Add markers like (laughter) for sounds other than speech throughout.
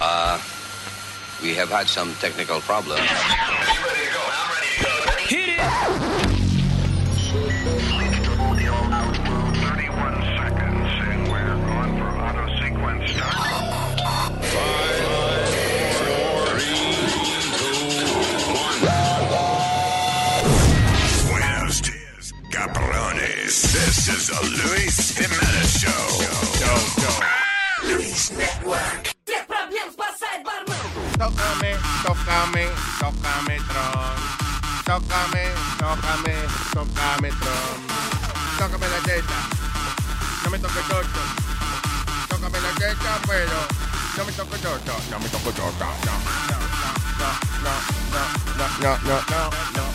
Uh, we have had some technical problems. Hit it! Buenos dias, cabrones. This is a Luis Jimenez Show. Luis Network. Tócame, tócame, tócame, Tron. Tócame, tócame, tócame, Tron. Tócame la teta. No me toque chocho. Tócame la teta, pero no me toque chocho. No me toque chocho. No, no, no, no, no, no, no, no, no, no, no,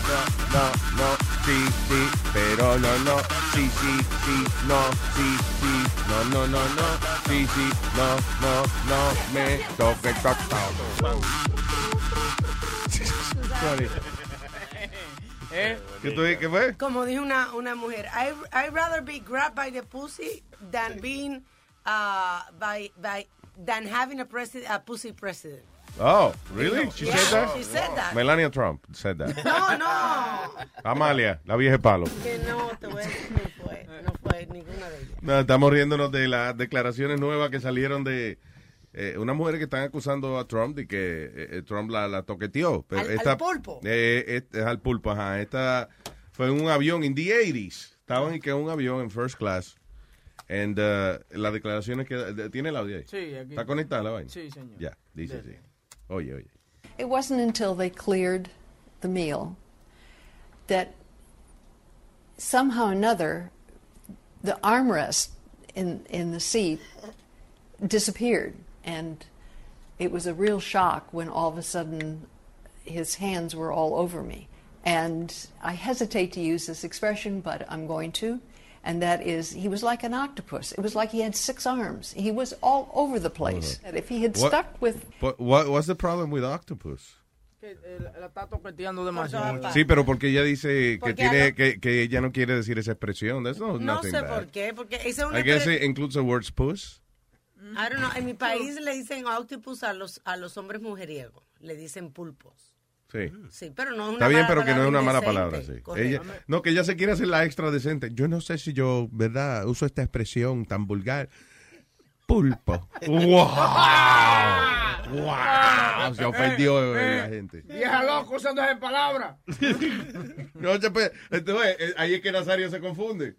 no, sí, sí, pero no, no, sí, sí, sí, no, sí, sí, no, no, no, no, sí, sí, no, no, no, me toque. Sorry. ¿Eh? ¿Qué, tú, ¿Qué fue? Como dijo una, una mujer, I, I'd rather be grabbed by the pussy than being uh, by, by than having a president a pussy president. Oh, really? She Yeah, said that? she said that. Melania Trump said that. No, no, Amalia, la vieja palo. que no, te voy a decir, no fue, no fue ninguna de ellas. No, estamos riéndonos de las declaraciones nuevas que salieron de eh, unas mujeres que están acusando a Trump de que eh, eh, Trump la, la toqueteó. Pero Al- esta, al pulpo. Eh, es, es al pulpo, ajá. Esta fue en un avión en the 80s. Estaban y que en un avión en first class. And uh, las declaraciones que... ¿Tiene el audio ahí? Sí, aquí. ¿Está conectada la vaina? Sí, señor. Ya, dice así. Oh, oye, oye. It wasn't until they cleared the meal that somehow or another the armrest in, in the seat disappeared. And it was a real shock when all of a sudden his hands were all over me. And I hesitate to use this expression, but I'm going to. And that is, he was like an octopus. It was like he had six arms. He was all over the place. And if he had What- stuck with What, what, what's the problem with octopus? Que, eh, la está toqueteando demasiado. Sí, pero porque ella dice que tiene que, que ella no quiere decir esa expresión. That's no, No nothing sé bad. por qué, porque esa es una I guess it includes the words puss. I don't know, en mi país le dicen octopus a los, a los hombres mujeriegos, le dicen pulpos. Sí. Sí, pero no es una Está bien, mala pero que no es una mala palabra, sí. Ella, no, que ella se quiere hacer la extra decente. Yo no sé si yo, ¿verdad? Uso esta expresión tan vulgar. Pulpo. (laughs) ¡Wow! ¡Wow! Se ofendió eh, la gente. Vieja loco usando esas palabras. (laughs) No se puede. Entonces, eh, ahí es que Nazario se confunde.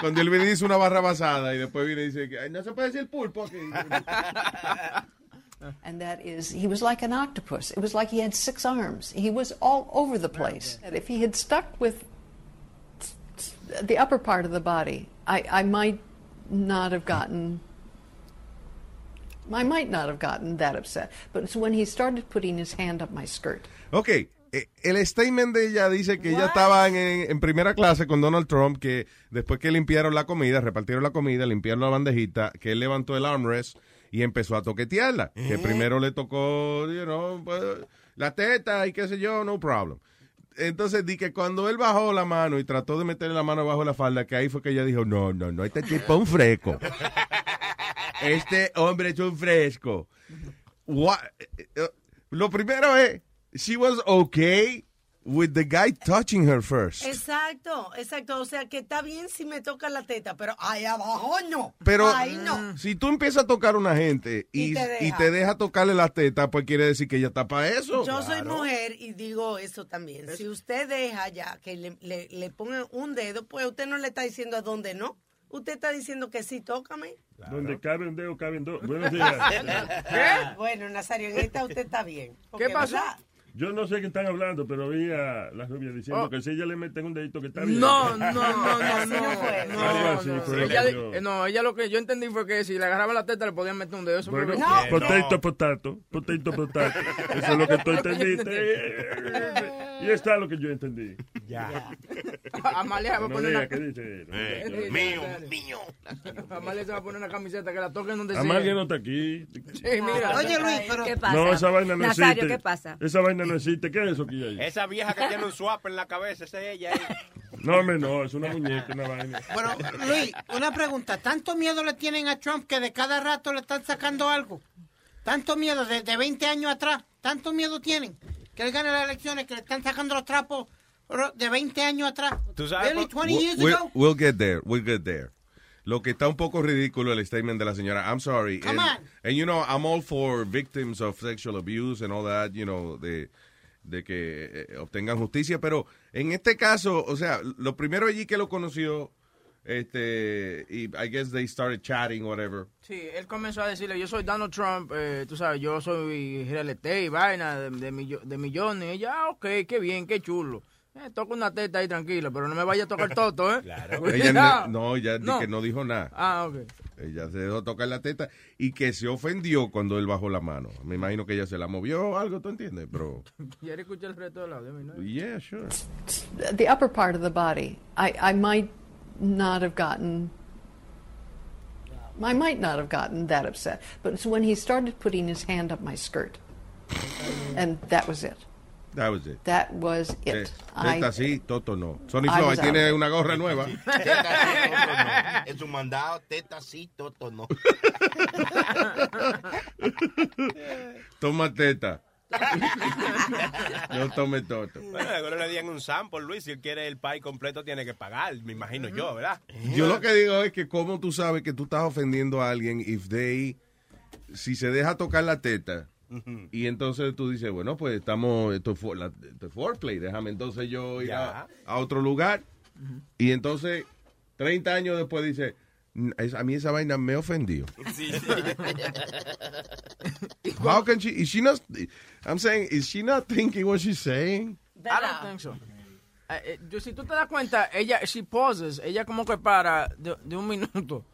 Cuando él viene y dice una barra basada y después viene y dice que "Ay, no se puede decir pulpo aquí. (laughs) And that is, he was like an octopus. It was like he had six arms. He was all over the place. And if he had stuck with the upper part of the body, I, I might not have gotten. I might not have gotten that upset. But it's when he started putting his hand up my skirt. Ok, eh, el statement de ella dice que ella estaba en, en primera clase con Donald Trump, que después que limpiaron la comida, repartieron la comida, limpiaron la bandejita, que él levantó el armrest y empezó a toquetearla. Que primero le tocó, you know, pues, la teta y qué sé yo, no problem. Entonces di que cuando él bajó la mano y trató de meterle la mano bajo la falda, que ahí fue que ella dijo, no, no, no, este tipo es un fresco. Este hombre es un fresco. What? eh, eh, Lo primero es, she was okay with the guy touching her first. Exacto, exacto. O sea, que está bien si me toca la teta, pero ahí abajo no. Pero ahí no. si tú empiezas a tocar a una gente y, Y te deja. y te deja tocarle la teta, pues quiere decir que ella está para eso. Yo soy mujer y digo eso también. Si usted deja ya que le, le, le pongan un dedo, pues usted no le está diciendo a dónde no. Usted está diciendo que sí, tócame. Donde cabe un dedo, caben dos. (laughs) Buenos días. (laughs) Bueno, Nazario, en esta usted está bien. ¿Qué pasó? ¿verdad? Yo no sé qué están hablando, pero vi a la rubia diciendo Oh. que si ella le meten un dedito que está bien. No, (laughs) no, no, no, no. no. No, no. Ella, eh, no, ella lo que yo entendí fue que si le agarraba la teta le podían meter un dedo. Eso Bueno, que- potato, potato, potato, potato. (laughs) Eso es lo que tú entendiste. Y está lo que yo entendí. (laughs) Amalia va a poner una... qué dice. Eh, Mío, mío. Amalia se va a poner una camiseta que la toquen donde sea. Amalia no está aquí. Sí, mira. Oye, Luis, pero ¿Qué pasa? No, esa vaina no Nazario, existe. ¿qué pasa? Esa vaina no existe. ¿Qué es eso que hay ahí? Esa vieja que tiene un swap en la cabeza, esa es ella. ahí. No, hombre, no, es una muñeca, una vaina. Bueno, Luis, una pregunta. ¿Tanto miedo le tienen a Trump que de cada rato le están sacando algo? Tanto miedo, desde 20 años atrás, tanto miedo tienen. Que él gane las elecciones, que le están sacando los trapos de 20 años atrás. ¿Tú sabes Really, por- 20 years We'll, ago? we'll get there. We'll get there. Lo que está un poco ridículo el statement de la señora. I'm sorry. Come and, on. and you know, I'm all for victims of sexual abuse and all that, you know, de, de que eh, obtengan justicia. Pero en este caso, o sea, lo primero allí que lo conoció, este, y I guess they started chatting, whatever. Sí, él comenzó a decirle, yo soy Donald Trump, eh, tú sabes, yo soy real estate, vaina de, de, millo- de millones. Y ella, ah, ok, qué bien, qué chulo. Eh, toca una teta ahí tranquila, pero no me vaya a tocar (laughs) toto, ¿eh? Claro. (laughs) Ella no, no, ella No. que no dijo nada. Ah, ok. Ella se dejó tocar la teta y que se ofendió cuando él bajó la mano. Me imagino que ella se la movió o algo, ¿tú entiendes? Pero, ¿Quiere (laughs) escuchar el resto del audio? ¿no? yeah, sure. The upper part of the body, I, I might not have gotten. I might not have gotten that upset, but it's when he started putting his hand up my skirt, and that was it. That was it. That was it. Teta sí, Toto no. Sony I Flow, ahí tiene una gorra nueva. Teta sí, toto no. Es un mandado, teta sí, toto no. (laughs) Toma teta. (laughs) No tome Toto. Bueno, le dieron un sample, Luis. Si él quiere el pie completo, tiene que pagar, me imagino yo, ¿verdad? Yo lo que digo es que como tú sabes que tú estás ofendiendo a alguien if they, si se deja tocar la teta y entonces tú dices, bueno, pues estamos, esto es, for- la- esto es foreplay, déjame entonces yo ir a, a otro lugar y entonces 30 años después dice, "Mm, es- a mí esa vaina me ofendió. Sí, (laughs) How can she, is she not, I'm saying, is she not thinking what she's saying? I don't think so. Yo, si tú te das cuenta, ella, she pauses, ella como que para de, de un minuto.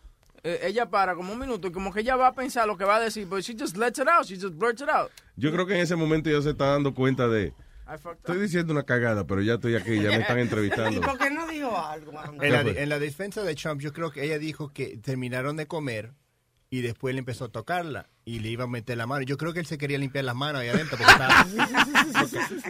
Eh, ella para como un minuto y como que ella va a pensar lo que va a decir, but she just lets it out, she just blurts it out. Yo creo que en ese momento ella se está dando cuenta de, estoy diciendo una cagada, pero ya estoy aquí, ya me están (laughs) ¿Y entrevistando. por qué no dijo algo? En la, en la defensa de Trump, yo creo que ella dijo que terminaron de comer y después él empezó a tocarla y le iba a meter la mano. Yo creo que él se quería limpiar las manos ahí adentro porque estaba,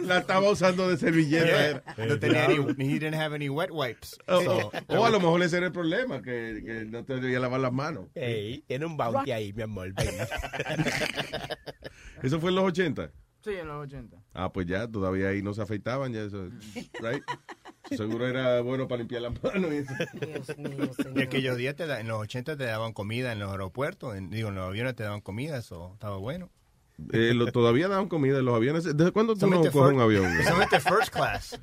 (laughs) La estaba usando de servilleta. era. no tenía ni, he didn't have any wet wipes. O, So, o a lo mejor ese era el problema, que, que no te debía lavar las manos. Ey, tiene un bounty ahí, mi amor. (laughs) ¿Eso fue en los 80? Sí, en los 80. Ah, pues ya, todavía ahí no se afeitaban, ya eso, (laughs) right? Seguro era bueno para limpiar las manos y eso. Dios mío, y señor. aquellos días te da- en los 80 te daban comida en los aeropuertos, en- digo, en los aviones te daban comida, eso estaba bueno. Eh, lo- todavía dan comida en los aviones. ¿Desde cuándo tú no coges un avión? Solamente first class.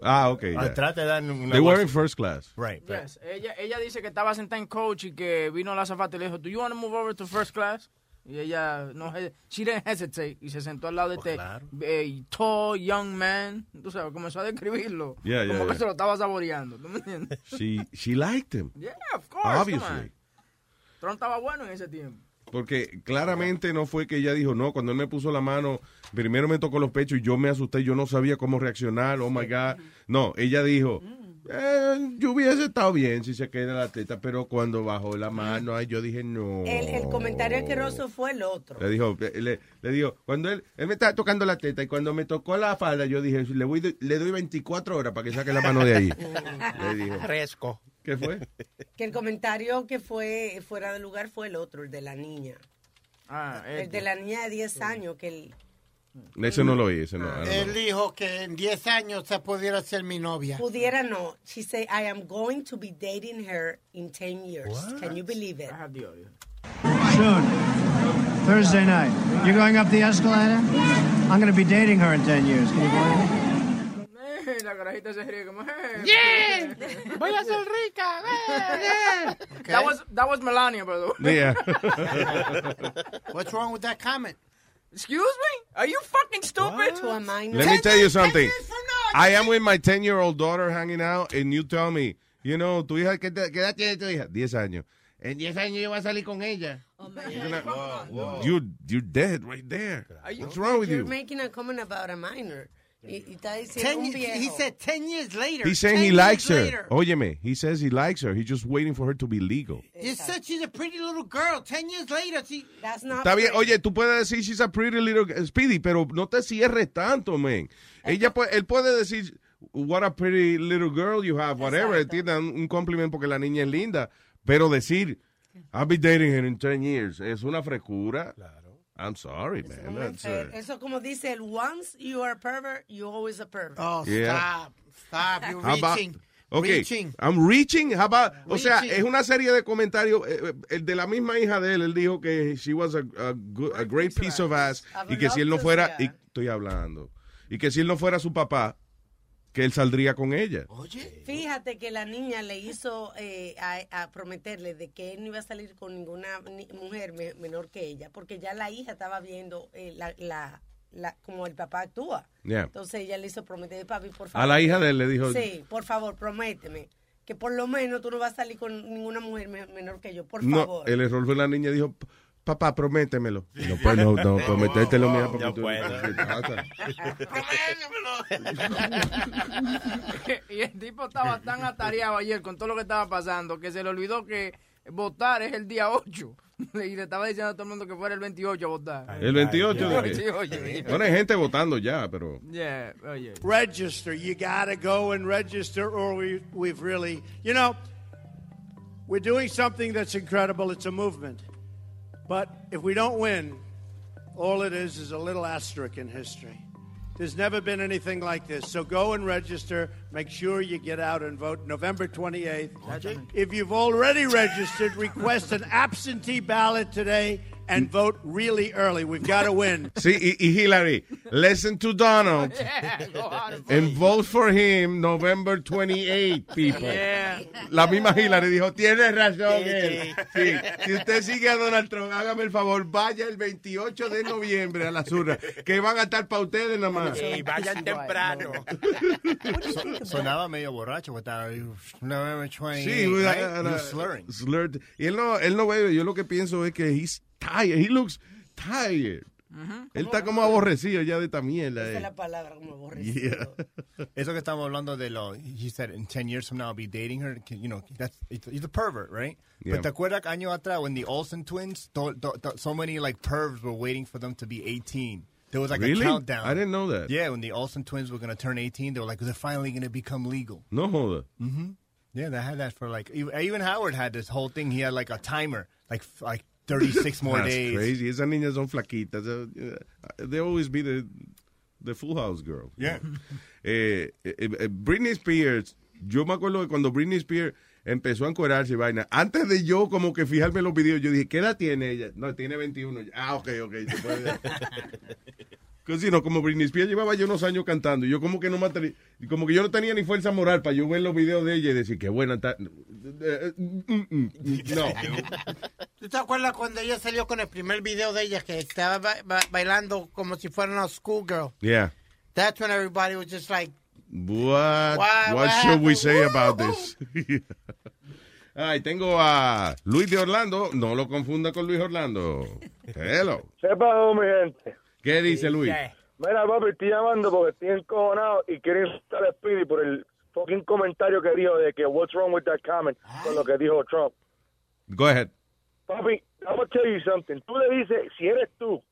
Ah, ok. ya. Atrás te dan una They were in first class. Right. right. Yes. Ella, ella dice que estaba sentada en coach y que vino la azafata y le dijo, ¿Do you want to move over to first class? Y ella no he- she didn't hesitate y se sentó al lado de Pues este claro. eh, tall young man. Tú sabes, comenzó a describirlo. Yeah, yeah, como que se lo estaba saboreando. ¿Tú me entiendes? She, she liked him, Yeah, of course. come obviously. Trump estaba bueno en ese tiempo. Porque claramente no fue que ella dijo, no, cuando él me puso la mano, primero me tocó los pechos y yo me asusté, yo no sabía cómo reaccionar, oh my God. No, ella dijo, eh, yo hubiese estado bien si se queda la teta, pero cuando bajó la mano, ay, yo dije, no. El, el comentario asqueroso fue el otro. Le dijo, eh, le, le dijo, cuando él, él me estaba tocando la teta y cuando me tocó la falda, yo dije, le, voy, le doy 24 horas para que saque la mano de ahí. (laughs) le dijo, Fresco. ¿qué fue? Que el comentario que fue fuera de lugar fue el otro, el de la niña. Ah, El este. de la niña de 10 años, que el, Ese no lo oí, ese no. Él dijo que en 10 años se pudiera ser mi novia. pudiera no. She said, I am going to be dating her in 10 years. Can you believe it? I have the audio. Soon. Thursday night. You're going up the escalator? I'm going to be dating her in 10 years. Can you believe it? La carajita se ríe como, ¡Yeah! ¡Voy a ser rica! ¡Yeah! That was, that was Melania, by the way. Yeah. What's wrong with that comment? Excuse me? Are you fucking stupid? To. Let me tell you something. years from now, I am with my 10 year old daughter hanging out and you tell me, you know, tu hija, ¿qué, te- qué edad tiene tu hija? 10 años. En 10 años yo voy a salir con ella. Oh, you're gonna- You're, you're dead right there. What's wrong with You're you? making a comment about a minor. Y, y está diciendo Ten, un ye- viejo. he said 10 years later. He's saying 10 he likes her. later. Óyeme, he says he likes her. He's just waiting for her to be legal. You said she's a pretty little girl. 10 years later, she... That's not Está bien, oye, tú puedes decir she's a pretty little Speedy, pero no te cierres tanto, man. Ella puede, él puede decir what a pretty little girl you have, whatever. Tiene un compliment porque la niña es linda, pero decir I'll be dating her in 10 years es una frescura. I'm sorry, man. Muy That's, uh, Eso como dice el once you are a pervert, you always a pervert. Oh, Yeah. stop. Stop. You're How about- reaching. Okay, Reaching. I'm reaching. How about- o sea, es una serie de comentarios. eh, eh, el de la misma hija de él, él dijo que she was a, a good- a great piece of ass y que si él no fuera, y estoy hablando, y que si él no fuera su papá, que él saldría con ella. Fíjate que la niña le hizo eh, a, a prometerle de que él no iba a salir con ninguna ni- mujer me- menor que ella, porque ya la hija estaba viendo eh, la, la, la- como el papá actúa. Yeah. Entonces ella le hizo prometer, papi, por favor. A la hija de él le dijo, Sí, por favor, prométeme que por lo menos tú no vas a salir con ninguna mujer me- menor que yo, por no, favor. el error fue la niña dijo, papá, prométemelo. No, pues no, no, (laughs) prométetelo, mija, porque Ya tú- puedo. ¿qué pasa? (laughs) y el tipo estaba tan atareado ayer con todo lo que estaba pasando que se le olvidó que votar es el día 8. (laughs) Y le estaba diciendo a todo el mundo que fuera el 28 a votar. El 28 de El qué? 28. Bueno, hay gente votando ya, pero... Yeah, oye. register. You got to go and register, or we, we've really, you know, we're doing something that's incredible. It's a movement. But if we don't win, all it is is a little asterisk in history. There's never been anything like this. So go and register. Make sure you get out and vote November 28th. If you've already registered, request an absentee ballot today and vote really early. We've got to win. (laughs) Sí, y, y Hillary, listen to Donald (laughs) and vote for him November 28, (laughs) people. Yeah. La misma Hillary dijo, tiene razón él. Sí, si usted sigue a Donald Trump, hágame el favor, vaya el 28 de noviembre a las urnas, que van a estar para ustedes nada más. Y vayan temprano. Sonaba medio borracho with that. November 28, Sí, right? uh, uh, slurring. slurred. Y él no, él no bebe, yo lo que pienso es que he's tired, he looks tired. Él está como aborrecido ya de esta mierda. Esa eh. es la palabra como aborrecido. Yeah. (laughs) Eso que estamos hablando de lo, he said in 10 years from now I'll be dating her, you know, that's, he's a pervert, right? Yeah. But te acuerdas que año atrás when the Olsen twins, to, to, to- so many like pervs were waiting for them to be 18. There was like Really? a countdown. I didn't know that. Yeah, when the Olsen twins were going to turn 18, they were like, they're finally going to become legal. No joda. Mm-hmm. Yeah, they had that for like, even even Howard had this whole thing. He had like a timer, like f- like 36 (laughs) more That's days. crazy. Esas niñas son flaquitas. Uh, They always be the, the Full House girl. Yeah. Eh, eh, eh, Britney Spears, yo me acuerdo que cuando Britney Spears empezó a encuerarse y vaina, antes de yo como que fijarme en los videos, yo dije, ¿qué edad tiene ella? No, tiene 21. Ah, ok, ok. (laughs) se puede. Que si no, como Britney Spears llevaba yo unos años cantando, y yo como que no como que yo no tenía ni fuerza moral para yo ver los videos de ella y decir, qué buena está. Mm, No. ¿Tú te acuerdas cuando ella salió con el primer video de ella que estaba ba- ba- bailando como si fuera una schoolgirl? Yeah. That's when everybody was just like, What, What- what, should we say about this? (laughs) Ay, tengo a Luis de Orlando. No lo confunda con Luis Orlando. Hello. Sepa, mi gente. ¿Qué dice Luis? Mira, papi, estoy llamando porque estoy encojonado y quiero insultar a Speedy por el fucking comentario que dijo de que what's wrong with that comment con lo que dijo Trump. Go ahead. Papi, I'm gonna tell you something. Tú le dices, si eres tú,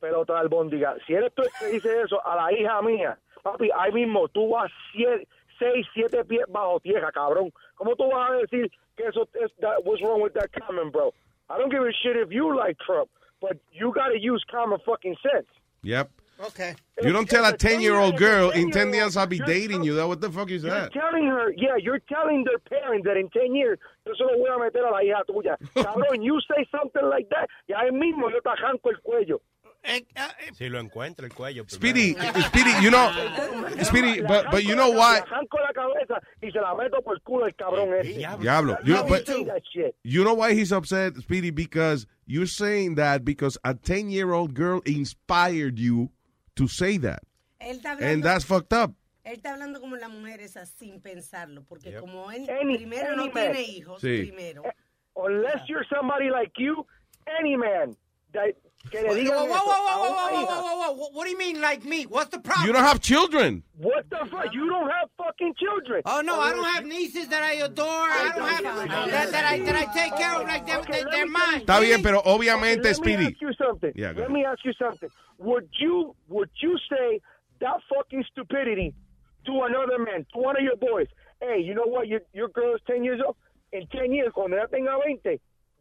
pelota albóndiga, si eres tú el que dice eso a la hija mía, papi, ahí mismo tú vas siete, seis, siete pies bajo tierra, cabrón. ¿Cómo tú vas a decir que eso es, that, what's wrong with that comment, bro? I don't give a shit if you like Trump, but you gotta use common fucking sense. Yep. Okay. You don't tell a 10-year-old girl in 10 years I'll be dating you. That What the fuck is You're that? telling her, yeah, you're telling their parents that in 10 years yo se lo voy a meter a la hija tuya. (laughs) Cabrón, you say something like that, y ahí mismo yo te arranco el cuello. Eh, eh, eh. Si lo encuentra el cuello. Speedy, Speedy, you know, Speedy, but, but you know Le why? arranco la cabeza y se la meto por el culo el cabrón ese. Diablo. You, Let me but, say that shit. you know why he's upset, Speedy? Because you're saying that because a 10-year-old girl inspired you to say that. And that's fucked up. él está hablando como la mujer esa sin pensarlo, porque Yep. como él Any- primero any no man. tiene hijos, Sí. primero. Unless you're somebody like you, any man that que le digan whoa, whoa, whoa, whoa, whoa, whoa, whoa, whoa, What do you mean like me? What's the problem? You don't have children. What the fuck? You don't have fucking children. Oh no, I don't have nieces that I adore. I don't have that, that I that I take care of like they're, Okay, they're, let they're me mine. Está bien, pero Okay, obviamente, let me ask you something. Yeah, let me ask you something. Would you would you say that fucking stupidity to another man, to one of your boys? Hey, you know what? Your your girl is ten years old. In ten years, cuando ella tenga 20,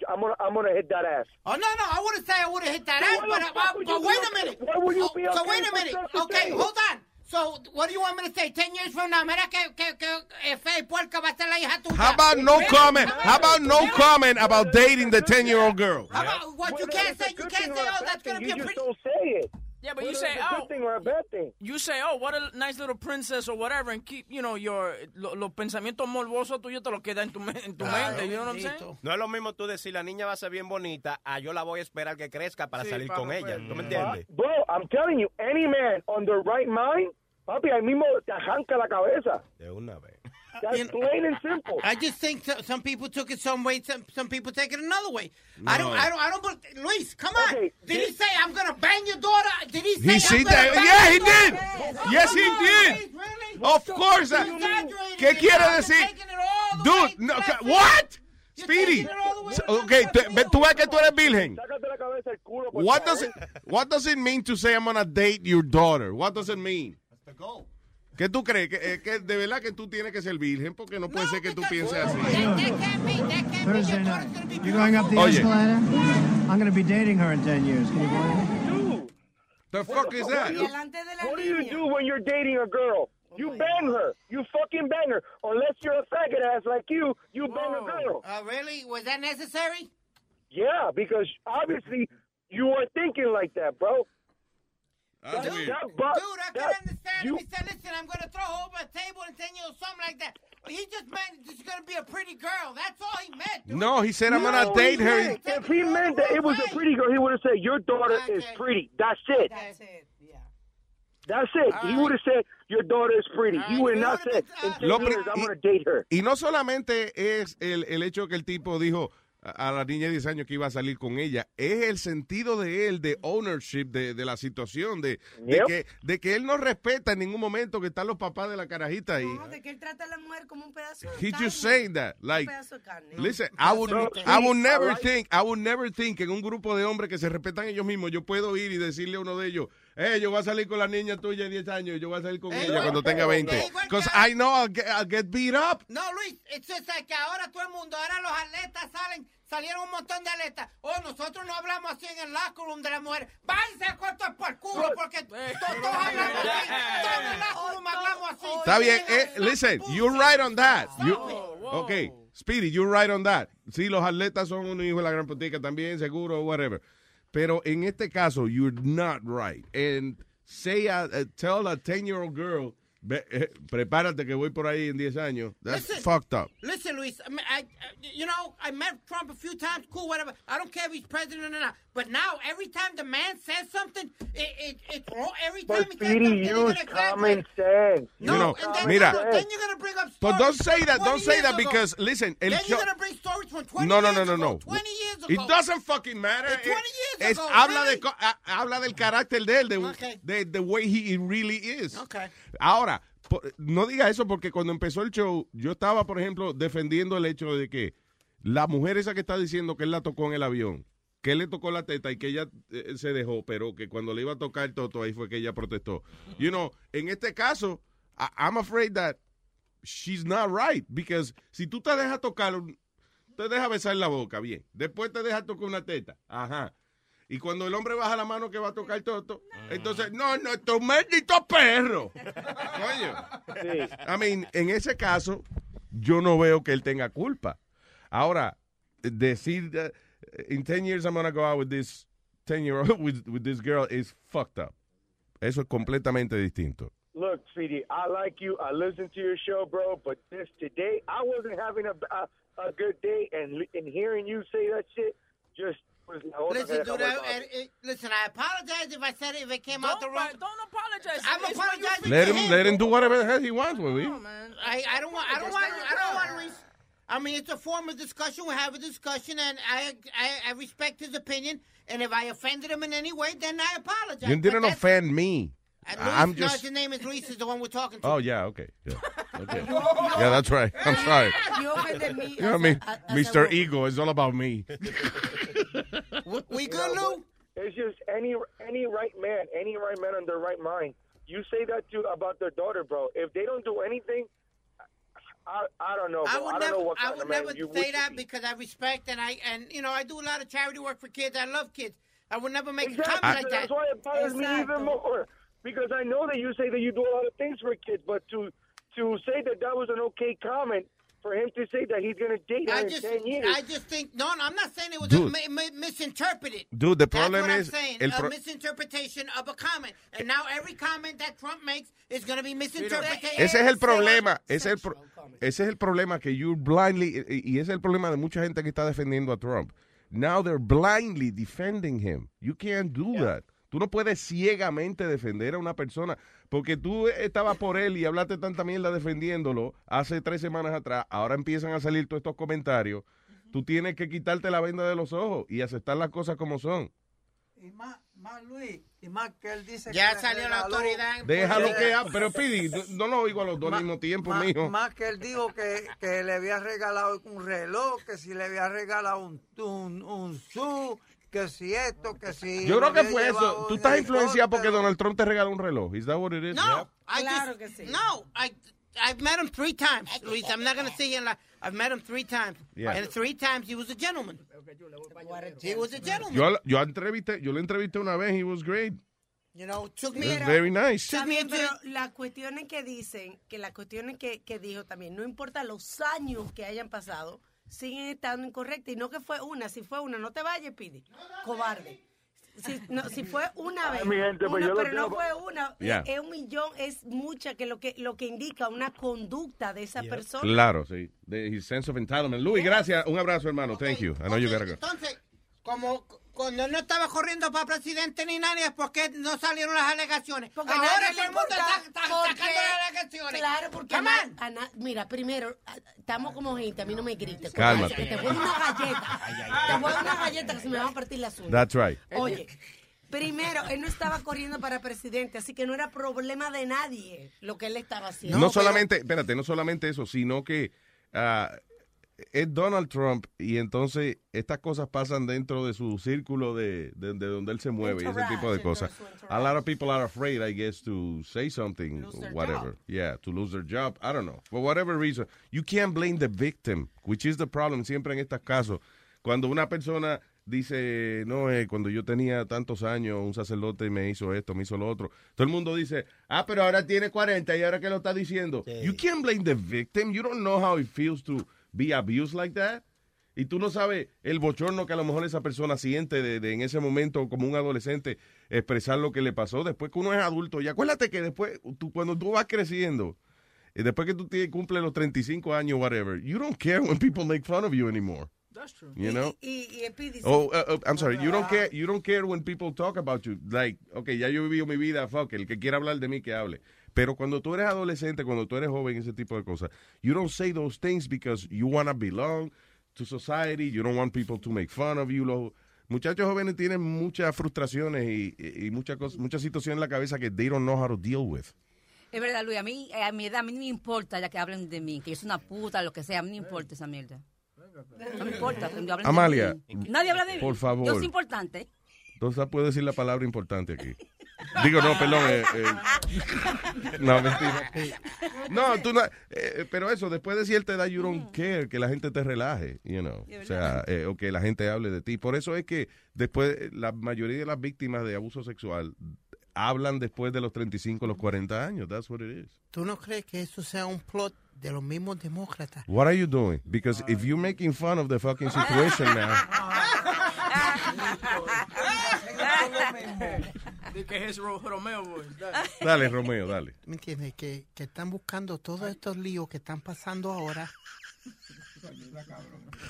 I'm gonna I'm gonna hit that ass. Oh no, no, I wouldn't say I would have hit that So ass, but, the uh, fuck would but wait be a minute. why would you Oh, be so wait a minute. Okay, thing? hold on. So what do you want me to say? Ten years from now, mira que que que eh, fe y puerca va a ser la hija tuya. How about no Really? comment? How about no comment about dating the 10 year old girl? How about what you can't say? You can't say, oh, that's gonna be a You just don't say it. Yeah, but you Whether say, it's a oh, thing or a bad thing. you say, oh, what a nice little princess or whatever, and keep, you know, your lo- los pensamientos morbosos tuyos te los queda en tu, en tu mente. You know what I'm saying? No es lo mismo tú decir la niña va a ser bien bonita a yo la voy a esperar que crezca para Sí, salir para con ella. ¿Tú me entiendes? Bro, I'm telling you, any man on the right mind, papi, ahí mismo te arranca la cabeza. De una vez. That's plain and simple. I just think so- some people took it some way, some some people take it another way. I don't, I don't, I don't. bel- Luis, come on. Okay, Did thi- he say I'm gonna bang your daughter? Did he say He I'm said that. bang Yeah, he daughter? did. Yes, he on, did. Luis, really? Of course. Uh, you're that- exaggerating ¿Qué quiere decir? taking it all the Dude, no, to ca- that what? Speedy. taking it all the way So, to Okay, that tú ves que tú eres virgen. Sácate la cabeza el culo, por What does it What does it mean to say I'm gonna date your daughter? What does it mean? ¿Qué tú crees? Que, eh, que de verdad que tú tienes que ser virgen porque no puede ser que tú pienses así. Oye. I'm going to be dating her in 10 years. Can you believe it? The fuck is that? What do you do when you're dating a girl? You bang her. You fucking bang her. Unless you're a faggot ass like you, you bang a girl. Uh, really? Was that necessary? Yeah, because obviously you weren't thinking like that, bro. That's That- weird. that bu- Dude, I can that- understand you- if he said, listen, I'm going to throw her over a table and send you something like that. He just meant this is going to be a pretty girl. That's all he meant, dude. No, he said I'm gonna date her. didn't. If he meant that it was a pretty girl, he would have said, Your daughter is pretty. That's it. That's it. Yeah. That's it. All he right. would have said, Your daughter is pretty. All he would have not said, been- In uh, 10 years, I'm going to date her. Y no solamente es el, el hecho que el tipo dijo a, la niña de 10 años que iba a salir con ella, es el sentido de él de ownership de, de la situación, de, de que, de que él no respeta en ningún momento que están los papás de la carajita ahí. No, de que él trata a la mujer como un pedazo de He carne. just saying that, Un like, pedazo de carne. Listen, I would, No, I would never think, I would never think que en un grupo de hombres que se respetan ellos mismos, yo puedo ir y decirle a uno de ellos, eh, yo voy a salir con la niña tuya de 10 años y yo voy a salir con Eh, ella no, cuando tenga 20. eh, igual Because I know I'll get, I'll get beat up. No, Luis, it's just like que ahora todo el mundo, ahora los atletas salen, salieron un montón de atletas. Oh, nosotros no hablamos así en el locker room de la mujer. Váyanse a cortar por culo porque to- todos hablamos así. Todos en el locker room hablamos así. Está bien, eh, listen, you're right on that. You, okay, Speedy, you're right on that. Sí, los atletas son unos hijos de la gran putica también, seguro, whatever. Pero en este caso, you're not right. And say, a, a- tell a 10-year-old girl, "Ve, eh, prepárate que voy por ahí en 10 años. That's Listen. fucked up. Listen, Luis, I, mean, I, I- you know, I met Trump a few times, cool, whatever. I don't care if he's president or not. But now, every time the man says something, it, it, it's wrong. Every time But he says something, you're use gonna common sense. No, You know, and then, mira. no, then you're gonna bring up But stories don't say that. 20 Don't say that ago. because, listen, el Then you're gonna bring stories from 20 No, no, years no, no, ago, no. 20 years ago. It doesn't fucking matter. It's 20 years Es- ago, habla, really? de, habla del carácter de él, de, Okay. de the way he really is. Okay. Ahora, no diga eso porque cuando empezó el show, yo estaba, por ejemplo, defendiendo el hecho de que la mujer esa que está diciendo que él la tocó en el avión, que él le tocó la teta y que ella eh, se dejó, pero que cuando le iba a tocar el toto, ahí fue que ella protestó. You know, en este caso, I'm afraid that she's not right, because si tú te dejas tocar, te dejas besar la boca, bien. Después te dejas tocar una teta, ajá. Y cuando el hombre baja la mano que va a tocar el toto, entonces, no, no, tu maldito perro. Coño. I mean, en ese caso, yo no veo que él tenga culpa. Ahora, decir, uh, in 10 years I'm gonna go out with this 10 year old, (laughs) with, with this girl is fucked up. Eso es completamente distinto. Look, Speedy, I like you. I listen to your show, bro. But this today, I wasn't having a a, a good day, and and hearing you say that shit just Listen, que dude, I, I, I- listen, I apologize if I said it, if it came out the Don't, wrong. don't apologize. I'm It's apologizing Let him, let him do whatever the hell he wants with me. I, I don't want. I don't want. I don't want to. I mean, it's a form of discussion. We have a discussion, and I, I, I respect his opinion. And if I offended him in any way, then I apologize. You didn't offend me. Luis, I'm just. no, just. his name is Luis. Is the one we're talking to. Oh yeah, okay, yeah, okay, (laughs) yeah. That's right. I'm sorry. You offended me. You know what I mean? a- as a Mr. Ego is all about me. (laughs) We, good, know, Lou? It's just any any right man, any right man on their right mind. You say that to about their daughter, bro. If they don't do anything, I, I don't know. I would I don't never, know what I would never say that be. because I respect and I and you know I do a lot of charity work for kids. I love kids. I would never make a Exactly. comment like that. That's why it bothers me even more. Because I know that you say that you do a lot of things for kids, but to to say that that was an okay comment for him to say that he's going to date her I in just, 10 years. I just think no, no. I'm not saying it was Dude. mi- mi- misinterpreted. Dude, the That's problem is saying. a misinterpretation of a comment, and now every comment that Trump makes is going to be misinterpreted. Ese es el problema, ese es el, pro- ese es el problema que you blindly, y y ese es el problema de mucha gente que está defendiendo a Trump. Now they're blindly defending him. You can't do that. Tú no puedes ciegamente defender a una persona porque tú estabas por él y hablaste tanta mierda defendiéndolo hace tres semanas atrás. Ahora empiezan a salir todos estos comentarios. Tú tienes que quitarte la venda de los ojos y aceptar las cosas como son. Y más, más Luis, y más que él dice Ya que salió la autoridad. Déjalo que hable. Pero Pidi, no, lo oigo a los dos al mismo tiempo, ma- mijo. Más que él dijo que, que le había regalado un reloj, que si le había regalado un, un, un su, que si esto, que si... Yo lo creo que fue eso. Tú estás influenciado porque. Donald Trump te regaló un reloj. Is that what it is? No, I just, No, I I've met him three times, Luis. I'm not going to say here. Like, I've met him three times, Yeah. and three times he was a gentleman. He was a gentleman. Yo, yo, entrevisté, yo le entrevisté una vez. He was great. You know, took me. Very nice. Took me También, into- pero las cuestiones que dicen, que las cuestiones que, que dijo también, no importa los años que hayan pasado, siguen estando incorrectas. Y no que fue una, si fue una, no te vayas, Pidi. Cobarde. Si, no, si fue una vez, mi gente, pues una, pero no fue una, Yeah. es un millón, es mucha que lo que lo que indica una conducta de esa persona. Claro, sí. De his sense of entitlement. Luis, gracias. Un abrazo, hermano. Thank you. I know you gotta go. Entonces, como cuando no estaba corriendo para presidente ni nadie, ¿por qué no salieron las alegaciones? Porque Ahora nadie todo el mundo importa, está, está porque- sacando las alegaciones. Claro, porque a na- mira, primero, estamos como gente, a mí no me grites. Cálmate. Que te voy a una galleta. (laughs) Te voy a una galleta que se me van a partir las uñas. That's right. Oye, primero, él no estaba corriendo para presidente, así que no era problema de nadie lo que él estaba haciendo. No, solamente, espérate, no solamente eso, sino que ah, es Donald Trump y entonces estas cosas pasan dentro de su círculo de, de, de donde él se mueve y ese tipo de cosas. A lot of people are afraid, I guess, to say something, whatever. Yeah, to lose their job. I don't know. For whatever reason. You can't blame the victim, which is the problem siempre en estos casos. Cuando una persona dice, no, eh, cuando yo tenía tantos años, un sacerdote me hizo esto, me hizo lo otro. Todo el mundo dice, ah, pero ahora tiene 40 y ahora que lo está diciendo. You can't blame the victim. You don't know how it feels to be abused like that. Y tú no sabes el bochorno que a lo mejor esa persona siente de, de en ese momento como un adolescente expresar lo que le pasó después que uno es adulto. Y acuérdate que después, tú, cuando tú vas creciendo, y después que tú cumples los 35 años, whatever, you don't care when people make fun of you anymore. That's true. You know? Y, y, y Speedy, Oh, uh, uh, I'm sorry. You don't care. You don't care when people talk about you. Like, okay, ya yo he vivido mi vida. Fuck, el que quiera hablar de mí que hable. Pero cuando tú eres adolescente, cuando tú eres joven, ese tipo de cosas, you don't say those things because you wanna belong to society. You don't want people to make fun of you. Los muchachos jóvenes tienen muchas frustraciones y, y, y muchas muchas situaciones en la cabeza que they don't know how to deal with. Es verdad, Luis, a mí, eh, a mi edad, a mí no me importa ya que hablen de mí, que yo soy una puta, lo que sea, a mí no me importa esa mierda. No me importa. hablen de Amalia, mí. Nadie habla de mí. por favor. Yo soy importante. Entonces puedo decir la palabra importante aquí. (laughs) Digo, no, perdón. eh, eh, no, (laughs) mentira. No, tú no. eh, pero eso, después de cierta edad, you don't care que la gente te relaje, you know. O sea, eh, o que la gente hable de ti. Por eso es que después, eh, la mayoría de las víctimas de abuso sexual hablan después de los 35, los 40 años. That's what it is. ¿Tú no crees que eso sea un plot de los mismos demócratas? What are you doing? Because if you're making fun of the fucking situation (laughs) (laughs) now. Que es Ro- Romeo, boy. (laughs) Dale, Romeo, dale. ¿Me entiendes? Que, que están buscando todos estos líos que están pasando ahora.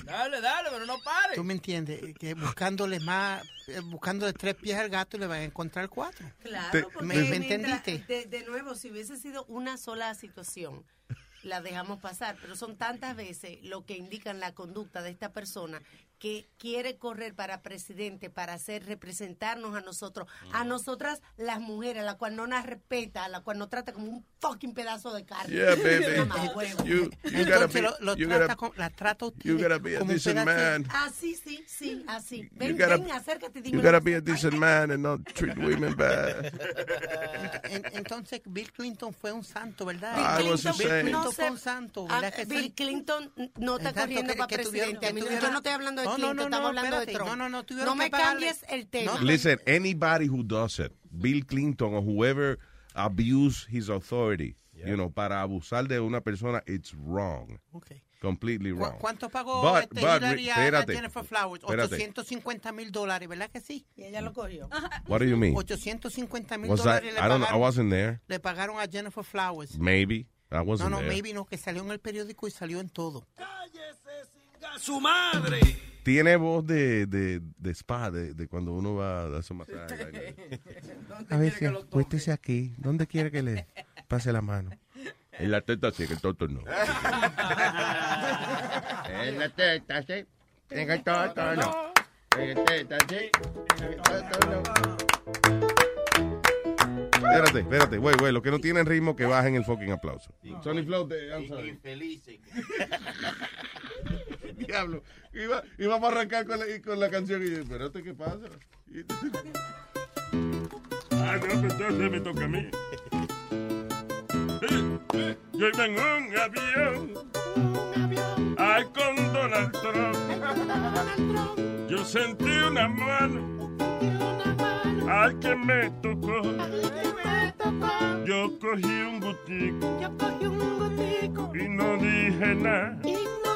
Dale, dale, pero no pare. ¿Tú me entiendes? Que buscándole más, eh, buscándole tres pies al gato y le van a encontrar cuatro. Claro, porque ¿Me, entendiste? De, de nuevo, si hubiese sido una sola situación, la dejamos pasar, pero son tantas veces lo que indican la conducta de esta persona que quiere correr para presidente para hacer representarnos a nosotros, a Mm. nosotras las mujeres, a la cual no nos respeta, a la cual nos trata como un fucking pedazo de carne. Yeah, baby. (laughs) You, you gotta be, Entonces lo, lo you trata gotta, con- la trata usted you gotta be a decent man. Ah, sí, sí, sí, así. Ven, gotta- ven, acércate, You dime. gotta be a decent man and not treat women bad. (laughs) En- entonces Bill Clinton fue un santo, ¿verdad? I was Bill just saying. Clinton No fue sé. un santo, ¿verdad que Bill? Clinton no está corriendo que- para presidente. tuvieron- yo no estoy hablando de No, no, Clinton, no, estamos no, hablando de espérate. Trump. No, no, no, No tuvieron me que pagarle- cambies el tema. Listen, anybody who does it, Bill Clinton or whoever abuse his authority, you know, para abusar de una persona, it's wrong. Okay. Completely ¿Cu- wrong. ¿Cuánto pagó But- este but, Hillary a- Jennifer Flowers? espérate. 850 mil dólares, ¿verdad que sí? Y ella lo cogió. What do you mean? 850 mil Was that, dólares le I don't know, I pagaron, wasn't there. le pagaron a Jennifer Flowers. Maybe. I No, wasn't no, there. maybe no, que salió en el periódico y salió en todo. ¡Su madre! Tiene voz de, de, de spa, de, de cuando uno va a darse un masaje. (laughs) A ver, si, cuéntese aquí. ¿Dónde quiere que le pase la mano? En la teta sí, que el toto no. (laughs) en la teta sí, en el toto no. En la teta sí, en el toto no. Espérate, espérate, güey, güey, los que no tienen ritmo que bajen el fucking aplauso. Sony Flow, te- I'm sorry. Infelices. (laughs) Diablo, iba, íbamos a arrancar con la, con la canción y yo, espérate, ¿qué pasa? Ah, no, entonces me toca a mí. Yo iba en un avión. Ay, con Donald Trump. Yo sentí una mano. Ay, que me tocó. Yo cogí un gutico. Y no dije nada.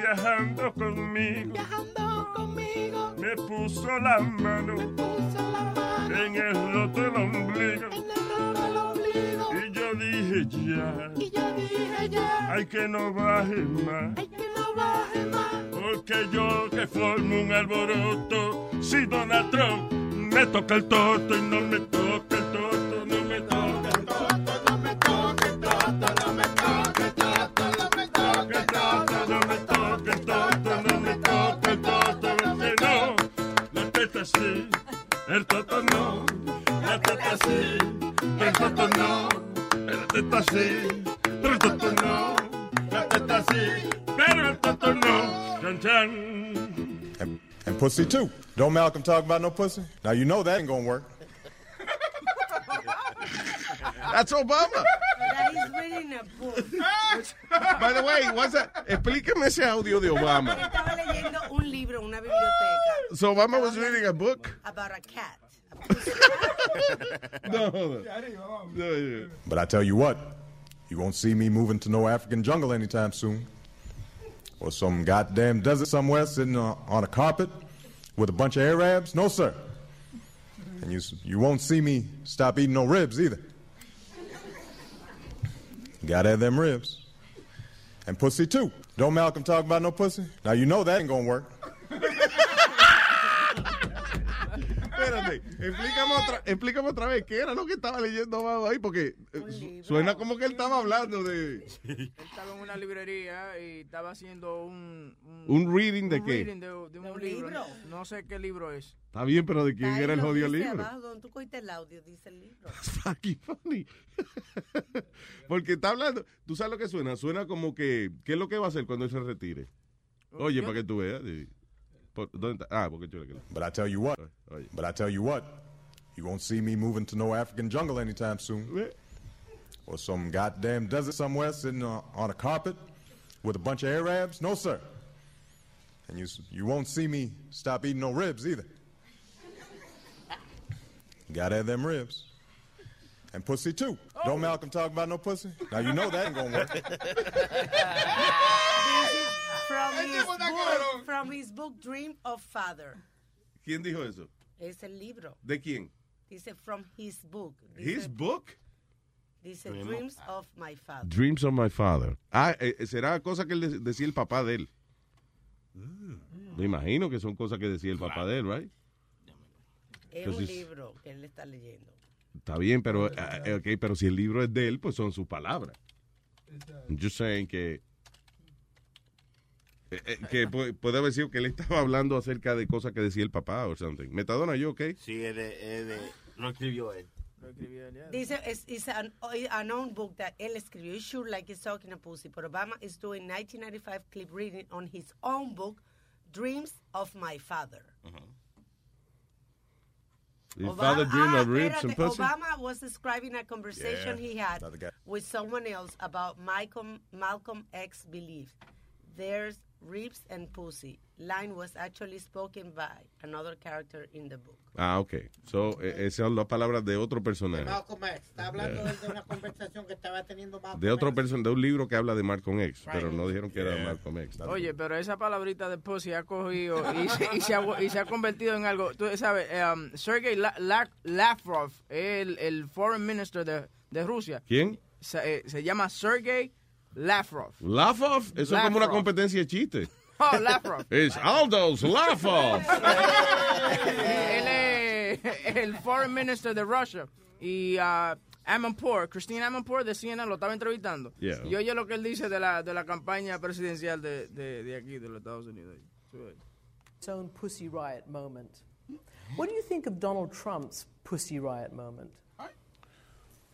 Viajando conmigo. Me puso la mano. En el roto del ombligo. Y yo dije ya. Hay que no baje más. Porque yo que formo un alboroto. Si Donald Trump me toca el toto y no me toca el toto, no me toca la teta sí, el toto no, la teta sí, el toto no, la teta sí, pero el toto no, la teta sí, pero el toto no, chan chan. And pussy too. Don't Malcolm talk about no pussy? Now you know that ain't gonna work. That's Obama. That is reading a book. (laughs) By the way, what's that? explíqueme ese audio de Obama. Estaba leyendo un libro una biblioteca So Obama was reading a book? about a cat. (laughs) No, hold on. No, yeah. But I tell you what, you won't see me moving to no African jungle anytime soon. Or some goddamn desert somewhere sitting on, on a carpet with a bunch of Arabs. No, sir. And you, you won't see me stop eating no ribs either. Gotta have them ribs. And pussy too. Don't Malcolm talk about no pussy? Now you know that ain't gonna work. (laughs) Espérate, explícame otra, explícame otra vez qué era lo que estaba leyendo Obama ahí, porque eh, su- suena como que él estaba hablando de Él estaba en una librería y estaba haciendo un... un reading de un qué. reading de, de un libro. libro? No sé qué libro es. Está bien, pero de quién Ahí era el jodido libro. abajo, donde tú cogiste el audio, dice el libro. (laughs) Fucking funny. (laughs) Porque está hablando, tú sabes lo que suena, suena como que, ¿qué es lo que va a hacer cuando él se retire? Oye, para que tú veas. Sí. Por- ¿Dónde está? Ah, porque yo le But I tell you what, but I tell you what, you won't see me moving to no African jungle anytime soon. Or some goddamn desert somewhere sitting on, on a carpet with a bunch of Arabs. No, sir. And you, you won't see me stop eating no ribs either. Gotta have them ribs. And pussy too. Don't Malcolm talk about no pussy? Now you know that ain't gonna work. (laughs) From his, book, from his book Dream of Father. ¿Quién dijo eso? Es el libro. ¿De quién? Dice from his book. Dice, His book? Dice Dreams of my father. Dreams of my father. Ah, eh, eh, será cosa que él de- decía el papá de él. Me imagino que son cosas que decía el papá de él, right? Es un Entonces- libro que él está leyendo. Está bien, pero, eh, ok, pero si el libro es de él, pues son sus palabras. Just saying que, eh, eh, que pu- puede haber sido que él estaba hablando acerca de cosas que decía el papá o something. Metadona, yo, ok. Sí, es de, es de, lo escribió él. Dice, es it's an, a known book that él escribió. You sure like he's talking a pussy. But Obama is doing 1995 clip reading on his own book, Dreams of My Father. His father dreamed ah, of ribs and pussy. Obama was describing a conversation Yeah, he had with someone else about Malcolm, Malcolm X belief. There's ribs and pussy. Line was actually spoken by another character in the book. Ah, ok. So, eh, esas son las palabras de otro personaje. Malcolm X. Está hablando Yeah. de una conversación que estaba teniendo Malcolm De otro X. person, de un libro que habla de Malcolm X, Right. pero no dijeron que era Malcolm X. Oye, pero esa palabrita de pussy ha cogido y se, y se ha, y se ha convertido en algo. Tú sabes, um, Sergei La- La- Lavrov, el, el foreign minister de, de Rusia, ¿Quién? se, eh, se llama Sergei Lavrov. Off. Eso es como una competencia de chiste. Oh, Lavrov. Es Aldo's off. Él es el foreign minister de Russia. Y uh, Amanpour, Christine Amanpour de CNN lo estaba entrevistando. Yeah. Y oye lo que él dice de la, de la campaña presidencial de, de, de aquí, de los Estados Unidos. Its own Pussy Riot moment. What do you think of Donald Trump's Pussy Riot moment?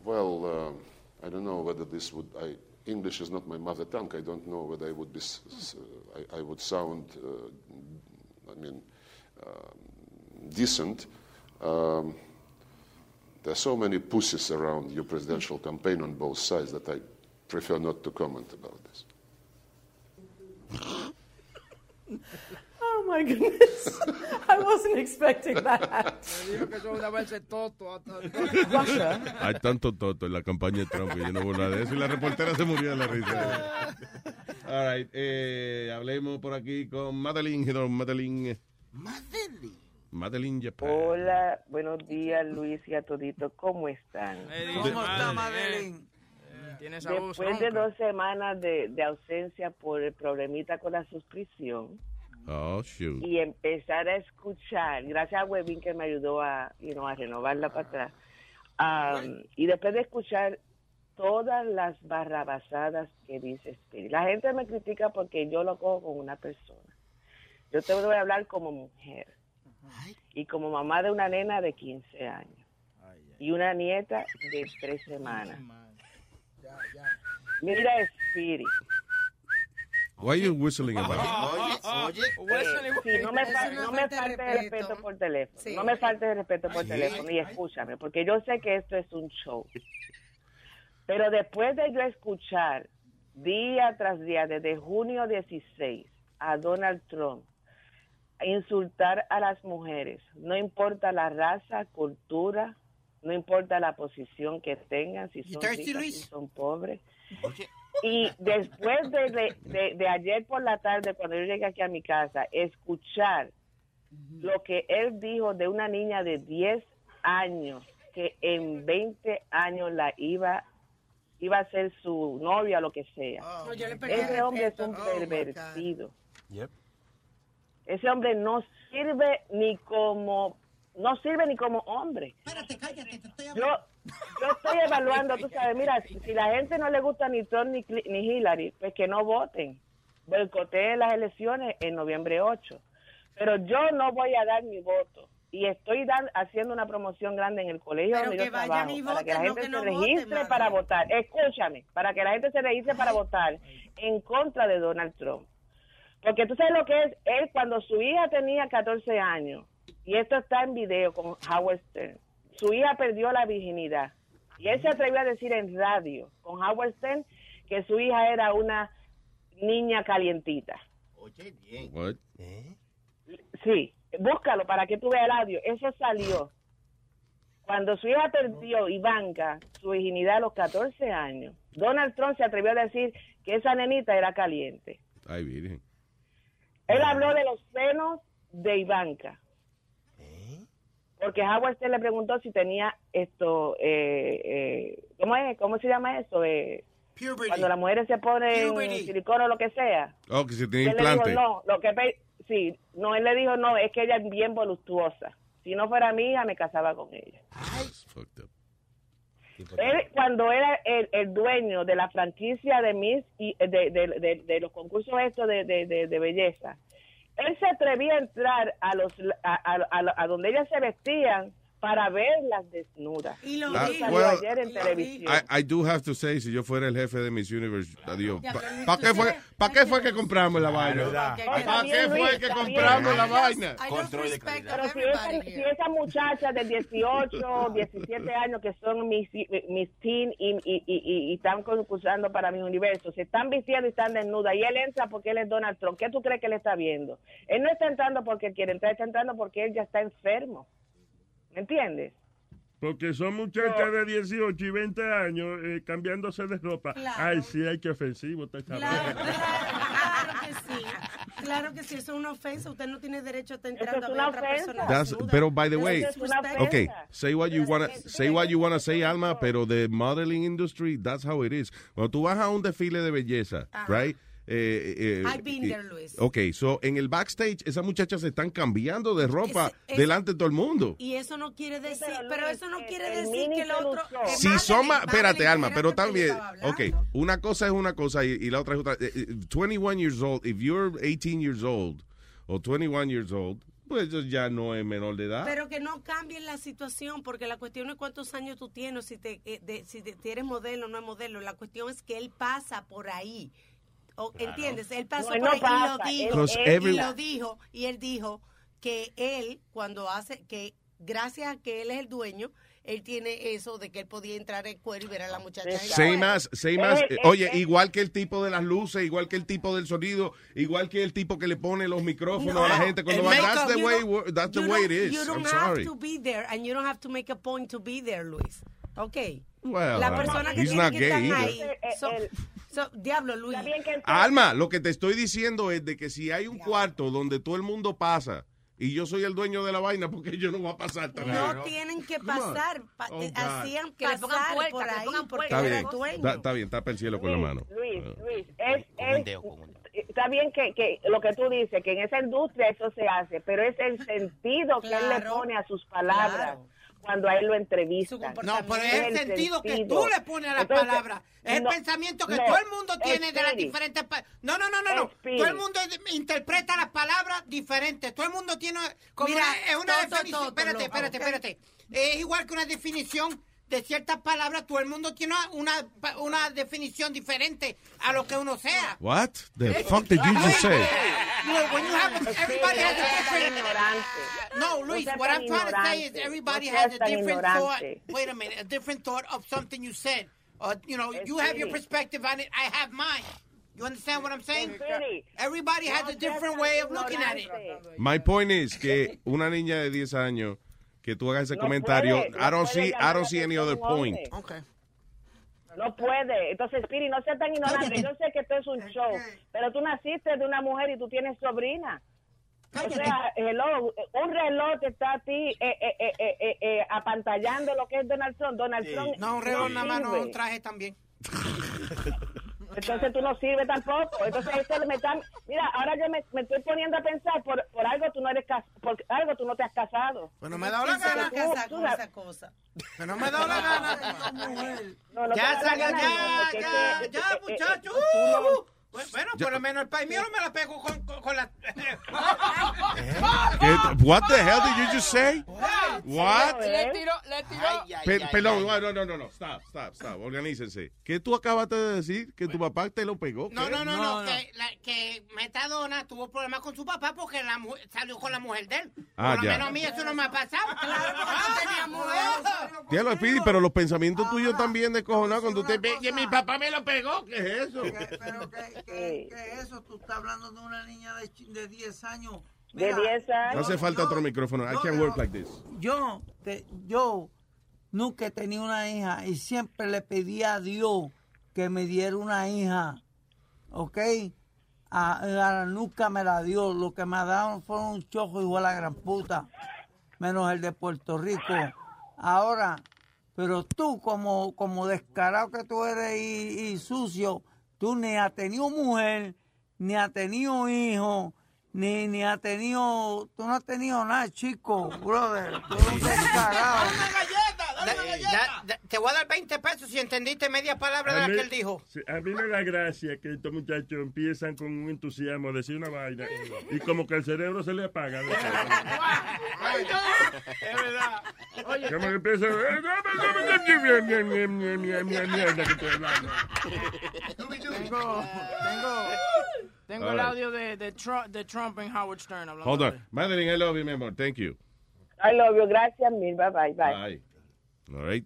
Well, um, I don't know whether this would. I, English is not my mother tongue. I don't know whether I would be. I, I would sound. Uh, I mean, um, decent. Um, there are so many pussies around your presidential campaign on both sides that I prefer not to comment about this. Oh my goodness. (laughs) I wasn't expecting that. Dijo que eso es una verse toto. Russia. Hay tanto toto en la campaña de Trump que yo no voy a hablar de eso y la reportera se murió de la risa. All right, eh, hablemos por aquí con Madeline. Hello, Madeline. Madeline. Madeline Japan. Hola, buenos días Luis y a todito, ¿cómo están? ¿Cómo está, Madeline? Voz Después de dos semanas de, de ausencia por el problemita con la suscripción Oh, shoot. y empezar a escuchar, gracias a Webin que me ayudó a, you know, a renovarla para atrás, um, y después de escuchar todas las barrabasadas que dice Spirit, la gente me critica porque yo lo cojo con una persona. Yo te voy a hablar como mujer y como mamá de una nena de 15 años y una nieta de tres semanas. Mira, Spirit. Why are you whistling about Eh, (laughs) sí, no me, fa- no me falte de respeto por teléfono. No me falte de respeto por Ay, teléfono y ay. escúchame, porque yo sé que esto es un show. Pero después de yo escuchar día tras día, desde junio 16, a Donald Trump insultar a las mujeres, no importa la raza, cultura, no importa la posición que tengan, si son ricas, si son pobres. Y después de, de- de- de ayer por la tarde, cuando yo llegué aquí a mi casa, escuchar lo que él dijo de una niña de 10 años, que en 20 años la iba iba a ser su novia, lo que sea. Perdí Ese hombre es un Oh, pervertido. Ese hombre no sirve ni como no sirve ni como hombre. Yo, yo estoy evaluando, tú sabes, mira, si, la gente no le gusta ni Trump ni, ni Hillary, pues que no voten. Boicoteen las elecciones en noviembre 8. Pero yo no voy a dar mi voto. Y estoy dan- haciendo una promoción grande en el colegio Pero donde que yo vayan trabajo y para que la no gente que se no registre para votar. Escúchame, para que la gente se registre para votar en contra de Donald Trump. Porque tú sabes lo que es, él cuando su hija tenía 14 años, y esto está en video con Howard Stern, su hija perdió la virginidad. Y él se atrevió a decir en radio con Howard Stern que su hija era una niña calientita. Oye, bien. What? Sí, búscalo para que tú veas el audio. Eso salió. Cuando su hija perdió, Ivanka, su virginidad a los 14 años, Donald Trump se atrevió a decir que esa nenita era caliente. Ay, virgen. Él habló de los senos de Ivanka. Porque Howard Stern le preguntó si tenía esto, eh, eh, ¿cómo es? ¿Cómo se llama eso? Eh, Cuando las mujeres se ponen silicona o lo que sea. Oh, que se tiene él le dijo, implante. no, lo que pe- sí, no, él le dijo, no, es que ella es bien voluptuosa. Si no fuera mi hija, me casaba con ella. Él, cuando era el, el dueño de la franquicia de Miss y de, de, de- de los concursos estos de, de, de- de belleza, él se atrevía a entrar a los a, a- a- a donde ellas se vestían para verlas desnudas. Y lo Ah, well, ayer en televisión. I, I do have to say, si yo fuera el jefe de Miss Universe, adiós. ¿Para tú qué, fue, ¿pa qué fue que compramos la vaina? verdad. ¿Para qué fue Luis, que compramos la vaina? Control de Pero si esa, si esa muchacha de 18, 17 años que son mis, mis teen y, y, y, y- y están concursando para mi universo, se están vistiendo y están desnudas y él entra porque él es Donald Trump, ¿qué tú crees que él está viendo? Él no está entrando porque él quiere entrar, está entrando porque él ya está enfermo. ¿Me entiendes? Porque son muchachas de 18 y 20 años eh, cambiándose de ropa. Ay, sí, hay que ofensivo. está esta Claro, claro que sí. Claro que sí, eso es una ofensa. Usted no tiene derecho a estar entrando es a otra ofensa. persona. That's, pero by the way, okay, say what you wanna say what you wanna say, Alma, pero the modeling industry, that's how it is. Cuando tú vas a un desfile de belleza, Ajá. right? Eh, eh, I've been eh, there, Luis. Okay, so en el backstage esas muchachas se están cambiando de ropa Es- es- delante de todo el mundo. Y eso no quiere decir, pero eso no el- quiere el decir que el otro. que Si Madeline- son más, espérate, Alma, pero también, okay, una cosa es una cosa y, y la otra es otra. Eh, eh, 21 years old, if you're 18 years old o 21 years old, pues eso ya no es menor de edad. Pero que no cambien la situación, porque la cuestión no es cuántos años tú tienes, si te, eh, de- si te- si eres modelo o no es modelo. La cuestión es que él pasa por ahí. O- ¿Entiendes? Él pasó No, él por no ahí y lo dijo. Because y every- lo dijo. Y él dijo que él, cuando hace, que gracias a que él es el dueño, él tiene eso de que él podía entrar en cuero y ver a la muchacha. as, same as, eh, oye, igual que el tipo de las luces, igual que el tipo del sonido, igual que el tipo que le pone los micrófonos a la gente cuando va. That's the you way, that's the way it is. You I'm don't have sorry. to be there and you don't have to make a point to be there, Luis. Okay. Well, la uh, persona que he's tiene not que gay estar either. ahí. So, so, diablo, Luis. Alma, lo que te estoy diciendo es de que si hay un cuarto donde todo el mundo pasa y yo soy el dueño de la vaina, porque yo no voy a pasar también. No tienen que pasar, pa- Oh, hacían Que le pongan pasar puerta, por ahí pongan porque Está bien, dueño. está, está bien, tapa el cielo con la mano. Luis, Luis, es, es- está bien que, que lo que tú dices, que en esa industria eso se hace, pero es el sentido que él le pone a sus palabras cuando a él lo entrevistan. No, pero es el sentido que tú le pones a las Entonces, palabras. Es no, el pensamiento que no, todo el mundo tiene de las diferentes... No, no, no, no, no. Todo el mundo interpreta las palabras diferentes. Todo el mundo tiene... Como Mira, una- es una definición... Espérate, espérate, espérate. Es igual que una definición de ciertas palabras. Todo el mundo tiene una, una, definición diferente a lo que uno sea. What the fuck did you just say? Look, when you have everybody has a different. No, Luis, what I'm trying to say is everybody has a different thought. Wait a minute, a different thought of something you said. Uh, you know, you have your perspective on it. I have mine. You understand what I'm saying? Everybody has a different way of looking at it. My point is que una niña de 10 años que tú hagas ese No comentario, puede, I don't see, I don't see any other point. hombre. No puede. Entonces, Spiri, no seas tan ignorante. Yo sé que esto es un show, pero tú naciste de una mujer y tú tienes sobrina. O sea, hello, un reloj te está a ti eh, eh, eh, eh, eh, eh, apantallando lo que es Donald Trump. Donald Trump No, un reloj nada más, no, un traje también. (laughs) Entonces tú no sirves tampoco. Entonces esto me está... Mira, ahora yo me, me estoy poniendo a pensar, por, por algo tú no eres cas- por algo tú no te has casado. Pues no me ha dado la ¿Quién se va gana. casar con esa cosa? Que no me ha dado la gana. (laughs) No, no ya, salga, ya, ya, ya, eh, eh, muchacho. Uh, Bueno, bueno, por lo menos el país mío no me la pego con, con, con la... (laughs) ¿Qué- What the hell did you just say? What? Le tiró, le tiró. Pe- perdón, no, no, no, no, stop, stop, stop, organícense. ¿Qué tú acabaste de decir? ¿Que tu papá te lo pegó? No, no, no, no, que, la, que Metadona tuvo problemas con su papá porque la salió con la mujer de él. Ah, Por lo ya. menos a mí eso no me ha pasado. (laughs) Diablo, (laughs) Speedy, pero los pensamientos tuyos también descojonados cuando usted ve que mi papá me lo pegó. ¿Qué es eso? Pero ¿qué, qué, qué es eso? Tú estás hablando de una niña de, ch- de 10 años. De Mira, 10 años. No hace falta otro micrófono. I can't work like this. Yo, te- yo nunca he tenido una hija y siempre le pedí a Dios que me diera una hija. ¿Ok? A, a- nunca me la dio. Lo que me daban fueron un chojo igual a la gran puta. Menos el de Puerto Rico. Ahora, Pero tú, como, como descarado que tú eres y, y sucio, tú ni has tenido mujer, ni has tenido hijo, ni, ni has tenido... Tú no has tenido nada, chico, brother. Tú eres un (laughs) te voy a dar 20 pesos si entendiste media palabra a de mí, la que él dijo. A mí me da gracia que estos muchachos empiezan con un entusiasmo a decir una vaina y como que el cerebro se le apaga. es verdad. Oye, como que tengo, tengo, tengo el audio de, de, Trump, de Trump and Howard Stern. Hold on. Madeline, I love you, mi amor. Thank you. I love you. Gracias mil. Bye, bye, bye. Bye. All right.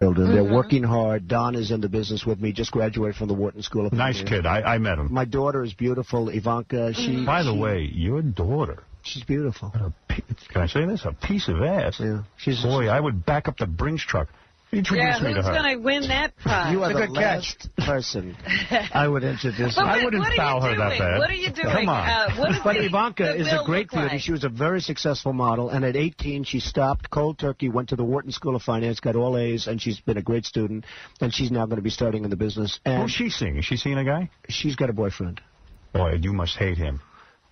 They're working hard. Don is in the business with me. Just graduated from the Wharton School of Nice Engineering. kid. I, I met him. My daughter is beautiful, Ivanka. She. By the she- way, your daughter. she's beautiful. Can I say this? A piece of ass. Yeah. She's Boy, I would back up the Brinks truck. Introduce me to her. Who's going to win that (laughs) prize? You are a the good catch. last person (laughs) I would introduce. But her. what- I wouldn't are you foul her that doing? bad. What are you doing? Come on. Uh, but the- Ivanka the is a great look beauty. like? She was a very successful model, and at 18, she stopped cold turkey, went to the Wharton School of Finance, got all A's, and she's been a great student. And she's now going to be starting in the business. And Who's she seeing? Is she seeing a guy? She's got a boyfriend. Boy, you must hate him.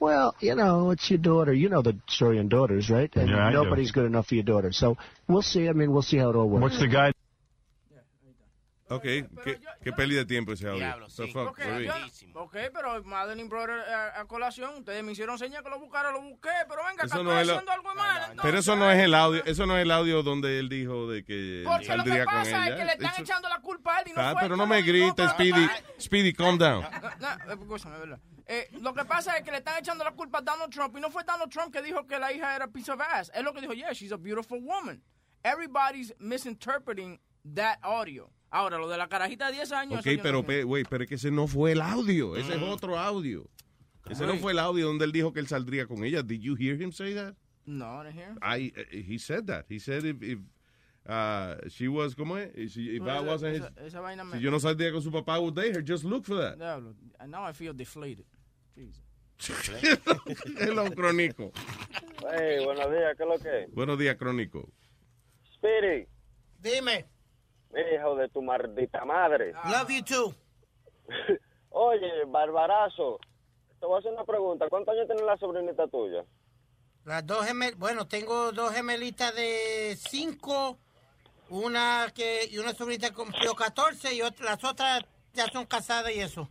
Well, you know, it's your daughter. You know the story on daughters, right? And Yeah, I do. nobody's good enough for your daughter. So we'll see. I mean, we'll see how it all works. What's the guy? Ok, ¿qué, qué pérdida de tiempo ese audio? Diablo, sí. fuck, Ok, Marie? yo- ok, pero Madeline Brother a, a colación, ustedes me hicieron señas que lo buscara, lo busqué, pero venga, Eso acá no estoy es lo- haciendo algo mal. entonces. Pero eso no es el audio, eso no es el audio donde él dijo de que Porque lo que con pasa es que le están Eso- echando la culpa a él y no Ah, fue pero no me grites, Speedy. Speedy, calm down. No, eh, escúchame, ¿verdad? Eh, lo que pasa es que le están echando la culpa a Donald Trump y no fue Donald Trump que dijo que la hija era piece of ass. Es lo que dijo, yeah, she's a beautiful woman. Everybody's misinterpreting that audio. Ahora, lo de la carajita de 10 años. Ok, pero, no pe- güey, pero es que ese no fue el audio. Ese es Mm. otro audio. Ese no fue el audio donde él dijo que él saldría con ella. Did you hear him say that? No, I didn't hear. I, uh, he said that. He said if, if uh, she was, ¿cómo es? She- if No, I esa- wasn't esa- his- esa vaina me- si yo no saldría con su papá, would date her. Just look for that. Now I feel deflated. Hello, (laughs) Crónico. Hey, buenos días, ¿qué es lo que es? Buenos días, Crónico. Spirit, Dime. hijo de tu maldita madre. Love you too. (laughs) Oye, barbarazo, te voy a hacer una pregunta. ¿Cuántos años tiene la sobrinita tuya? Las dos gemel, bueno, tengo dos gemelitas de cinco, una que y una sobrinita cumplió 14 y otra- las otras ya son casadas y eso.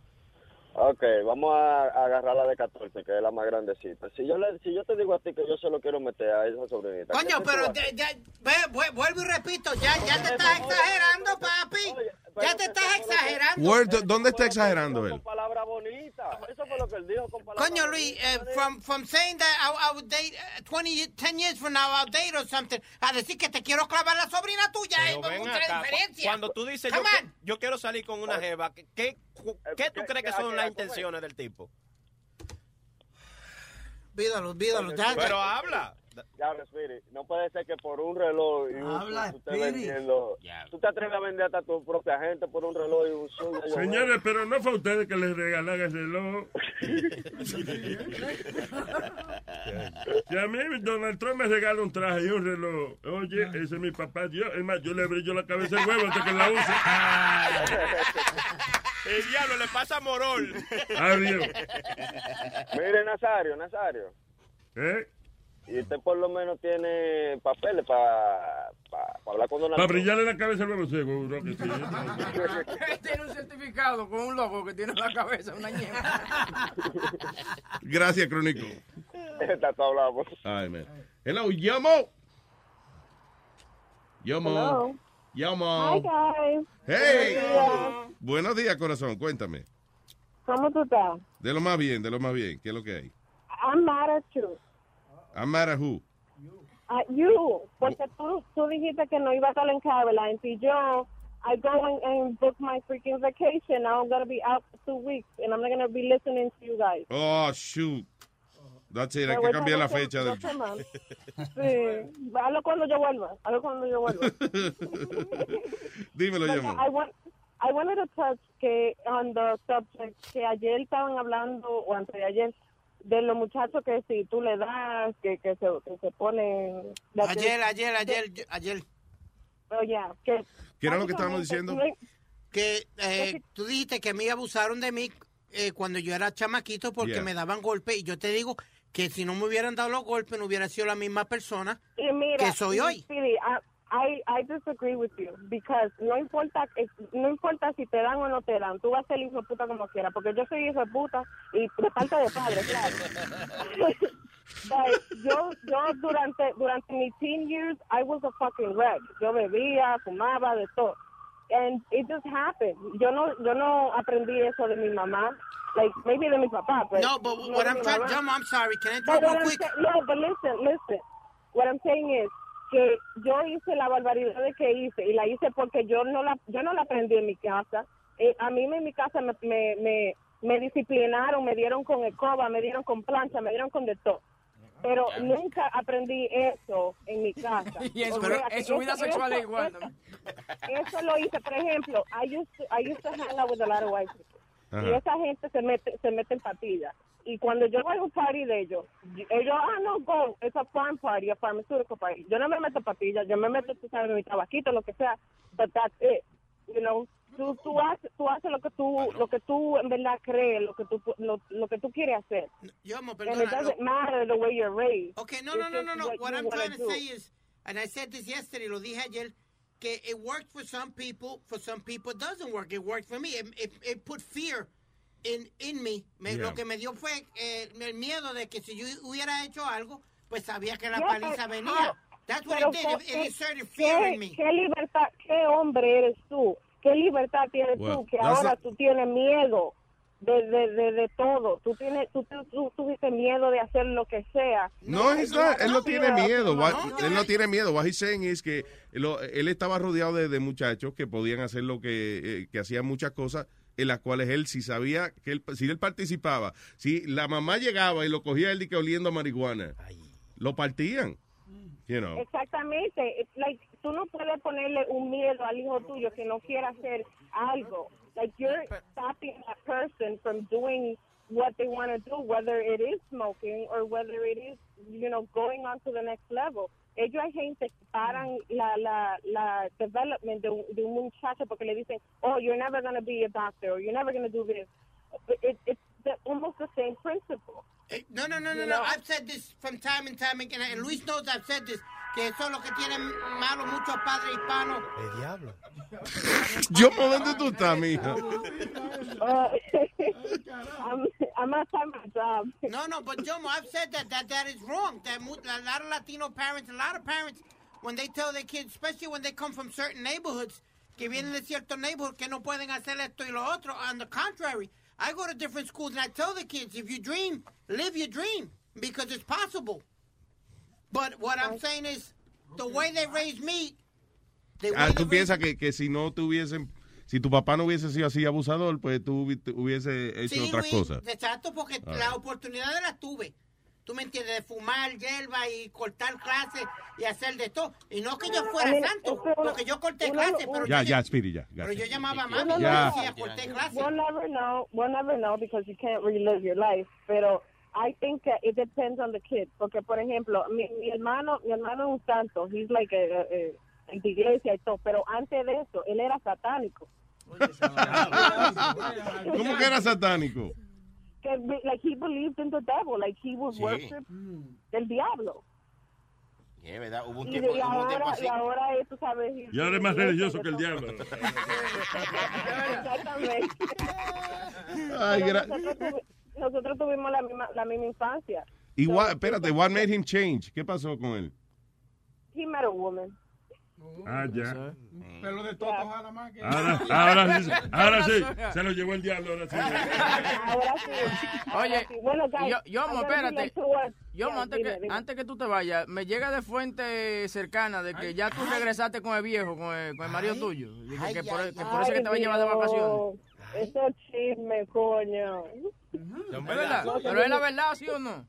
Ok, vamos a, a agarrar la de 14, que es la más grandecita. Si yo, le, si yo te digo a ti que yo se lo quiero meter a esa sobrinita. ¿qué Coño, pero ya, ya- vuelvo y repito, ya, ya te estás exagerando, papi. Ya te estás exagerando. Do- ¿Dónde está exagerando él? Palabra bonita. Eso fue lo que él dijo con palabras Coño, Luis, eh, from, from saying that I, I would date uh, 20, 10 years from now, I'll date or something, a decir que te quiero clavar la sobrina tuya, hay Pero ven mucha acá, diferencia. Cuando tú dices yo, yo quiero salir con una jeva, ¿qué, qué, qué tú crees que son las intenciones del tipo? Olvídalo, olvídalo. ya- Pero ya- habla. Ya, Spirit, no puede ser que por un reloj y un Habla, tú estés vendiendo. Tú te atreves a vender hasta tu propia gente por un reloj y un suyo. (laughs) yo Señores, pero no fue a ustedes que les regalan el reloj. (laughs) Si a mí Donald Trump me regala un traje y un reloj, oye, ese es mi papá Dios. Es más, yo le brillo la cabeza al huevo antes que la use. (laughs) El diablo le pasa a Morol. Adiós. Mire, Nazario, Nazario. ¿Eh? Y usted por lo menos tiene papeles para hablar con Donald Para brillarle la cabeza al huevo, seguro que sí. Él (laughs) tiene un certificado con un logo que tiene en la cabeza, una ñema. Gracias, Crónico. Está todo hablamos. Ay, man. Hello, Yomo. Yomo. Hello. Yomo. Hi, guys. Hey. Buenos días. Buenos días, corazón. Cuéntame. ¿Cómo tú estás? De lo más bien, de lo más bien. ¿Qué es lo que hay? I'm mad at you. I'm mad at who? At you. Porque tú, tú dijiste que no iba a en Caroline. Si yo, I go and, and book my freaking vacation. Now I'm going to be out for two weeks. And I'm not going to be listening to you guys. Oh, shoot. That's it. Hay que cambiar la fecha del... (laughs) Sí. Hazlo cuando yo vuelva. Hazlo cuando yo vuelva. (laughs) Dímelo, Yomo. I want, I wanted to touch que on the subject que ayer estaban hablando o antes de ayer de los muchachos que si tú le das que, que se que se ponen Ayer, ayer, ayer, yo- ayer. Oh, yeah. Que, ¿Qué era lo que estábamos diciendo? Que eh, tú dijiste que a mí abusaron de mí eh, cuando yo era chamaquito porque Yeah. me daban golpes y yo te digo que si no me hubieran dado los golpes no hubiera sido la misma persona Y mira, que soy hoy. Speedy, I, I, I disagree with you because no importa no importa si te dan o no te dan, tú vas a ser hijo de puta como quieras, porque yo soy hijo de puta y de parte de padre, claro. (laughs) Yo yo durante durante mis teen years I was a fucking wreck. Yo bebía, fumaba, de todo. And it just happened. Yo no yo no aprendí eso de mi mamá. Like maybe de mi papá, but No, but what I'm trying, I'm sorry, can I real quick? no, but listen, listen. What I'm saying is que yo hice la barbaridad de que hice y la hice porque yo no la yo no la aprendí en mi casa. Eh, a mí en mi casa me, me, me, me disciplinaron, me dieron con escoba, me dieron con plancha, me dieron con de todo. Pero nunca aprendí eso en mi casa. (laughs) Y en su- O sea, en su vida eso- sexual eso- es igual, Eso, eso lo hice, por ejemplo, I used to, I used to hang out with a lot of white people. Y esa gente se mete, se mete en patillas. Y cuando yo voy a un party de ellos, ellos, ah, no, go, it's a farm party, a pharmaceutical party. Yo no me meto patillas, yo me meto, tú sabes, mi tabaquito, lo que sea, but that's it. You know, tú, tú haces, tú haces lo que tú, lo que tú en verdad crees, lo que tú, lo, lo que tú quieres hacer. Yomo, And it perdona, doesn't lo- matter the way you're raised. Okay, no, no, no, no, no. what What I'm trying to do. say is, and I said this yesterday, lo dije ayer, que it worked for some people, for some people it doesn't work. It worked for me. It, it, it put fear in, in me. Me- Yeah. Lo que me dio fue eh, el miedo de que si yo hubiera hecho algo, pues sabía que la Yeah, paliza but- venía. That's what it did. ¿qué- It, ¿qué, in me. qué libertad, qué hombre eres tú? ¿Qué libertad tienes Well, tú? Que that's ahora not- tú tienes miedo de, de, de, de todo. Tú tienes, tú, tú, tú tuviste miedo de hacer lo que sea. No, not. él no tiene miedo. What- No, él no tiene miedo. What he's saying is que lo- él estaba rodeado de, de muchachos que podían hacer lo que, eh, que hacían muchas cosas en las cuales él si sabía que él, si él participaba, si la mamá llegaba y lo cogía él y que oliendo a marihuana, lo partían. You know. Exactamente. Like, tú no puedes ponerle un miedo al hijo tuyo que no quiera hacer algo. Like, you're stopping that person from doing what they want to do, whether it is smoking or whether it is, you know, going on to the next level. Ellos hay gente que paran la, la, la development de, un- de un muchacho porque le dicen, oh, you're never going to be a doctor or you're never going to do this. It, it's the, almost the same principle. Eh, No, no, no, no, You no. I've said this from time and time again, and Luis knows I've said this, que eso es lo que tienen malo muchos padres hispanos. El diablo. Yo, ¿dónde tú estás, mija? Uh, (laughs) I'm, I'm outside my job. No, no, but Jomo, I've said that that that is wrong. That a lot of Latino parents, a lot of parents, when they tell their kids, especially when they come from certain neighborhoods, que vienen de cierto neighborhood que no pueden hacer esto y lo otro. On the contrary, I go to different schools and I tell the kids, if you dream, live your dream because it's possible. But what I'm saying is, the way they raised me, Ah, they tú raised- piensas que, que si no tuviesen, si tu papá no hubiese sido así abusador, pues tú hubi- hubiese hecho Sí, otras Luis, cosas. Exacto, porque Ah. las oportunidades las tuve. Tú me entiendes, de fumar hierba y cortar clases y hacer de todo. Y no que yo fuera I mean, santo, porque yo corté clases, pero Ya, yo, ya, Speedy, ya. ya. pero yo llamaba a mami y Ya. decía, corté clases. We'll never know. We'll never know because you can't relive your life. Pero I think that it depends on the kid. Porque, por ejemplo, mi, mi hermano, mi hermano es un santo. He's like a, a- a- la iglesia y todo. Pero antes de eso, él era satánico. (laughs) ¿Cómo que era satánico? Que, like he believed in the devil. Like he would Sí. worship el diablo. Verdad, hubo un Y, tiempo, de- y hubo un tiempo ahora, así. y ahora es, tú sabes. Y ahora es más religioso que el diablo. (laughs) Exactamente. Ay, nosotros, tuvi- nosotros tuvimos la misma, la misma infancia. Y what- espérate, what made him change? ¿Qué pasó con él? He met a woman. Ah, ya. Pero de todo, ojalá más que. Ahora, ahora sí, (laughs) ahora sí, se lo llevó el diablo, ahora sí. Ahora sí. Oye. Bueno, yo, espérate. like two words. Yo, Yeah, antes, que, antes que tú te vayas, me llega de fuente cercana de que ya tú regresaste con el viejo, con el, con el marido tuyo. Y que, que por, que por eso es que te va a llevar de vacaciones. Eso es chisme, coño. ¿Es verdad? Pero es la verdad, ¿sí o no?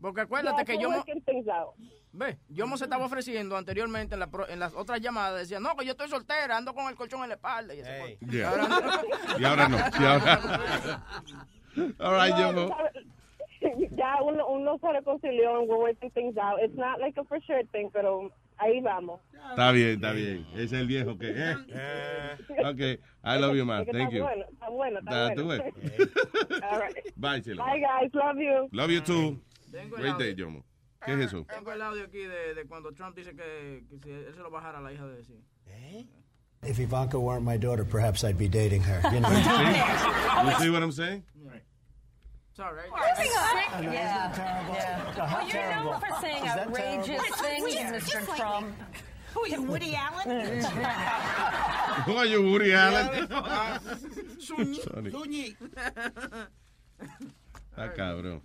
Porque acuérdate que yo... Ve, yo me se estaba ofreciendo anteriormente en, la pro- en las otras llamadas. Decía, no, que yo estoy soltera, ando con el colchón en la espalda. Y, ese col- Yeah. ahora no. Y ahora no. Y ahora... All right, No, Yomo. (laughs) Ya uno, uno se reconcilió and we're working things out. It's not like a for sure thing, pero Ahí vamos. Está bien, está bien. Ese es el viejo que. Eh. Ok, I love you, man. Thank está you. bueno, está bueno, está bueno. (laughs) All right. Bye. Bye, guys. Love you. Love you too. Great day, Jomo. ¿Qué es eso? Tengo el audio aquí de, de cuando Trump dice que, que si él se lo bajara a la hija de sí. If Ivanka weren't my daughter, perhaps I'd be dating her. You know. (laughs) You see what I'm saying? It's all right. Yeah. yeah. Well, you're known for saying outrageous things. Mr. Like Trump. Who are you, Woody Allen? Who are you, Woody Allen? Suñi. Sorry. Suñi. Ah, cabrón.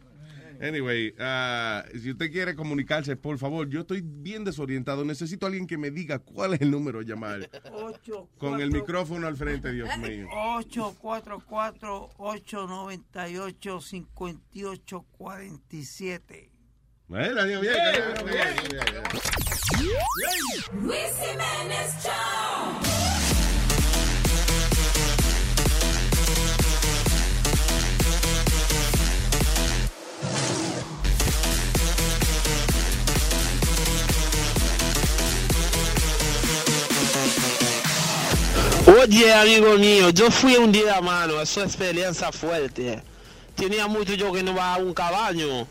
Anyway, ah, si usted quiere comunicarse, por favor, yo estoy bien desorientado. Necesito a alguien que me diga cuál es el número a llamar. Ocho, Con el micrófono al frente, Dios mío. 844-898-5847. Bueno, bien, la dio bien, bien, bien. Luis Jiménez Show. Oye, amigo mío, yo fui un día, mano, es experiencia fuerte. Tenía mucho yo que no va a un caballo.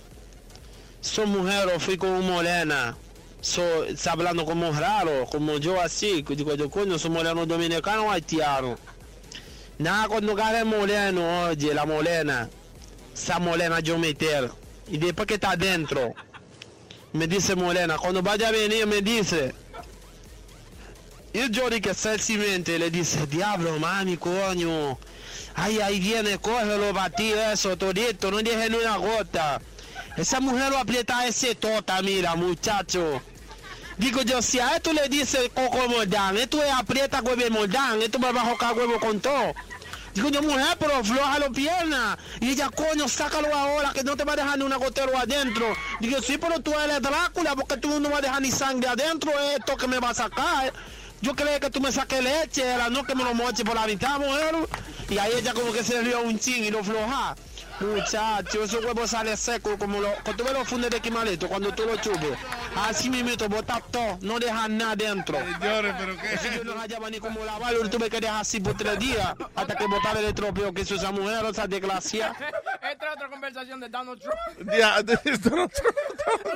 Soy mujer, fui con una morena. So, está hablando como raro, como yo así. Digo, yo coño, soy moreno dominicano o haitiano. Nada, cuando agarré moreno, oye, la morena. Esa morena yo meter. Y después que está adentro, me dice morena, cuando vaya a venir me dice, yo dije sexymente le dice, diablo, mami, coño. Ay, ahí viene, cógelo, batí eso, todito, no deje ni una gota. Esa mujer lo aprieta ese tota, mira, muchacho. Digo yo, si a esto le dice coco moldán, esto es aprieta huevo moldán, esto me va a jocar huevo con todo. Digo yo, mujer, pero afloja las piernas. Y ella, coño, sácalo ahora, que no te va a dejar ni una gotero adentro. Digo, sí, pero tú eres Drácula, porque tú no vas a dejar ni sangre adentro, esto que me va a sacar. Yo creía que tú me saques leche, era no que me lo moche por la mitad, mujer. Y ahí ella como que se rió un ching y lo floja. Muchacho, esos huevos salen secos como lo, cuando tú ves los fundes de quimalito, cuando tú lo chupes. Así mismo, bota todo, no deja nada dentro. Señores, pero qué Si yo no hallaba ni como lavarlo, lo tuve que dejar así por tres días, hasta que botar el estropeo que hizo esa mujer, esa desgracia. Esta es otra conversación de Donald Trump. Ya, esto no Muchacho, pero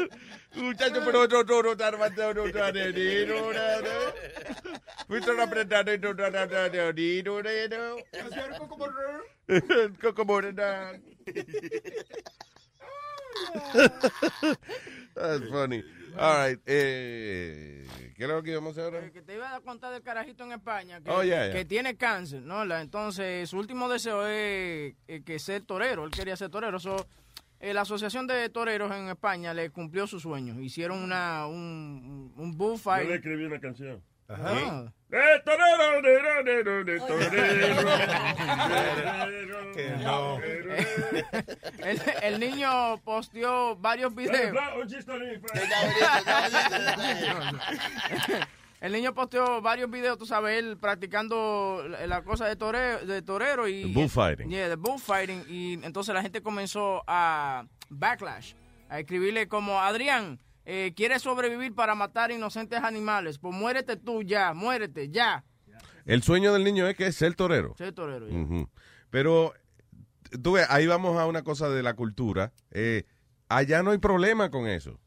no, no, no, no, no, no, no, no, no, no, no, no. Fuiste un apretado y no, no, no, no, no, ni, no, no, no. Cocomorena. That's funny. All right. Eh, ¿Qué es lo que íbamos a hacer ahora? Que te iba a contar del carajito en España que, Oh, yeah, yeah. que tiene cáncer, ¿no? La- entonces, su último deseo es eh, que ser torero. Él quería ser torero. So, eh, la Asociación de Toreros en España le cumplió su sueño. Hicieron una, un, un Yo bullfight. le escribí una canción. Ah. ¡Eh, torero, torero, torero, de torero! (laughs) Que no. el, el niño posteó varios videos. (laughs) El niño posteó varios videos, tú sabes, él practicando la, cosa de torero, de torero y... The bullfighting. Yeah, the bullfighting. Y entonces la gente comenzó a backlash, a escribirle como, Adrián, eh, ¿quieres sobrevivir para matar inocentes animales? Pues muérete tú ya, muérete ya. El sueño del niño es que es ser torero. Ser torero, ya. Pero, tú ves, ahí vamos a una cosa de la cultura. Eh, allá no hay problema con eso.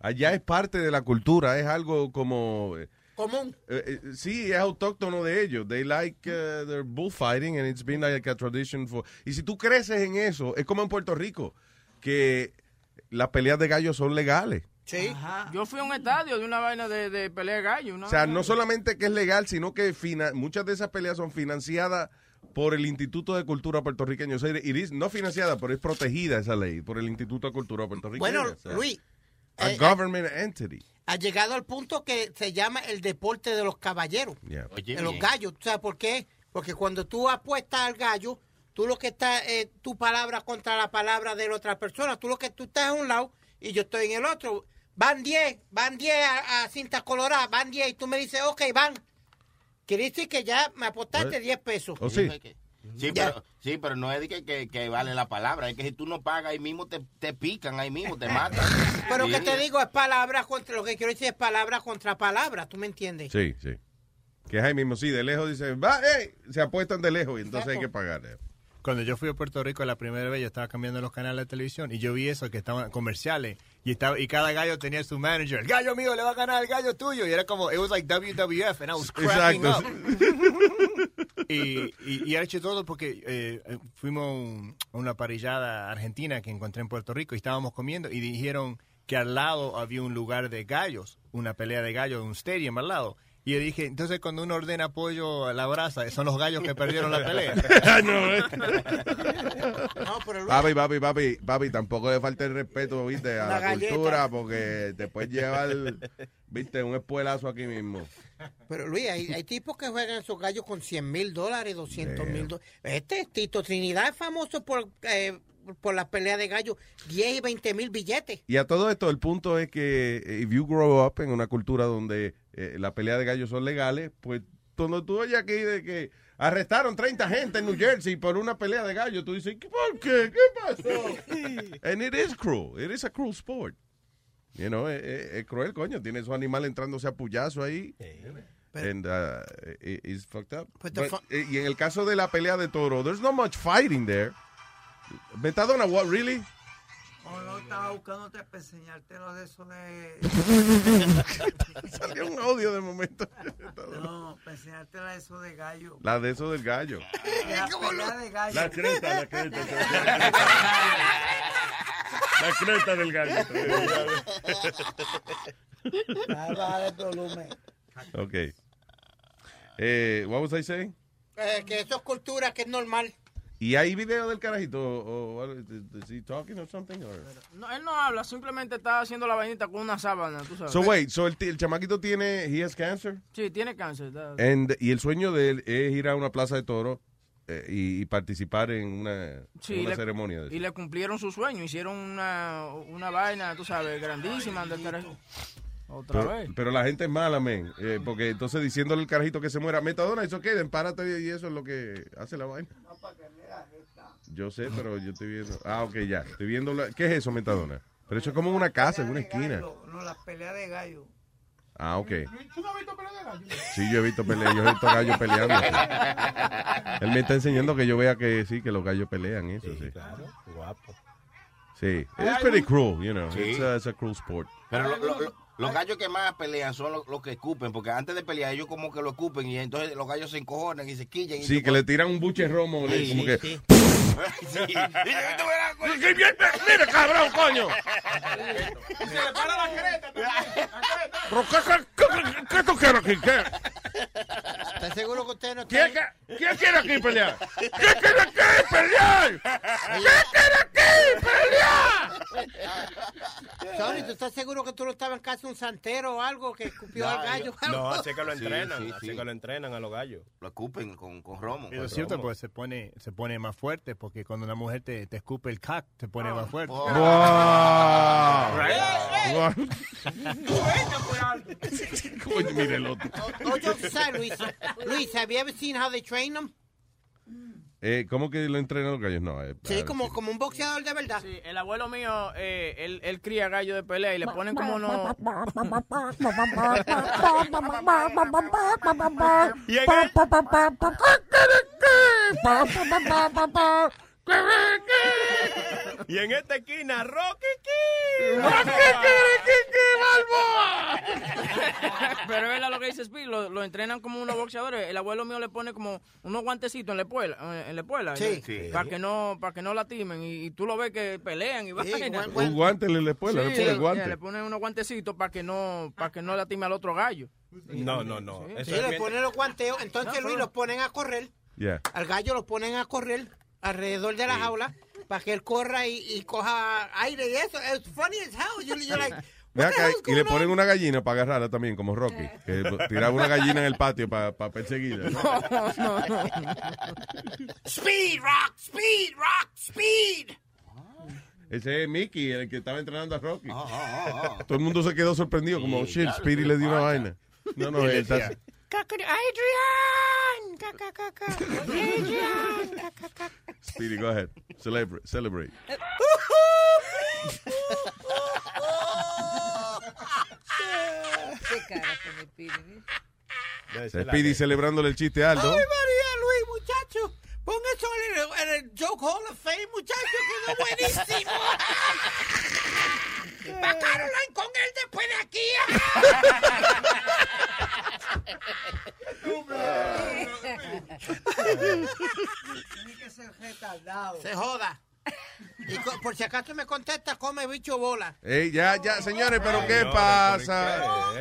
Allá es parte de la cultura, es algo como... eh, Común. eh, eh, sí, es autóctono de ellos. They like uh, their bullfighting and it's been like a tradition for... Y si tú creces en eso, es como en Puerto Rico, que las peleas de gallos son legales. Sí. Yo fui a un estadio de una vaina de, de pelea de gallo. O sea, no solamente que es legal, sino que fina- muchas de esas peleas son financiadas por el Instituto de Cultura puertorriqueño. O sea, it is- no financiada, pero es protegida esa ley por el Instituto de Cultura puertorriqueño. Bueno, O sea, Luis, a eh, government entity. ha llegado al punto que se llama el deporte de los caballeros. Yeah. de los gallos. ¿Tú sabes por qué? Porque cuando tú apuestas al gallo, tú lo que estás es tu palabra contra la palabra de la otra persona. Tú lo que tú estás en un lado y yo estoy en el otro. Van 10, van 10 a, a cinta colorada, van 10 y tú me dices, ok, van. Quiere decir que ya me apostaste What? 10 pesos. Oh, sí. Sí, pero, sí, pero no es de que, que, que vale la palabra, es que si tú no pagas ahí mismo te, te pican, ahí mismo te matan. (laughs) Pero Sí. que te digo, es palabra contra, lo que quiero decir es palabra contra palabra, ¿tú me entiendes? Sí, sí. Que es ahí mismo, sí, de lejos dice, va, ey, se apuestan de lejos y entonces hay que pagar. Cuando yo fui a Puerto Rico la primera vez, yo estaba cambiando los canales de televisión y yo vi eso, que estaban comerciales. Y estaba y cada gallo tenía su manager. El gallo mío le va a ganar al gallo tuyo. Y era como, it was like WWF, and I was cracking Exacto. up. (laughs) y, y, y era todo porque eh, fuimos un- a una parrillada argentina que encontré en Puerto Rico y estábamos comiendo y dijeron que al lado había un lugar de gallos, una pelea de gallos, un stadium al lado. Y yo dije, entonces cuando uno ordena pollo a la brasa, son los gallos que perdieron la pelea. (laughs) No, eh. No, pero Luis- Papi, papi, papi, papi, tampoco le falta el respeto, viste, a La cultura, porque te puedes llevar, viste, un espuelazo aquí mismo. Pero Luis, hay, hay tipos que juegan esos gallos con 100 mil dólares, 200 mil dólares. Este Tito Trinidad es famoso por, eh, por las peleas de gallos, 10 y 20 mil billetes. Y a todo esto, el punto es que eh, if you grow up en una cultura donde eh, la pelea de gallos son legales, pues cuando tú oyes aquí de que arrestaron 30 gente en New Jersey por una pelea de gallos, tú dices, ¿por qué? ¿Qué pasó? (laughs) And it is cruel. It is a cruel sport. You know, es, es- es cruel, coño. Tiene esos animales entrándose a puyazo ahí. And uh, it- it's fucked up. But the But, fu- eh, y en el caso de la pelea de toro, there's not much fighting there. Metadona, what, really? O no estaba buscándote para enseñarte lo de eso de. (laughs) Salió un audio de momento. No, para enseñarte lo de eso de gallo. La de eso del gallo. La pelea de gallo. La creta, la creta. La creta del gallo. Baja el volumen. Ok. Eh, what was I saying? Eh, que eso es cultura, que es normal. ¿Y hay video del carajito? O, what, is, is he talking or something? Or? No, él no habla, simplemente está haciendo la vainita con una sábana, tú sabes. So wait, so el, el chamaquito tiene, he has cancer? Sí, tiene cáncer. And, y el sueño de él es ir a una plaza de toro eh, y, y participar en una, Sí, en una le- ceremonia. De Y le cumplieron su sueño, hicieron una, una vaina, tú sabes, grandísima. del carajo. Otra pero, vez. pero la gente es mala, men. eh, porque entonces diciéndole al carajito que se muera, metadona, eso queden, párate y eso es lo que hace la vaina. Yo sé, pero yo estoy viendo. Ah, ok, ya. Estoy viendo. la- ¿Qué es eso, metadona? Pero eso es como en una casa, en una esquina. No, la pelea de gallo. Ah, ok. ¿Tú no has visto pelea de gallo? Sí, yo he visto peleas, yo he visto gallos peleando. Él me está enseñando que yo vea que sí, que los gallos pelean, eso sí. Guapo. Sí, it's pretty cruel, you know. Sí. It's, a, it's a cruel sport. Pero lo- lo- lo- los gallos que más pelean son los, los que escupen, porque antes de pelear ellos como que lo escupen y entonces los gallos se encojonan y se quillan. Y Sí, que le tiran un buche romo, le- Sí, como sí, que... sí. (laughs) (laughs) Sí. (laughs) ¡Mira, cabrón, coño! Se le para la creta también. ¿Pero qué, qué, qué, qué tú quieres aquí? ¿Qué? ¿Estás seguro que usted no está ¿Quién, qué- quién quiere aquí pelear? ¿Quién quiere aquí pelear? ¿Quién quiere aquí pelear? Tony, ¿tú estás seguro que tú no estabas en casa un santero o algo que escupió al gallo? No, así que lo (laughs) Sí, entrenan, sí, así sí. que lo entrenan a los gallos. Lo escupen con, con romo. Eso es cierto, pues se pone, se pone más fuerte, porque cuando una mujer te, te escupe el cac, se pone más fuerte. Wow. Right? Coño, mire el otro. Oh, Luis. Luis, have you ever seen how they train them? Eh, ¿Cómo que lo entrenan los gallos? No, eh, Sí, ah, como, como un boxeador de verdad. Sí, el abuelo mío, eh, él, él cría gallo de pelea y le ponen como. Y en Y en esta esquina, Rocky Kid. Pero es lo que dice Speed, lo, lo entrenan como unos boxeadores. El abuelo mío le pone como unos guantecitos en la espuela, eh, en la espuela, Sí. Sí. para que no, para que no lastimen y, y tú lo ves que pelean y Sí, buen- Un guante en la escuela, Sí, le pone le- guante. le ponen unos guantecitos para que no, para que no lastime al otro gallo. No, no, no. Sí. Eso le ponen los guanteos. Entonces, No, Luis, los ponen a correr. Yeah. Al gallo lo ponen a correr alrededor de la jaula para que él corra y, y coja aire y eso. Es funny as hell. You- you're like, (laughs) acá, y le ponen on? una gallina para agarrarla también, como Rocky. Que tiraba una gallina en el patio para perseguirla. (laughs) Speed, rock, speed, rock, speed. Ese es Mickey, el que estaba entrenando a Rocky. Ah, ah, ah. Todo el mundo se quedó sorprendido, como, shit, Speedy le dio una vaya. vaina. No, no, él está, Adrian. Adrian. Speedy, go ahead. Celebrate. Celebrate. Qué cara. Speedy celebrándole el chiste a Aldo. Ay, María Luis, muchacho. Pon eso en el, en el Joke Hall of Fame, muchacho, quedó buenísimo. (laughs) Va Caroline con él después de aquí. (laughs) (laughs) Tiene que ser retardado. Se joda. Y co- por si acaso me contesta, come bicho bola. Ey, ya, ya, señores, pero ¿qué pasa?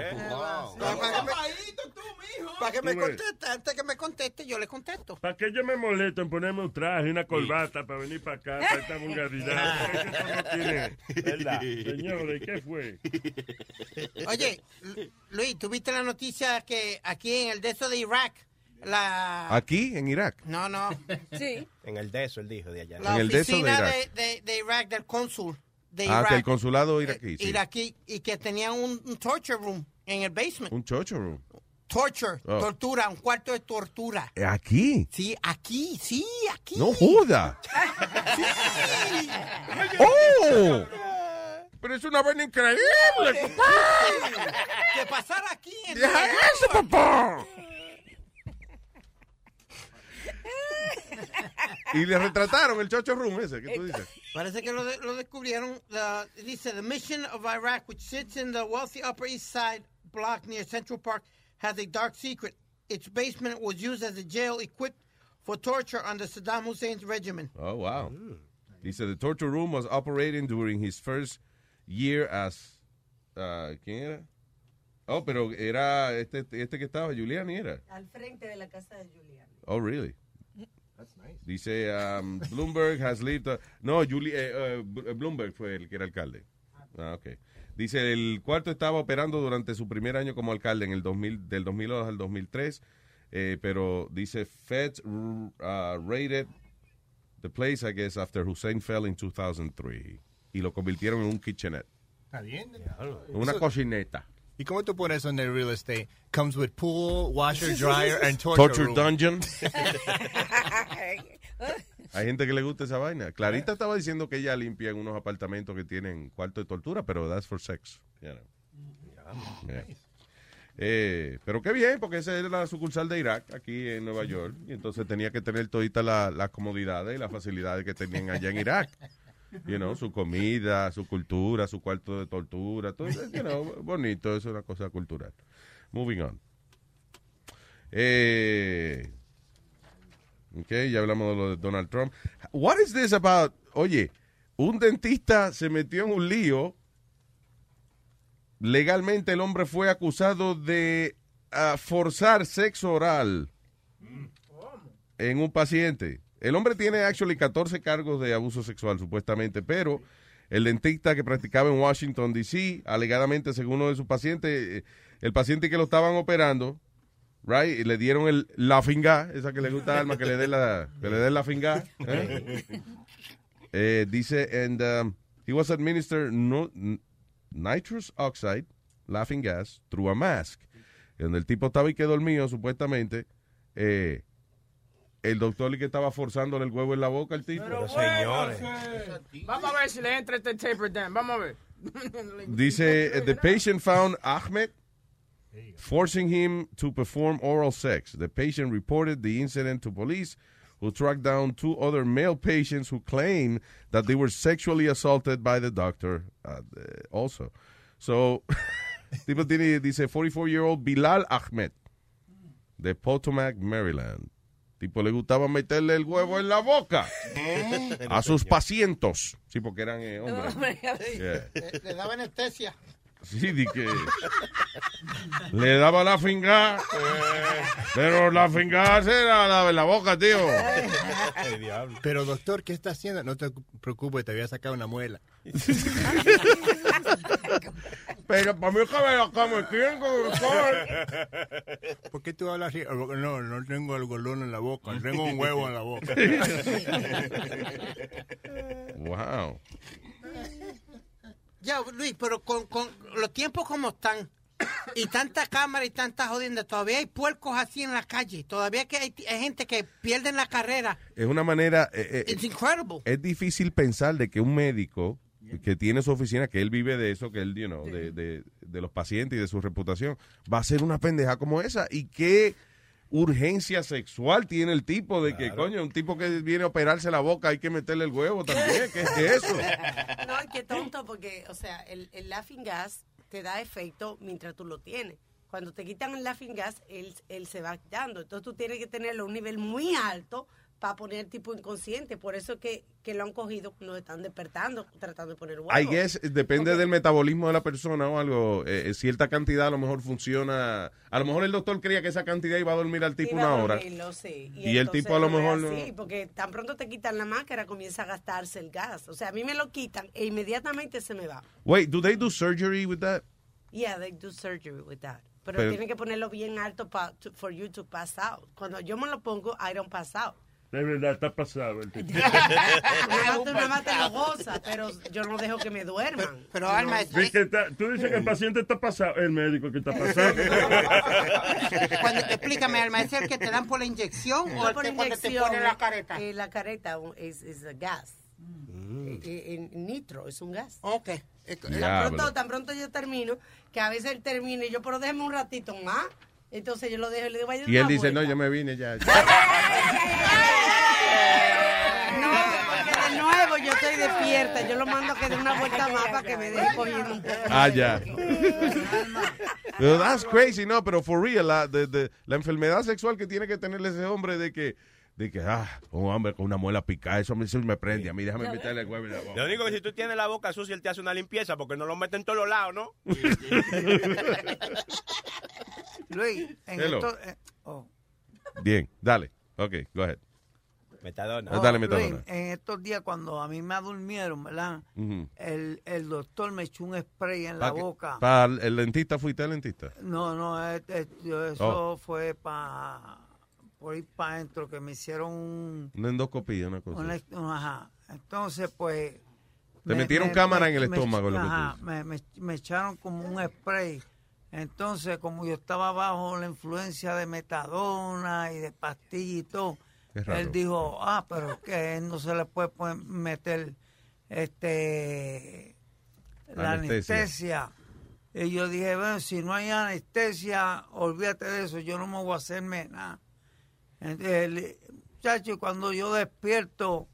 Para que me conteste, antes que me conteste, yo le contesto. ¿Para qué yo me molesto en ponerme un traje y una corbata para venir para acá, para esta vulgaridad? (laughs) Señores, ¿qué fue? Oye, Lu- Luis, ¿tuviste la noticia que aquí en el de eso de Irak, la... Aquí, en Irak. No, no. Sí. En el de eso, él dijo de allá. La En el de eso de oficina Irak. de, de- de Irak, del cónsul de Ah, Irak. que el consulado iraquí, sí. iraquí, y que tenían un, un torture room en el basement. Un chocho room. Torture, Oh. tortura, un cuarto de tortura. Eh, ¿Aquí? Sí, aquí, sí, aquí. No joda. (laughs) ¡Oh! Pero es una vaina increíble, papá. Que pasara aquí. En Deja eso, papá. Y le retrataron el chocho room ese que tú dices. Parece que lo, de- lo descubrieron. the- dice, the mission of Iraq, which sits in the wealthy Upper East Side block near Central Park, has a dark secret. Its basement was used as a jail equipped for torture under Saddam Hussein's regimen. Oh, wow. Dice, the torture room was operating during his first year as... uh, ¿Quién era? Oh, pero era este, este que estaba, Giuliani era. Al frente de la casa de Julián. Oh, really? Dice, um, (laughs) Bloomberg has lived... a- no, Juli- eh, B- Bloomberg fue el que era alcalde. Ah, ok. Dice, el cuarto estaba operando durante su primer año como alcalde, en el 2000, del 2002 al 2003, eh, pero dice, Feds uh, raided the place, I guess, after Hussein fell in 2003. Y lo convirtieron en un kitchenette, Está bien. una Eso- cocineta. ¿Y cómo tú pones eso en el real estate? Comes with pool, washer, (laughs) dryer, and torture, Torture room. dungeon. (laughs) Hay gente que le gusta esa vaina. Clarita estaba diciendo que ella limpia en unos apartamentos que tienen cuarto de tortura, pero that's for sex. you know. Yeah. Eh, pero qué bien, porque esa era la sucursal de Irak, aquí en Nueva York, y entonces tenía que tener toditas la- las comodidades y las facilidades que tenían allá en Irak. You know, su comida, su cultura, su cuarto de tortura, todo you know, bonito, es una cosa cultural. Moving on. Eh, ok, ya hablamos de lo de Donald Trump. What is this about? Oye, un dentista se metió en un lío. Legalmente el hombre fue acusado de ah, forzar sexo oral en un paciente. El hombre tiene actually 14 cargos de abuso sexual supuestamente, pero el dentista que practicaba en Washington D.C. alegadamente según uno de sus pacientes, eh, el paciente que lo estaban operando, right, y le dieron el la finga, esa que le gusta a Alma que le dé la que le dé finga. ¿eh? Eh, dice and um, he was administered nitrous oxide, laughing gas, through a mask. Donde el tipo estaba y que dormido supuestamente eh, el doctor que estaba forzándole el huevo en la boca al tipo. señores. Vamos a ver si le entra este taper down. Vamos a ver. (laughs) Dice, uh, the patient found Ahmed forcing him to perform oral sex. The patient reported the incident to police, who tracked down two other male patients who claimed that they were sexually assaulted by the doctor uh, also. So, (laughs) tipo tiene, dice 44-year-old Bilal Ahmed, de Potomac, Maryland. Tipo, le gustaba meterle el huevo en la boca a sus pacientes. Sí, porque eran eh, hombres. Yeah. Le, le daba anestesia. Sí, di que le daba la finga, pero la finga se la daba en la boca, tío. Pero doctor, ¿qué está haciendo? No te preocupes, te voy a sacar una muela. (laughs) Pero para mí que me la como ¿quién? ¿Por qué tú hablas así? No, no tengo algodón en la boca, tengo un (laughs) huevo en la boca. Wow. Ya, Luis, pero con, con los tiempos como están, y tanta cámara y tanta jodienda, todavía hay puercos así en la calle. Todavía que hay, hay gente que pierde la carrera. Es una manera... eh, eh, It's incredible. es difícil pensar de que un médico que tiene su oficina, que él vive de eso, que él, you know, de, de- de los pacientes y de su reputación, va a ser una pendeja como esa. ¿Y qué urgencia sexual tiene el tipo de que, coño, un tipo que viene a operarse la boca hay que meterle el huevo también? ¿Qué es eso? (laughs) No, qué tonto, porque, o sea, el, el laughing gas te da efecto mientras tú lo tienes. Cuando te quitan el laughing gas, él, él se va quitando. Entonces tú tienes que tenerlo a un nivel muy alto para poner el tipo inconsciente. Por eso es que, que lo han cogido, nos están despertando, tratando de poner huevos. I guess depende del metabolismo de la persona o algo. eh, cierta cantidad a lo mejor funciona. A lo mejor el doctor creía que esa cantidad iba a dormir al tipo Iba a una hora. dormirlo, sí. Y el entonces tipo a lo no mejor no- así, porque tan pronto te quitan la máscara, comienza a gastarse el gas. O sea, a mí me lo quitan e inmediatamente se me va. Wait, do they do surgery with that? Yeah, they do surgery with that. Pero, Pero- tienen que ponerlo bien alto pa, to- for you to pass out. Cuando yo me lo pongo, I don't pass out. De verdad, está pasado el. Nada, (laughs) tú nada más te lo gozas, pero yo no dejo que me duerman. Pero, Alma, Dice que está- tú dices que el paciente está pasado, el médico que está pasado. (laughs) Cuando, explícame, Alma, ¿es el que te dan por la inyección o No el por que cuando te inyección, ponen la careta? eh, la careta es, es a gas. Eh, eh, en nitro, es un gas. Ok. Tan pronto, tan pronto yo termino, que a veces él termina y yo, pero déjeme un ratito más. Entonces yo lo dejo y le digo, vaya Y él dice, no, yo me vine ya. (laughs) No, porque de nuevo yo estoy despierta. Yo lo mando a que dé una vuelta más para que me deje cogiendo un poco. Ah, ya. Pero that's crazy, no, pero for real, la, de- de- la enfermedad sexual que tiene que tener ese hombre de que, de que, ah, un hombre con una muela picada, eso, me- eso me prende a mí, déjame meterle el huevo en la boca. Lo único que si tú tienes la boca sucia, él te hace una limpieza porque no lo mete en todos los lados, ¿no? (laughs) Luis, en Hello. esto, eh, oh. Bien, dale. Ok, go ahead. Metadona. Ah, dale, Luis, metadona. en estos días cuando a mí me durmieron, ¿verdad? Ujú. El, el doctor me echó un spray en Pa' la que- boca. Para el, el dentista, ¿fuiste al dentista? No, no, eh, eh, yo- eso Oh. fue para por ir para adentro, que me hicieron un... Una endoscopía, una cosa. una- ajá. Entonces, pues... Te metieron cámara en el estómago, lo que tú ajá, dices. me, me- me echaron como un spray. Entonces, como yo estaba bajo la influencia de metadona y de pastillas y todo, él dijo, ah, pero que él no se le puede meter este la Anestesia. anestesia. Y yo dije, bueno, si no hay anestesia, olvídate de eso, yo no me voy a hacerme nada. Entonces, el- muchacho, cuando yo despierto,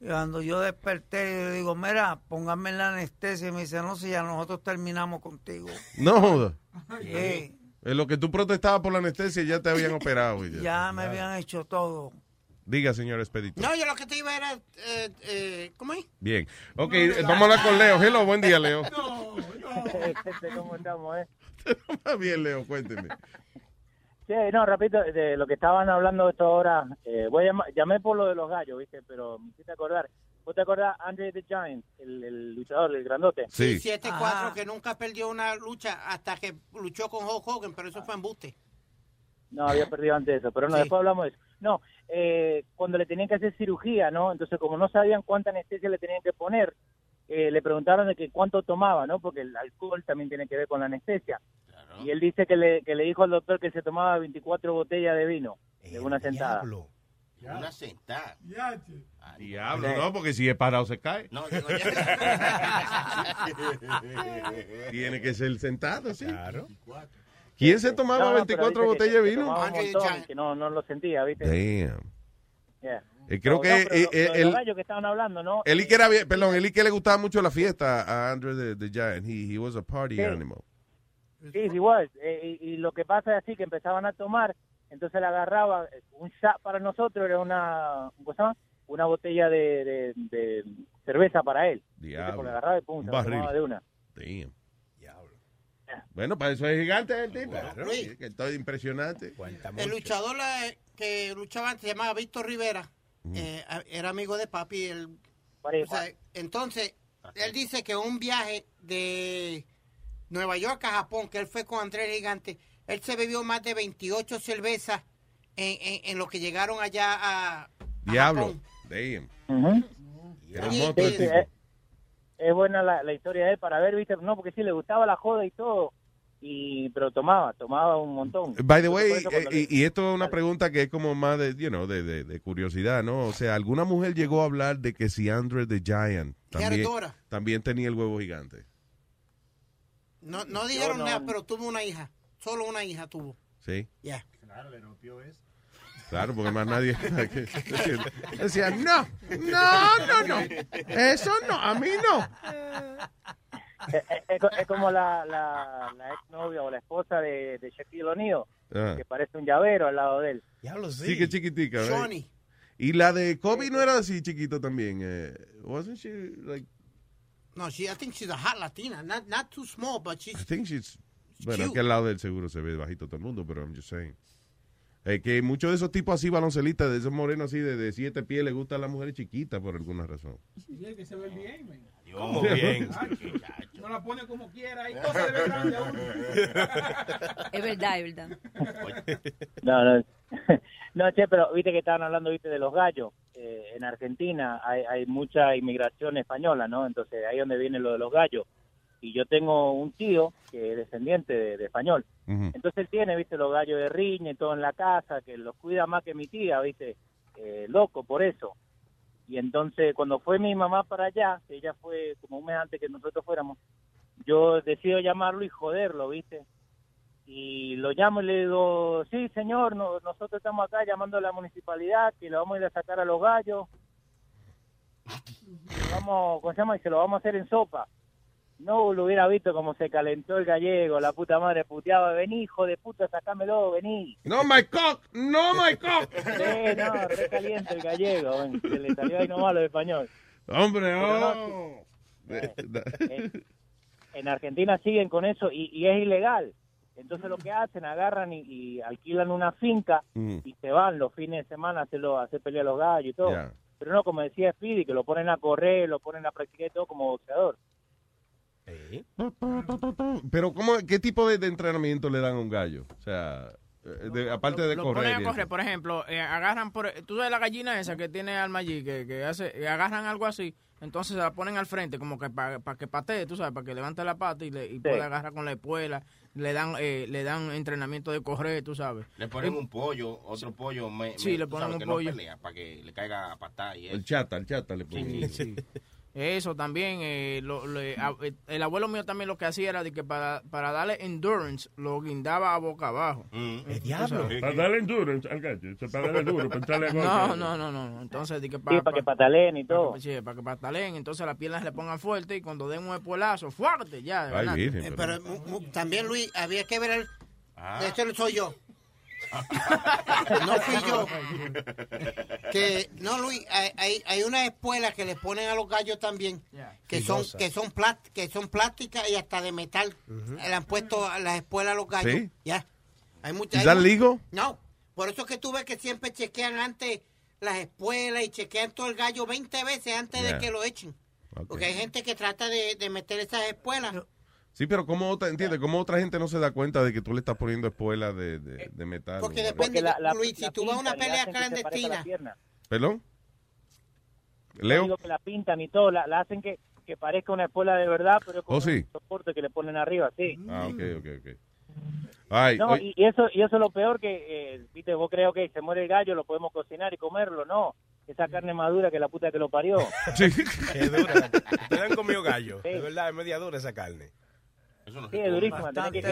cuando yo desperté, yo le digo, mira, póngame la anestesia. Y me dice, no, si ya nosotros terminamos contigo. No joda. Sí, En lo que tú protestabas por la anestesia ya te habían operado. y ya. ya me habían hecho todo. Diga, señor Expedito. No, yo lo que te iba era, eh, eh, ¿cómo es? Bien. Ok, eh, vamos a hablar con Leo. Hello, buen día, Leo. (laughs) (laughs) ¿Cómo estamos, eh? (laughs) Bien, Leo, cuénteme. Sí, no, repito, de lo que estaban hablando esto ahora, eh, voy a llamar- llamé por lo de los gallos, ¿viste? Pero me hiciste acordar. ¿Vos te acordás Andre the Giant, el, el luchador, el grandote? Sí. 7-4, que nunca perdió una lucha hasta que luchó con Hulk Hogan, pero eso fue embuste. No, había perdido antes de eso, pero no, Sí. después hablamos de eso. No, eh, cuando le tenían que hacer cirugía, ¿no? Entonces, como no sabían cuánta anestesia le tenían que poner, eh, le preguntaron de que cuánto tomaba, ¿no? Porque el alcohol también tiene que ver con la anestesia. Y él dice que le, que le dijo al doctor que se tomaba 24 botellas de vino de una sentada. Una sentada. Diablo, no, porque si es parado se cae. No, digo (laughs) Tiene que ser sentado, sí. Claro. ¿Quién se tomaba No, no, pero 24 dice que- botellas de vino? montón, que no, no lo sentía, ¿viste? Damn. Yeah. Eh, creo No, que no, eh, eh, el- los gallos que estaban hablando, ¿no? Eli que era bien, perdón, Eli que le gustaba mucho la fiesta a Andre the, the Giant. He, he was a party Sí. animal. Sí, igual. Eh, y, y lo que pasa es así, que empezaban a tomar, entonces le agarraba, un shot para nosotros era una, ¿cómo se llama? Una botella de, de- de cerveza para él. Diablo. Porque le agarraba y pum, Un se la barril. tomaba de una. Damn. Bueno, para eso es gigante el tipo. Claro. Sí, que estoy impresionante. El luchador eh, que luchaba antes se llamaba Víctor Rivera. eh, era amigo de papi. él- o sea, entonces, él dice que un viaje de Nueva York a Japón, que él fue con Andrés el Gigante, él se bebió más de 28 cervezas en, en- en lo que llegaron allá a... Diablo. Damn. Sí, sí, tipo. es, es buena la, la historia de él para ver, ¿viste? No, porque sí le gustaba la joda y todo. y pero tomaba, tomaba un montón. By the way, eh, y, y esto es una pregunta que es como más de, you know, de, de- de curiosidad, ¿no? O sea, ¿alguna mujer llegó a hablar de que si Andre the Giant también, también tenía el huevo gigante? No, no dijeron no. nada, pero tuvo una hija. Solo una hija tuvo. Sí. Ya. Claro, le rompió eso. Claro, porque más nadie (laughs) decía, no, no, no, no, eso no, a mí no. (laughs) es, es- es co- es como la, la, la exnovia o la esposa de, de Shaquille O'Neal, Ah. que parece un llavero al lado de él. Sí, que chiquitica, right? Johnny. Y la de Kobe no era así chiquito también. Eh, wasn't she like No, she, I think she's a hot Latina. Not, not too small, but she's... I think she's bueno, cute. que al lado del seguro se ve bajito todo el mundo, pero I'm just saying. Eh, que muchos de esos tipos así baloncelistas, de esos morenos así de, de siete pies, les gustan las mujeres chiquitas por alguna razón. Y el que se ve bien, man. ¿Cómo bien? No la pone como quiera. Hay (laughs) cosas de verdad de uno. Es verdad, es verdad. No, no, (laughs) no, che, pero viste que estaban hablando, viste, de los gallos. Eh, en Argentina hay, hay mucha inmigración española, ¿no? Entonces ahí es donde viene lo de los gallos. Y yo tengo un tío que es descendiente de, de español. Entonces él tiene, viste, los gallos de riña y todo en la casa, que los cuida más que mi tía, viste, Eh, loco por eso. Y entonces cuando fue mi mamá para allá, que ella fue como un mes antes que nosotros fuéramos, yo decido llamarlo y joderlo, viste. Y lo llamo y le digo, sí, señor, no- nosotros estamos acá llamando a la municipalidad que lo vamos a ir a sacar a los gallos. Vamos, ¿cómo se llama? Y se lo vamos a hacer en sopa. No lo hubiera visto como se calentó el gallego, la puta madre puteaba, vení, hijo de puta, sacámelo, vení. No, my cock, no, my cock. (laughs) Sí, no, re caliente el gallego, ven, se le salió ahí nomás lo de español. Hombre, Pero no, oh. en, en Argentina siguen con eso y, y es ilegal. Entonces lo que hacen, agarran y, y alquilan una finca Mm. y se van los fines de semana a hacerlo, a hacer pelear a los gallos y todo. Pero no, como decía Speedy, que lo ponen a correr, lo ponen a practicar y todo como boxeador. Pero ¿cómo, ¿qué tipo de, de entrenamiento le dan a un gallo? O sea, eh, aparte de lo correr. ponen y a eso. correr, por ejemplo, eh, agarran, por, tú sabes la gallina esa que tiene alma allí, que, que hace, eh, agarran algo así, entonces se la ponen al frente, como que para que patee, tú sabes, para que levante la pata y, le, y pueda agarrar con la espuela, le dan eh, le dan entrenamiento de correr, tú sabes. Le ponen un pollo, otro pollo. Me, Sí, me- le ponen sabes un pollo. No pelea, para que le caiga a patada y eso. El chata, el chata le Sí, ponen. sí. (laughs) Eso también, eh, lo- le- a- eh, el abuelo mío también lo que hacía era de que para, para darle endurance lo guindaba a boca abajo. El diablo. Para darle endurance al gallo. eso, Para darle duro, para No, no, no, no. Entonces, di que Sí, para que pataleen y todo. Sí, para que pataleen. Entonces las piernas le pongan fuerte y cuando den un espolazo, fuerte, ya. de Ay, virgen, Eh, pero mu- mu- también, Luis, había que ver el... Ah. Este lo soy yo. (laughs) no fui yo. (laughs) Que, no, Luis, hay, hay, hay unas espuelas que le ponen a los gallos también, que son que son plát- que son plásticas y hasta de metal. Le han puesto a las espuelas a los gallos. ¿Sí? Ya. Hay muchas. ¿Is that legal? No. Por eso es que tú ves que siempre chequean antes las espuelas y chequean todo el gallo 20 veces antes Yeah. de que lo echen. Porque hay gente que trata de, de meter esas espuelas. Sí, pero ¿cómo otra, entiendes? ¿Cómo otra gente no se da cuenta de que tú le estás poniendo espuela de, de, de metal? Porque depende, la- la- Luis, si tú vas a una pelea clandestina. ¿Perdón? Yo Leo. digo que la pintan y todo, la, la hacen que, que parezca una espuela de verdad, pero con Oh, sí. un soporte que le ponen arriba, sí. Ah, ok, ok, ok. Ay, No, y, y eso y eso es lo peor que, eh, viste, vos crees que se muere el gallo, lo podemos cocinar y comerlo, no. Esa carne madura que la puta que lo parió. Es (laughs) dura. (laughs) Ustedes han comido gallo. De verdad, es media dura esa carne. Sí, es durísima, tenés que, que-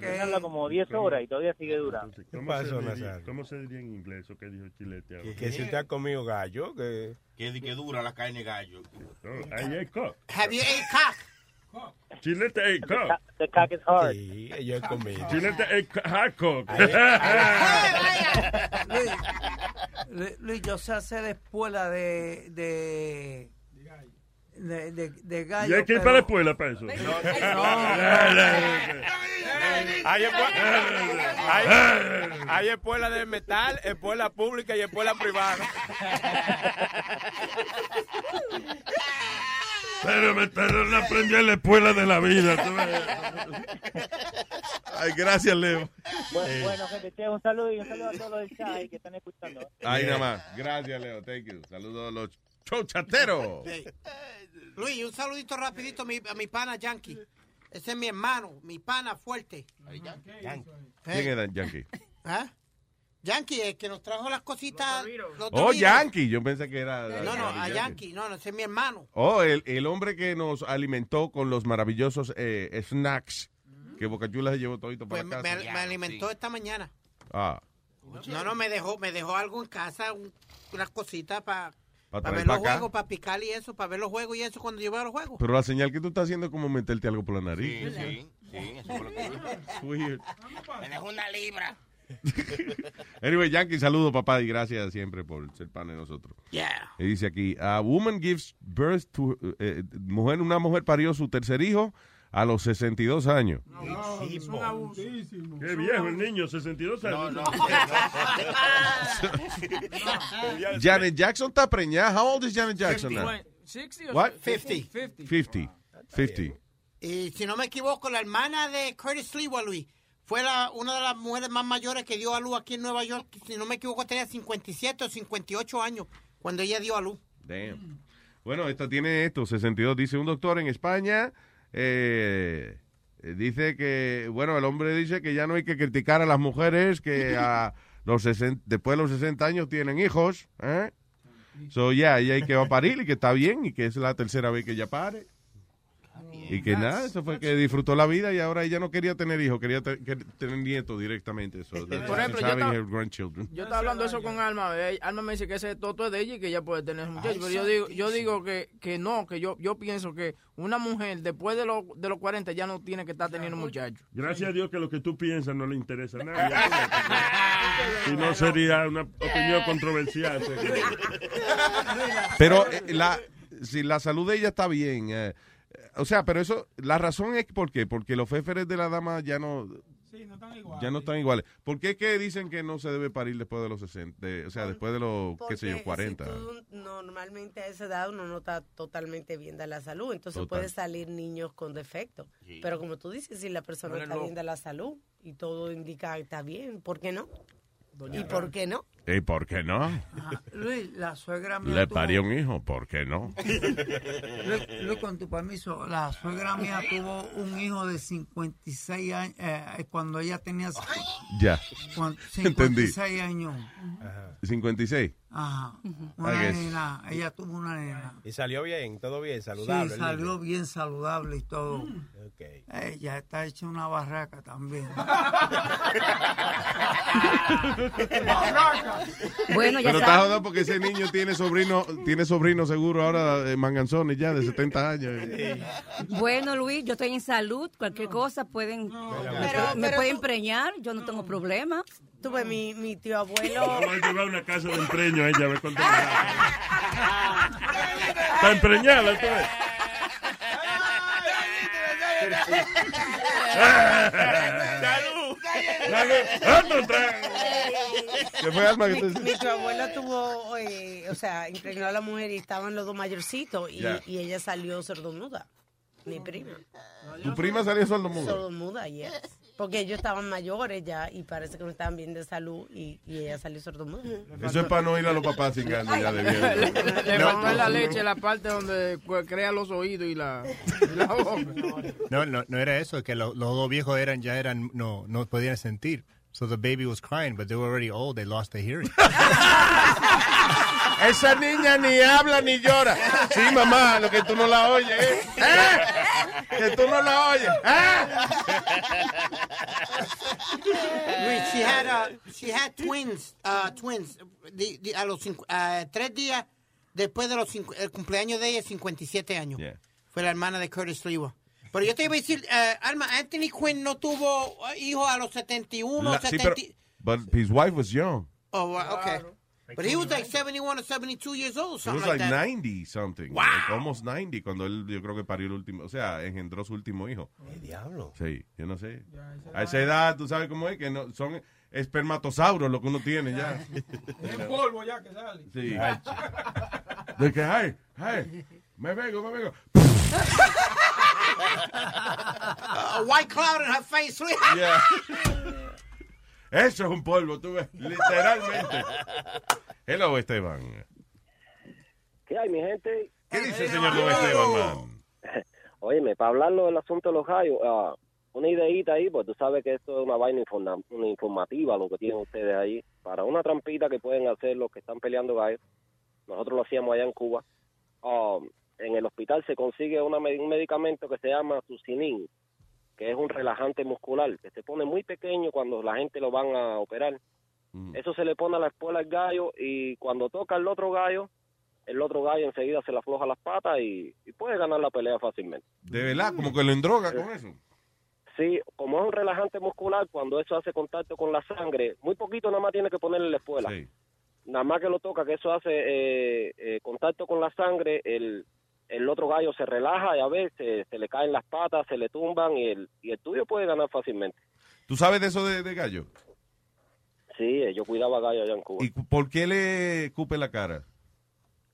que como 10 horas y todavía sigue dura. ¿Cómo, pasó, se diría, Nazario? ¿Cómo se diría en inglés o qué dijo Chilete ahora? Que si usted ha comido gallo, que... Que, di que dura la carne gallo. No, ahí hay cock. have you ate cock? Chilete hay cock. The cock is hard. Sí, yo he comido. Chilete co- hard cock. Luis, (laughs) Luis, Luis, yo sé hacer espuela de de de, de, de Y gallo. hay que ir pero- para la escuela para eso. Hay, espuela, hay, hay espuela de metal, espuela pública y espuela privada. Pero me no aprendí en la escuela de la vida. ay, gracias, Leo. Bueno, bueno, gente, che, un saludo y un saludo a todos los chat que están escuchando. Ahí nada más. Gracias, Leo. Thank you. Saludos a los chochateros. Luis, un saludito rapidito a mi, a mi pana Yankee. Ese es mi hermano, mi pana fuerte. ¿Quién era Yankee? (laughs) ¿Ah? Yankee, el que nos trajo las cositas. los Oh. Yankee. Yo pensé que era. No, no, a Yankee. No, no, ese es mi hermano. Oh, el, el hombre que nos alimentó con los maravillosos eh, snacks que Boca Chula se llevó todito Pues para me, casa. me alimentó esta mañana. Ah, No, no, me dejó, me dejó algo en casa, un- unas cositas para para ver los para juegos, para picar y eso, para ver los juegos y eso cuando yo veo los juegos. Pero la señal que tú estás haciendo es como meterte algo por la nariz. Sí, sí, eso fue lo que (laughs) weird. Me dejó una libra. (laughs) Anyway, Yankee, saludo papá y gracias siempre por ser pan de nosotros. Yeah. Y dice aquí, a woman gives birth to, eh, mujer, una mujer parió su tercer hijo a los 62 años. Qué viejo el niño, 62 años. No, (laughs) no. (laughs) Janet Jackson está preñada. How old is Janet Jackson now? 60 What? 50. 50. 50. 50. Y si no me equivoco, la hermana de Curtis Lewa, Luis, fue la, una de las mujeres más mayores que dio a luz aquí en Nueva York. Si no me equivoco, tenía 57 o 58 años cuando ella dio a luz. Damn. Bueno, esta tiene esto, 62. Dice un doctor en España, eh, eh, dice que, bueno, el hombre dice que ya no hay que criticar a las mujeres que a (laughs) los 60, después de los 60 años tienen hijos. ¿eh? So, ya, ella hay que va a parir y que está bien y que es la tercera vez que ella pare. Y que nada, eso fue que disfrutó la vida y ahora ella no quería tener hijos, quería te- que- tener nietos directamente. So, Por ejemplo, yo estaba- hablando eso con Alma. Alma me dice que ese toto es de ella y que ella puede tener muchachos. Pero yo digo, yo digo que, que no, que yo, yo pienso que una mujer después de, los de los 40 ya no tiene que estar teniendo muchachos. Gracias a Dios que lo que tú piensas no le interesa a nadie. (laughs) Si no sería una opinión controversial. (laughs) Pero eh, la, si la salud de ella está bien, eh, o sea, pero eso, la razón es por qué, porque los féferes de la dama ya no, ya no están iguales. ¿Por qué que dicen que no se debe parir después de los 60, de- o sea, después de los, qué sé yo, Porque 40? si tú normalmente a esa edad uno no está totalmente bien de la salud, entonces Total. puede salir niños con defectos. Pero como tú dices, si la persona está loco. bien de la salud y todo indica que está bien, ¿por qué no? ¿Y por qué no? ¿Y por qué no? Ah, Luis, la suegra mía Le tuvo- parió un hijo, ¿por qué no? Luis, Luis, con tu permiso, la suegra mía tuvo un hijo de 56 años, eh, cuando ella tenía Ya, cuan- entendí. 56 años. 56. Ajá. I Una guess. nena, ella tuvo una nena. Y salió bien, todo bien, saludable. Sí, salió niño. bien saludable y todo. Ok. Ella está hecha una barraca también. (laughs) (laughs) (laughs) Bueno, ya Pero está jodido porque ese niño tiene sobrino, tiene sobrino seguro ahora de manganzones ya de 70 años. Bueno, Luis, yo estoy en salud. Cualquier cosa pueden, me, Pero- me pero pueden tú- preñar. Yo no tengo problema. Tuve mi, mi tío abuelo. Vamos a llevar una casa de empreño a ella, a ver cuánto. Está empreñada, tú ves. ¡Salud! (laughs) ¡Otro trago! ¿Qué fue, Alma? que Mi, mi tío abuelo tuvo, eh, o sea, impregnó a la mujer y estaban los dos mayorcitos y ella salió sordomuda. Mi prima. ¿Tu prima salió sordomuda? Sordomuda, yes. Porque ellos estaban mayores ya y parece que no estaban bien de salud y, y ella salió sordomuda. Eso es para no ir a los papás cingando ya de viejo. Le faltó en la leche la parte donde cu- crea los oídos y la, y la boca. No, no, no era eso, que lo- los dos viejos eran ya eran no no podían sentir. So the baby was crying, but they were already old. They lost their hearing. (laughs) Esa niña ni habla ni llora. Sí, mamá, lo que tú no la oyes. ¿eh? ¿Eh? Que tú no la oyes. ¿eh? Luis, she had, uh, she had twins, uh, twins. A los uh, tres días después de los cincu- el cumpleaños de ella, 57 años. Fue la hermana de Curtis Lewa. Pero yo te iba a decir, uh, Alma, Anthony Quinn no tuvo hijos a los 71, La- sí, 70. pero, but his wife was young. Oh, uh, But he was like 71 or 72 years old, He something was like like that. 90 something. Like almost 90 cuando él, yo creo que parió el último, o sea, engendró su último hijo. ¿Qué diablo? Sí, yo no sé. A esa edad, tú sabes cómo es, que no, son espermatosauros lo que uno tiene ya. (laughs) Es (laughs) polvo ya que sale. Sí. De que, ay, ay, me vengo, me vengo. (laughs) a white cloud in her face. Yeah. Eso es un polvo, tú ves, literalmente. (laughs) Hello, Esteban. ¿Qué hay, mi gente? ¿Qué dice el señor Don Esteban, man? (laughs) Óyeme, para hablarlo del asunto de los gallos, ah, una ideita ahí, pues tú sabes que esto es una vaina informa- una informativa lo que tienen ustedes ahí. Para una trampita que pueden hacer los que están peleando gallos, nosotros lo hacíamos allá en Cuba. ah, en el hospital se consigue una un medicamento que se llama Sucinin, que es un relajante muscular, que se pone muy pequeño cuando la gente lo van a operar. Eso se le pone a la espuela al gallo y cuando toca el otro gallo, el otro gallo enseguida se le afloja las patas y, y puede ganar la pelea fácilmente. De verdad, como que lo endroga con eso. Sí, como es un relajante muscular, cuando eso hace contacto con la sangre, muy poquito nada más tiene que ponerle la espuela. Nada más que lo toca, que eso hace eh, eh, contacto con la sangre, el, el otro gallo se relaja y a veces se le caen las patas, se le tumban y el, y el tuyo puede ganar fácilmente. ¿Tú sabes de eso de, de gallo? Sí, eh, yo cuidaba gallo allá en Cuba. ¿Y por qué le escupe la cara?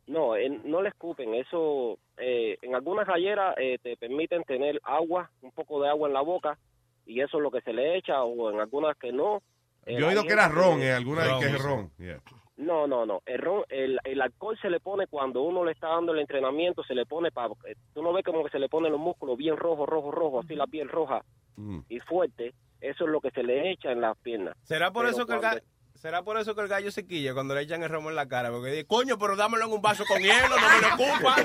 No, eh, no le escupen. Eso, eh, en algunas galleras eh, te permiten tener agua, un poco de agua en la boca, y eso es lo que se le echa, o en algunas que no. Yo he oído que era ron, que- eh, alguna vez que es ron. Yeah. No, no, no. El, ron- el, el alcohol se le pone cuando uno le está dando el entrenamiento, se le pone para... Tú no ves como que se le ponen los músculos bien rojos, rojo, rojo, así la piel roja Mm. y fuerte. Eso es lo que se le echa en las piernas. ¿Será por Pero eso que el cuando- gallo... ¿Será por eso que el gallo se quilla cuando le echan el romo en la cara? Porque dice, coño, pero dámelo en un vaso con hielo, no me lo ocupa.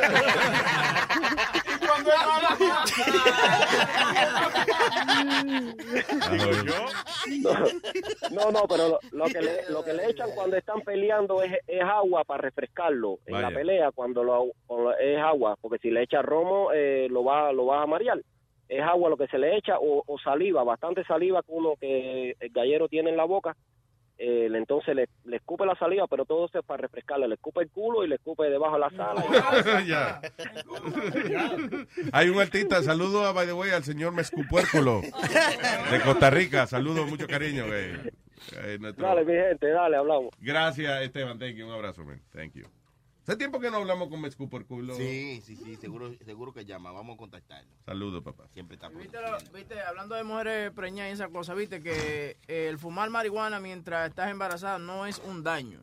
y (laughs) cuando (laughs) Digo yo. No, no, pero lo, lo que le, lo que le echan cuando están peleando es, es agua para refrescarlo. En Vaya. la pelea, cuando lo, cuando es agua, porque si le echa romo, eh, lo va lo va a marear. Es agua lo que se le echa o, o saliva, bastante saliva que uno que el gallero tiene en la boca. Eh, entonces le, le escupe la saliva, pero todo eso es para refrescarle. Le escupe el culo y le escupe debajo de la sala. (laughs) Ya. (laughs) Hay un artista, saludo a, by the way, al señor Mezcupuérculo de Costa Rica. Saludo, mucho cariño. eh. Eh, nuestro- Dale, mi gente, dale, hablamos. Gracias, Esteban. Thank you. Un abrazo, man. Thank you. Hace tiempo que no hablamos con Mezcupuérculo. Sí, sí, sí, seguro, seguro que llama. Vamos a contactarlo. Saludos, papá. Siempre está por ¿Viste, lo- viste, hablando de mujeres preñadas y esa cosa, viste que eh, el fumar marihuana mientras estás embarazada no es un daño.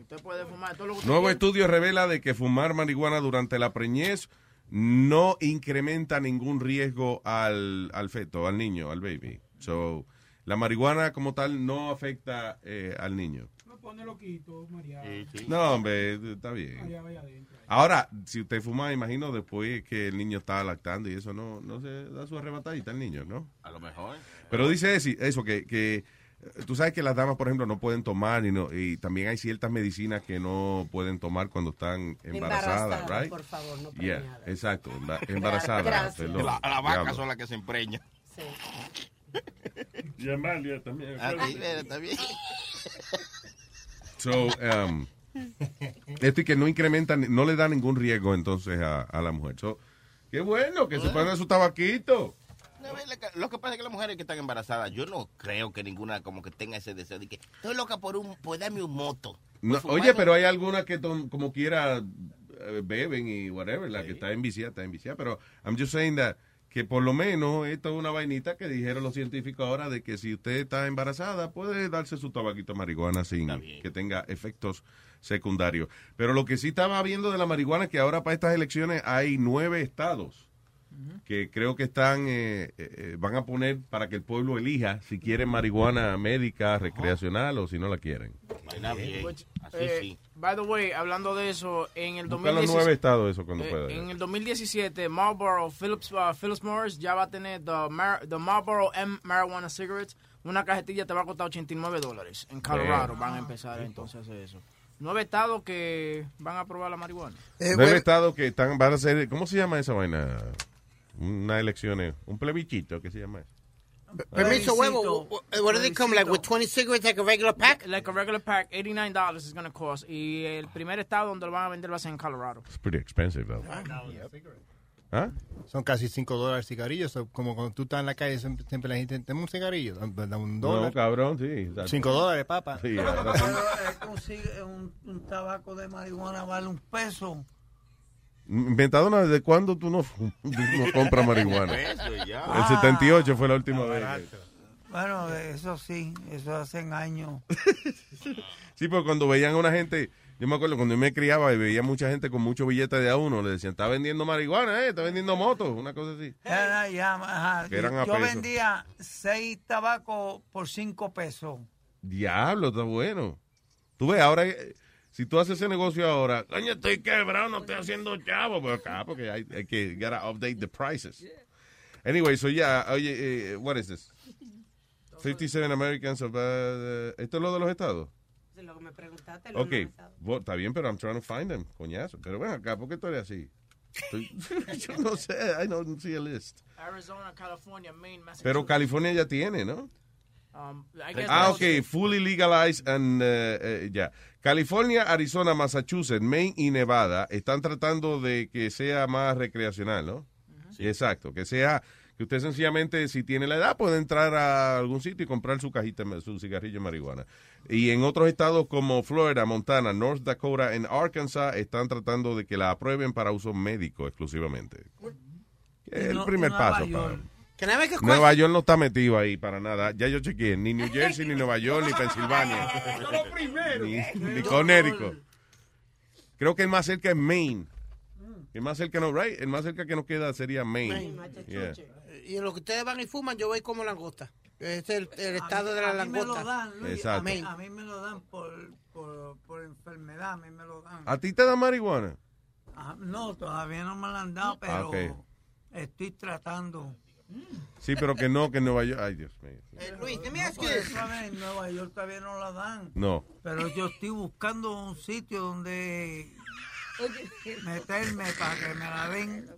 Usted puede fumar todo lo que usted Nuevo estudio revela de que fumar marihuana durante la preñez no incrementa ningún riesgo al, al feto, al niño, al baby. So, la marihuana como tal no afecta eh, al niño. Pone loquito, María. No, hombre, está bien. Allá, vaya adentro. Ahora, si usted fuma, imagino después que el niño está lactando y eso no, no se da su arrebatadita al niño, ¿no? A lo mejor. Pero dice eso, que, que eh, tú sabes que las damas, por ejemplo, no pueden tomar y, no, y también hay ciertas medicinas que no pueden tomar cuando están embarazadas, Embarazadas, right? por favor, no Yeah, exacto, emba- (laughs) embarazadas. Perdón, La, la vaca diablo. son las que se empreñan. (laughs) Y Amalia también. Ah, sí, bien. So, um, esto y que no incrementa, ni- no le da ningún riesgo entonces a, a la mujer. So, qué bueno que se ponga su tabaquito. No, Lo que pasa es que las mujeres que están embarazadas, yo no creo que ninguna como que tenga ese deseo de que estoy loca por un, por darme un moto. No, fumar oye, pero hay algunas que como quiera eh, beben y whatever, la que está enviciada, está enviciada, pero I'm just saying that que por lo menos esto es una vainita que dijeron los científicos ahora de que si usted está embarazada puede darse su tabaquito de marihuana sin que tenga efectos secundarios. Pero lo que sí estaba viendo de la marihuana es que ahora para estas elecciones hay nueve estados que creo que están eh, eh, eh, van a poner para que el pueblo elija si quieren marihuana médica, recreacional o si no la quieren. Así eh. By the way, hablando de eso, en el Busca los 2017, nueve estados eso cuando eh, pueda. en el 2017, Marlboro Phillips, uh, Phillips Morris ya va a tener the, Mar- the Marlboro M Marijuana Cigarettes. Una cajetilla te va a costar 89 dólares. En Colorado van a empezar entonces a hacer eso. Nueve estados que van a probar la marihuana. Nueve estados que están, van a hacer, ¿cómo se llama esa vaina? Unas elecciones, un plebiscito, ¿qué se llama eso? Permiso, huevo. What, what do they come like with 20 cigarettes like a regular pack? Like a regular pack, $89 is going to cost. Y el primer estado donde lo van a vender va a ser en Colorado. It's pretty expensive, though. ¿Ah? Son casi 5 dólares cigarrillos. so, como cuando tú estás en la calle, siempre, siempre la gente, un cigarrillo, dame un No, dólar. cabrón, sí. exacto. 5 dólares, papá. Sí, eh, un, un tabaco de marihuana vale un peso. Inventadona, ¿desde cuándo (laughs) tú no, compras marihuana? Eso ya. El 78 fue la última vez. Bueno, eso sí, eso hace años. (laughs) Sí, porque cuando veían a una gente Yo me acuerdo cuando yo me criaba y veía mucha gente con muchos billetes de a uno, le decían, está vendiendo marihuana, eh, está vendiendo motos, una cosa así. Era ya, ajá. Que eran a Yo peso. vendía seis tabacos por cinco pesos. Diablo, está bueno. Tú ves, ahora, eh, si tú haces ese negocio ahora, coño, estoy quebrado, no estoy haciendo chavo, pues acá, porque hay, hay que gotta update the prices. Anyway, so ya, oye, eh, what is this? 57 Americans of, uh, ¿esto es lo de los estados? Es lo que me preguntaste. lo Ok, de los estados. bo- está bien, pero I'm trying to find them, coñazo. Pero ven acá, ¿por qué tú eres así? (laughs) Yo no sé, I don't see a list. Arizona, California, Maine, Massachusetts. Pero California ya tiene, ¿no? Um, I guess Ah, ok, fully legalized and, eh, eh, ya. California, Arizona, Massachusetts, Maine y Nevada están tratando de que sea más recreacional, ¿no? Sí, exacto, que sea, que usted sencillamente, si tiene la edad, puede entrar a algún sitio y comprar su cajita, su cigarrillo de marihuana. Y en otros estados como Florida, Montana, North Dakota y Arkansas están tratando de que la aprueben para uso médico exclusivamente. Es el primer paso. Para- Can I make a Nueva? York no está metido ahí para nada. Ya yo chequeé. Ni New Jersey, ni Nueva York, ni Pensilvania. (laughs) Ni, ni Connecticut. Creo que el más cerca es Maine. El más cerca no, right? El más cerca que nos queda sería Maine. Yeah. Y en lo que ustedes van y fuman, yo voy como langosta. Es el, el estado de la a mí me lo langosta. dan, Luis. Exacto. A mí, a mí me lo dan por, por, por enfermedad, a mí me lo dan. ¿A ti te da marihuana? Ajá, no, todavía no me lo han dado, pero Ah, ok. estoy tratando. Sí, pero que no, que en Nueva York. Ay, Dios mío. Eh, Luis, let me No, en Nueva York todavía no la dan. No. Pero yo estoy buscando un sitio donde meterme para que me la den.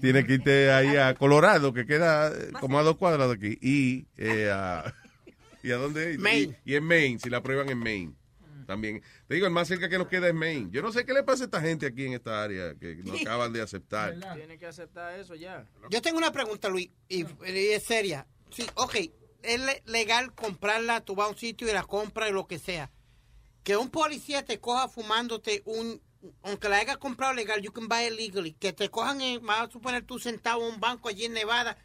Tienes que irte ahí a Colorado, que queda eh, como a dos cuadras de aquí. Y, eh, a, (laughs) ¿y a dónde? Y- Maine. Y, en Maine, si la prueban en Maine. También. Te digo, el más cerca que nos queda es Maine. Yo no sé qué le pasa a esta gente aquí en esta área que no (laughs) acaban de aceptar. Tiene que aceptar eso ya. Yo tengo una pregunta, Luis, y, y es seria. Sí, ok, es le- legal comprarla, tú vas a un sitio y la compras y lo que sea. Que un policía te coja fumándote un, aunque la hayas comprado legal, you can buy it legally. Que te cojan, en, vamos a suponer tú sentado en un banco allí en Nevada.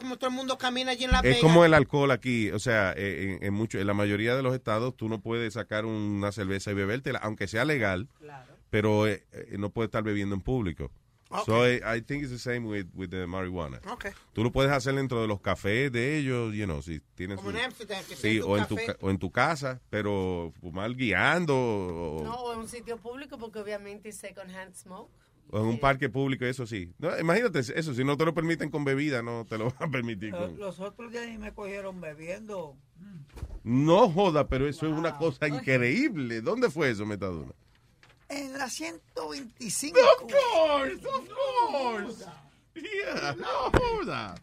Cómo todo el mundo camina allí en Las Es como el alcohol aquí, o sea, eh, en, en, mucho, en la mayoría de los estados tú no puedes sacar una cerveza y bebértela, aunque sea legal, pero eh, eh, no puedes estar bebiendo en público. So I, I think it's the same with, with the marijuana. Ok. Tú lo puedes hacer dentro de los cafés de ellos, you know, si tienes Como en Amsterdam, que sí, o en tu café. ca- o en tu casa, pero fumar guiando o, No, o en un sitio público porque obviamente es second hand smoke. O en un parque público, eso sí. No, imagínate eso, si no te lo permiten con bebida, no te lo (laughs) van a permitir Los, con... los otros días me cogieron bebiendo. No joda, pero eso es una cosa increíble. ¿Dónde fue eso, Metadona? En la 125. Of course, of course. Yeah, no joda.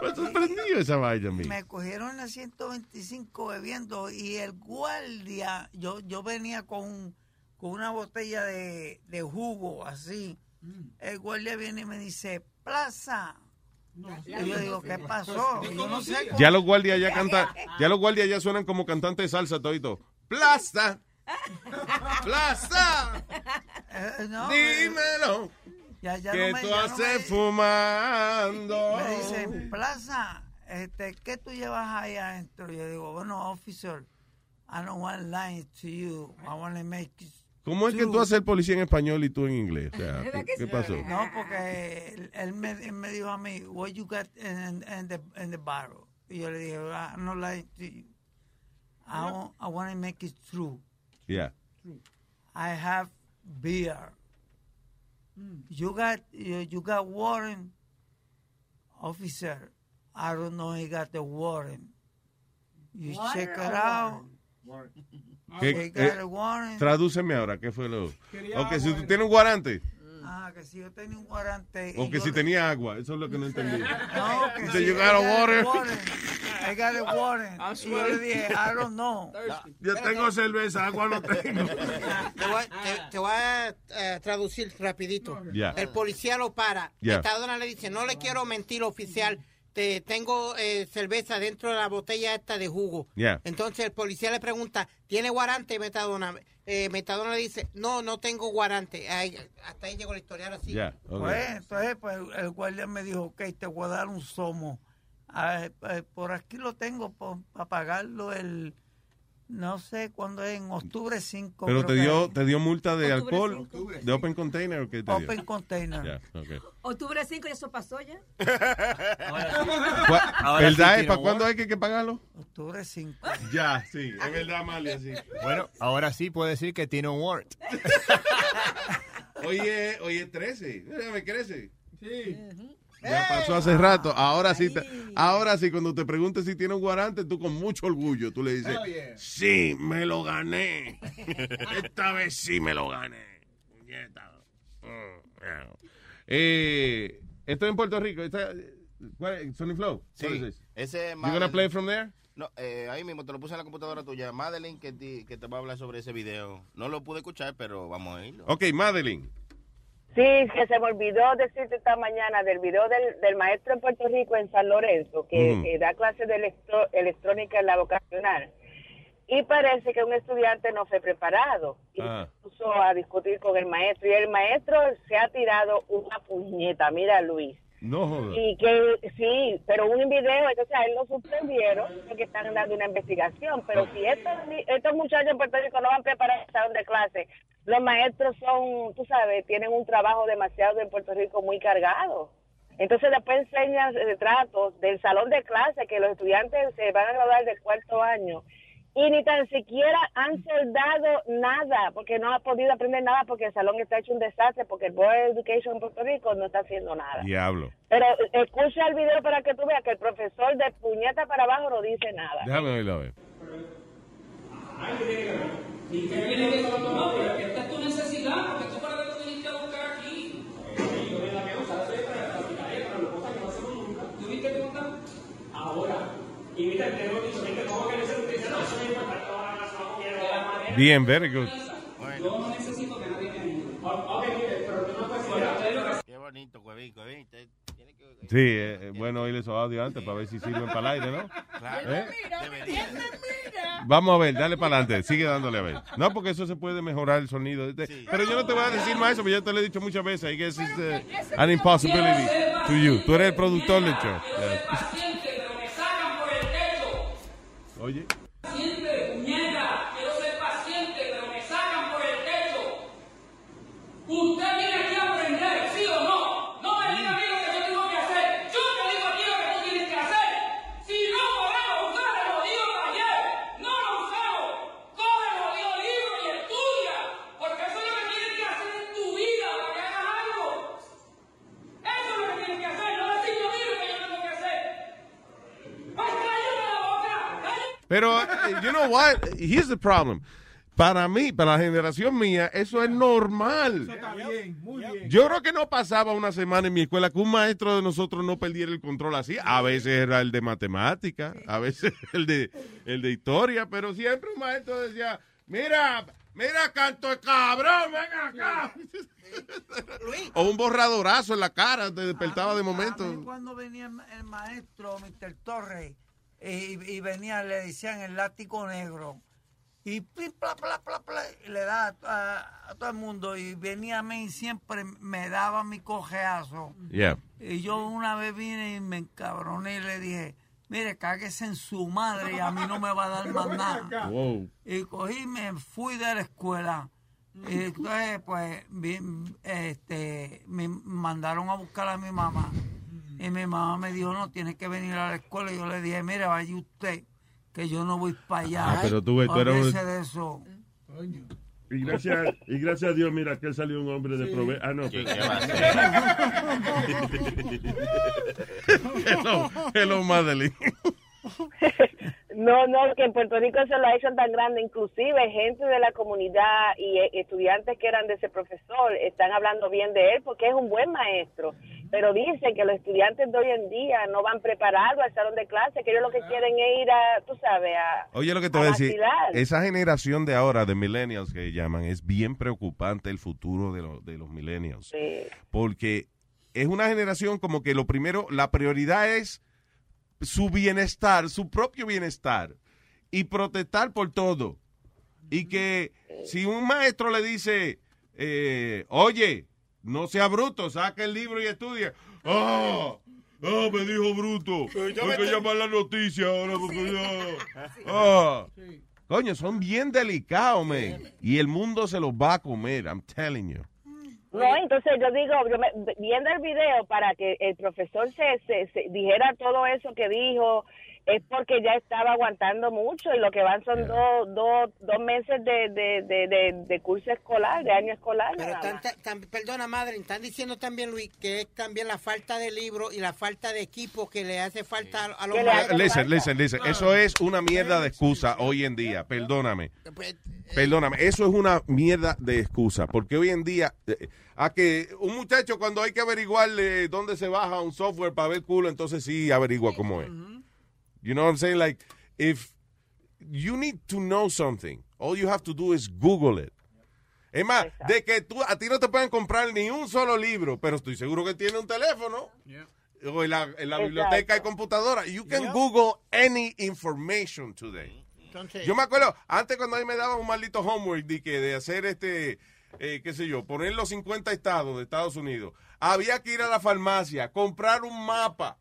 Me sorprendió esa vaina a mí. Me cogieron en la 125 bebiendo y el guardia, yo, yo venía con, con una botella de, de jugo así. El guardia viene y me dice, Plaza. Y yo digo, ¿qué pasó? Y yo no sé cómo- Ya los guardias ya (laughs) cantan, ya los guardias ya suenan como cantantes de salsa todito. Plaza, plaza, Eh, no, dímelo. Ya, ya que no me- tú ya no haces me- fumando. Me dicen, Plaza, este, ¿qué tú llevas ahí adentro? Yo digo, bueno, officer, I don't want to lie to you. I want to make it ¿Cómo es que tú haces el policía en español y tú en inglés? O sea, ¿qué, qué pasó? No, porque él, él me, él me dijo a mí, what you got in, in the, in the barrel? Y yo le dije, I'm not lying to you. I, want, I want to make it true. Yeah. I have beer. You got you, you got warrant, officer. I don't know he got the warrant. You What? check it out. (laughs) ¿Qué- He eh, tradúceme ahora, ¿qué fue lo? Quería O que si tú tienes un guarante, Ah, que si yo tenía un guarante. o que si tenía agua, eso es lo que no (laughs) entendí. No, que si you I got a got a water? warrant. I got a warrant. Y yo le dije, I don't know. (laughs) Yo tengo cerveza, agua no tengo. (laughs) Te voy, a- te- te voy a eh, traducir rapidito. Ya. El policía lo para. Ya. Metadona le dice, no le quiero mentir, oficial. Te, tengo eh, cerveza dentro de la botella esta de jugo. Entonces el policía le pregunta, ¿tiene guarante, Metadona? Eh, Metadona le dice, no, no tengo guarante. Ay, hasta ahí llegó la historia, ahora sí. Ya, ok. Pues, entonces, pues, el guardia me dijo, ok, te voy a dar un somo. Ah, eh, por aquí lo tengo para pagarlo el No sé cuándo es, en octubre 5. Pero te dio, te dio multa de Octubre alcohol, cinco. de open container o qué te dio? Open container. Ya, ok. Octubre 5 y eso pasó ya. (laughs) ¿Cuá- Ahora sí ¿Verdad? tiene ¿Para cuándo hay que, que pagarlo? Octubre 5. (laughs) Ya, sí, es verdad, Amalia, sí. Bueno, ahora sí puede decir que tiene un warrant. Oye, oye, 13. Me crece. Sí. Ya pasó hace rato. Ahora sí, te- ahora sí, cuando te preguntes si tiene un guarante, tú con mucho orgullo, tú le dices, yeah. sí, me lo gané. (laughs) Esta vez sí me lo gané. Mm. Eh, estoy en Puerto Rico. Esta- ¿cuál es? Sony Flow. Sí, this? ese You gonna play from there? No, eh, ahí mismo te lo puse en la computadora tuya. Madeline, que te, que te va a hablar sobre ese video. No lo pude escuchar, pero vamos a irlo. Ok, Madeline. Sí, que se me olvidó decirte esta mañana del video del, del maestro en Puerto Rico en San Lorenzo, que, que da clases de electro- electrónica en la vocacional. Y parece que un estudiante no fue preparado y Ah. puso a discutir con el maestro. Y el maestro se ha tirado una puñeta, mira Luis. No jodas. Y que sí, pero un video, entonces a él lo suspendieron porque están dando una investigación. Pero si estos, estos muchachos en Puerto Rico no van preparados de clase, los maestros son, tú sabes, tienen un trabajo demasiado en Puerto Rico muy cargado. Entonces después enseñan retratos del salón de clase que los estudiantes se van a graduar del cuarto año y ni tan siquiera han soldado nada porque no ha podido aprender nada porque el salón está hecho un desastre porque el Board of Education en Puerto Rico no está haciendo nada. Diablo. Pero eh, escucha el video para que tú veas que el profesor de puñeta para abajo no dice nada. Déjame oírlo a ver. ¿Y qué viene de eso? No, pero que esta es tu necesidad, porque tú para qué tú viniste a buscar aquí. Yo de la que soy para practicar, para las cosas que no hacemos nunca. ¿Tú viste cómo está? Ahora. Y viste, te lo he dicho, viste cómo que Bien, very good. Yo no necesito que nadie me ayude. Ok, mire, pero tú no puedes decir, Qué bonito. Sí, eh, bueno oír esos audios antes para ver si sirven para el aire, ¿no? Claro. ¿Eh? Vamos a ver, dale para adelante, sigue dándole a ver. No, porque eso se puede mejorar el sonido. Este- Pero yo no te voy a decir más eso, porque yo te lo he dicho muchas veces. I guess it's uh, an impossibility to you. Tú eres el productor del show. Yeah. Oye. Paciente, puñeta, quiero ser paciente, pero me sacan por el techo. Usted viene aquí a aprender, ¿sí o no? No me diga a mí lo que yo tengo que hacer. Yo te digo a ti lo que tú tienes que hacer. Si no podemos usar el jodido taller, no lo usamos. Coge el jodido libro y estudia. Porque eso es lo que tienes que hacer en tu vida para que hagas algo. Eso es lo que tienes que hacer, no decir yo digo que yo tengo que hacer. ¡Ay, cállate la boca! ¡Cállate! Pero, eh, you know what? Here's the problem. Para mí, para la generación mía, eso es normal. Está bien, muy bien. Yo creo que no pasaba una semana en mi escuela que un maestro de nosotros no perdiera el control así. A veces era el de matemática, a veces (laughs) el de, el de historia, pero siempre un maestro decía, mira, mira, canto de cabrón, ven acá. (laughs) O un borradorazo en la cara, te despertaba de A mí momento. cuando venía el, maestro, Mr. Torres, y, y venía, le decían el látigo negro. Y pla, pla, pla, pla, y le daba a, todo el mundo. Y venía a mí y siempre me daba mi cojeazo. Yeah. Y yo una vez vine y me encabroné y le dije, mire, cáguese en su madre y a mí no me va a dar más (laughs) nada. Wow. Y cogí y me fui de la escuela. Y entonces, pues, vi- este, me mandaron a buscar a mi mamá. Y mi mamá me dijo, no, tienes que venir a la escuela. Y yo le dije, mire, vaya usted, que yo no voy para allá. Ah, pero tú ves, tú eres de eso. Y gracias, y gracias a Dios, mira, que él salió un hombre de prove... Ah, no. Sí, pero- ¿qué va a hello, hello, Madeline. No, no, que en Puerto Rico se lo ha hecho tan grande, inclusive gente de la comunidad y eh, estudiantes que eran de ese profesor están hablando bien de él porque es un buen maestro, pero dicen que los estudiantes de hoy en día no van preparados al salón de clase, que ellos lo que quieren es ir a, tú sabes, a... Oye, lo que te a voy a decir, esa generación de ahora, de millennials que llaman, es bien preocupante el futuro de, los de los millennials. Sí. Porque es una generación como que lo primero, la prioridad es su bienestar, su propio bienestar, y protestar por todo. Y que si un maestro le dice, eh, oye, no sea bruto, saca el libro y estudia. ¡Ah! ¡Ah, me dijo bruto! Hay que llamar la noticia ahora porque ya... (laughs) ¡Ah! Coño, son bien delicados, man. Y el mundo se los va a comer, I'm telling you. No, entonces yo digo, yo me- viendo el video para que el profesor se, se, se dijera todo eso que dijo, es porque ya estaba aguantando mucho y lo que van son dos, dos, dos meses de, de, de, de, de curso escolar, de año escolar. Pero tan- tan- perdona, madre, están diciendo también, Luis, que es también la falta de libros y la falta de equipo que le hace falta a, a los maestros. Listen, listen, listen. Eso es una mierda de excusa hoy en día. Perdóname. Pues, Perdóname. Eso es una mierda de excusa. Porque hoy en día, eh, a que un muchacho cuando hay que averiguarle dónde se baja un software para ver culo, entonces sí averigua cómo es. You know what I'm saying? Like, if you need to know something, all you have to do is Google it. Es más, de que tú, a ti no te pueden comprar ni un solo libro, pero estoy seguro que tiene un teléfono. O en la, en la biblioteca hay computadora. You can Google any information today. Entonces, Yo me acuerdo, antes cuando a mí me daban un maldito homework de, que de hacer este, eh, qué sé yo, poner los 50 estados de Estados Unidos, había que ir a la farmacia, comprar un mapa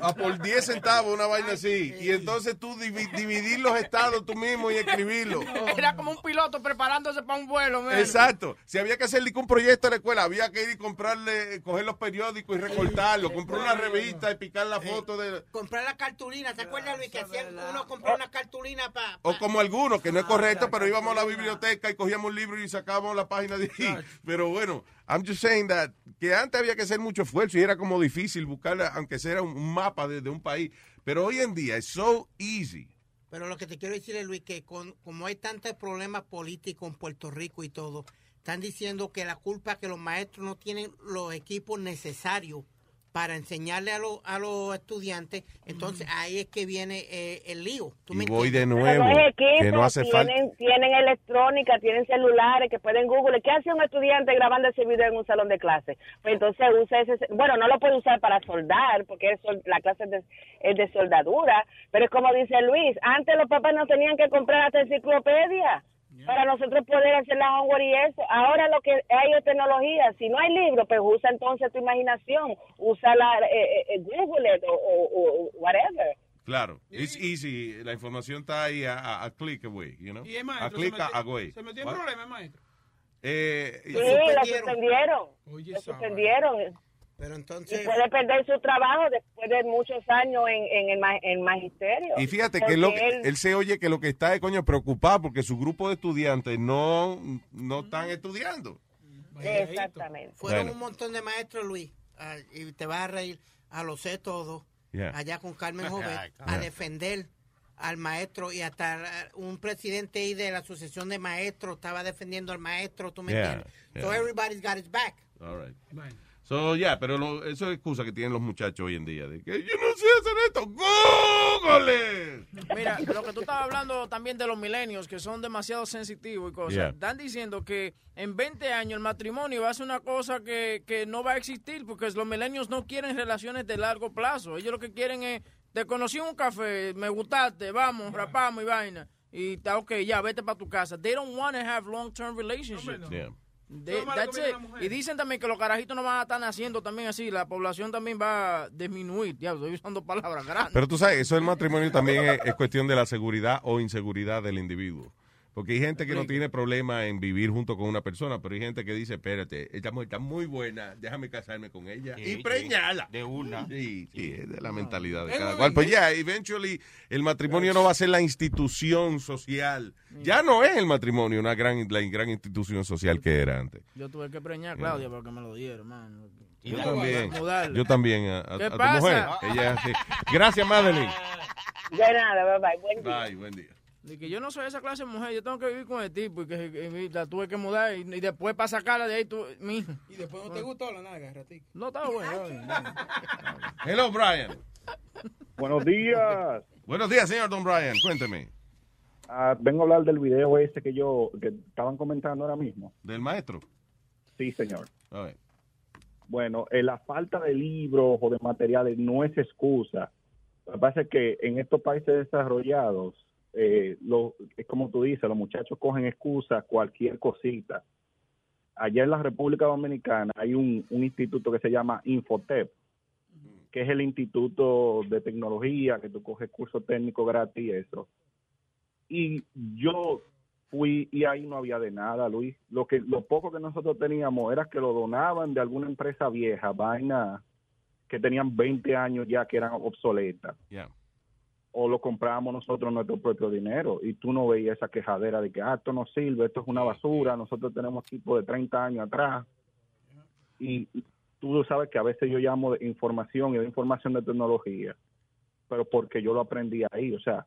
a por 10 centavos, una vaina así, y entonces tú divi- dividir los estados tú mismo y escribirlo. Era como un piloto preparándose para un vuelo, man. Exacto. Si había que hacerle un proyecto a la escuela, había que ir y comprarle, coger los periódicos y recortarlo, comprar una revista y picar la foto de... comprar la cartulina, ¿se acuerda, Luis, que hacía uno comprar una cartulina para... O como algunos, que no es correcto, pero íbamos a la biblioteca y cogíamos un libro y sacábamos la página de ahí. Pero bueno, I'm just saying that, que antes había que hacer mucho esfuerzo y era como difícil buscar, aunque sea un, mapa de, de un país. Pero hoy en día es so easy. Pero lo que te quiero decir es, Luis, que con, como hay tantos problemas políticos en Puerto Rico y todo, están diciendo que la culpa es que los maestros no tienen los equipos necesarios para enseñarle a, los a los estudiantes. Entonces ahí es que viene eh, el lío. ¿Tú me Y voy de nuevo, Pero no es equipo, que no hace falta. tienen, tienen electrónica, tienen celulares que pueden Google. ¿Qué hace un estudiante grabando ese video en un salón de clase? Pues entonces usa ese, bueno, no lo puede usar para soldar, porque es sol- la clase es de, es de soldadura, pero es como dice Luis, antes los papás no tenían que comprar hasta enciclopedia para nosotros poder hacer la homework y eso. Ahora lo que hay es tecnología. Si no hay libro, pues usa entonces tu imaginación, usa la eh, eh, Google it o, o- o whatever. Claro, it's easy. La información está ahí a, a- a click away, you know? Y el a maestro click se metió, away. se metió en problemas, maestro. Eh, Sí, lo suspendieron. Oye, Lo suspendieron. Pero Y entonces... puede perder su trabajo después de muchos años en, en el ma- en magisterio. Y fíjate que, lo, Porque él- él se oye que lo que está es coño preocupado porque su grupo de estudiantes no, no están estudiando. Exactamente. Fueron Bueno. un montón de maestros, Luis, y te vas a reír, a lo sé todo, Yeah. allá con Carmen (laughs) Joven, a defender al maestro y hasta ah, un presidente ahí de la asociación de maestros estaba defendiendo al maestro, ¿tú me Yeah, entiendes? yeah. So everybody's got his back. All right. So, yeah, pero lo- eso es excusa que tienen los muchachos hoy en día. De que yo no sé hacer esto. ¡Google! Mira, lo que tú estabas hablando también de los milenios, que son demasiado sensitivos y cosas. Yeah. Están diciendo que en 20 años el matrimonio va a ser una cosa que, que no va a existir porque los milenios no quieren relaciones de largo plazo. Ellos lo que quieren es, te conocí en un café, me gustaste, vamos, rapamos y vaina. Y está ok, ya, vete para tu casa. They don't want to have long-term relationships. It. Y dicen también que los carajitos no van a estar naciendo también así. La población también va a disminuir. Ya, estoy usando palabras grandes. Pero tú sabes, eso del matrimonio también es, es cuestión de la seguridad o inseguridad del individuo. Porque hay gente que no tiene problema en vivir junto con una persona, pero hay gente que dice, espérate, esta mujer está muy buena, déjame casarme con ella Sí, y sí. preñala. De una. Sí, sí, es de la mentalidad de Es cada cual. Pues ya, eventually, el matrimonio no va a ser la institución social. Ya no es el matrimonio una gran, la gran institución social que era antes. Yo tuve que preñar a Claudia para que me lo diera, man. Yo también. Yo también a, a- ¿Qué a tu pasa? mujer. Ella. Gracias, Madeline. De nada, bye bye. Buen día. Bye, buen día. De que yo no soy esa clase de mujer, yo tengo que vivir con el tipo y que, la tuve que mudar y, y después para sacarla de ahí, tú, mi Y después no te gustó la nalga, ratito. No, estaba bueno. Hello, Brian. Buenos días. Buenos días, señor Don Brian. Cuénteme. Ah, vengo a hablar del video ese que yo que estaban comentando ahora mismo. ¿Del maestro? Sí, señor. A ver. Bueno, eh, la falta de libros o de materiales no es excusa. Lo que pasa es que en estos países desarrollados, eh, lo, es como tú dices, los muchachos cogen excusa cualquier cosita. Allá en la República Dominicana hay un, un instituto que se llama Infotep, que es el instituto de tecnología, que tú coges curso técnico gratis y eso. Y yo fui y ahí no había de nada, Luis. Lo que lo poco que nosotros teníamos era que lo donaban de alguna empresa vieja, vaina que tenían 20 años ya que eran obsoletas. O lo comprábamos nosotros nuestro propio dinero y tú no veías esa quejadera de que ah, esto no sirve, esto es una basura, nosotros tenemos tipo de 30 años atrás. Y tú sabes que a veces yo llamo de información y de información de tecnología, pero porque yo lo aprendí ahí. O sea,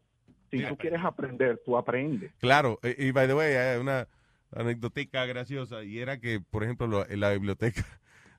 si tú quieres aprender, tú aprendes. Claro, y by the way, hay una anecdotica graciosa y era que, por ejemplo, lo- en la biblioteca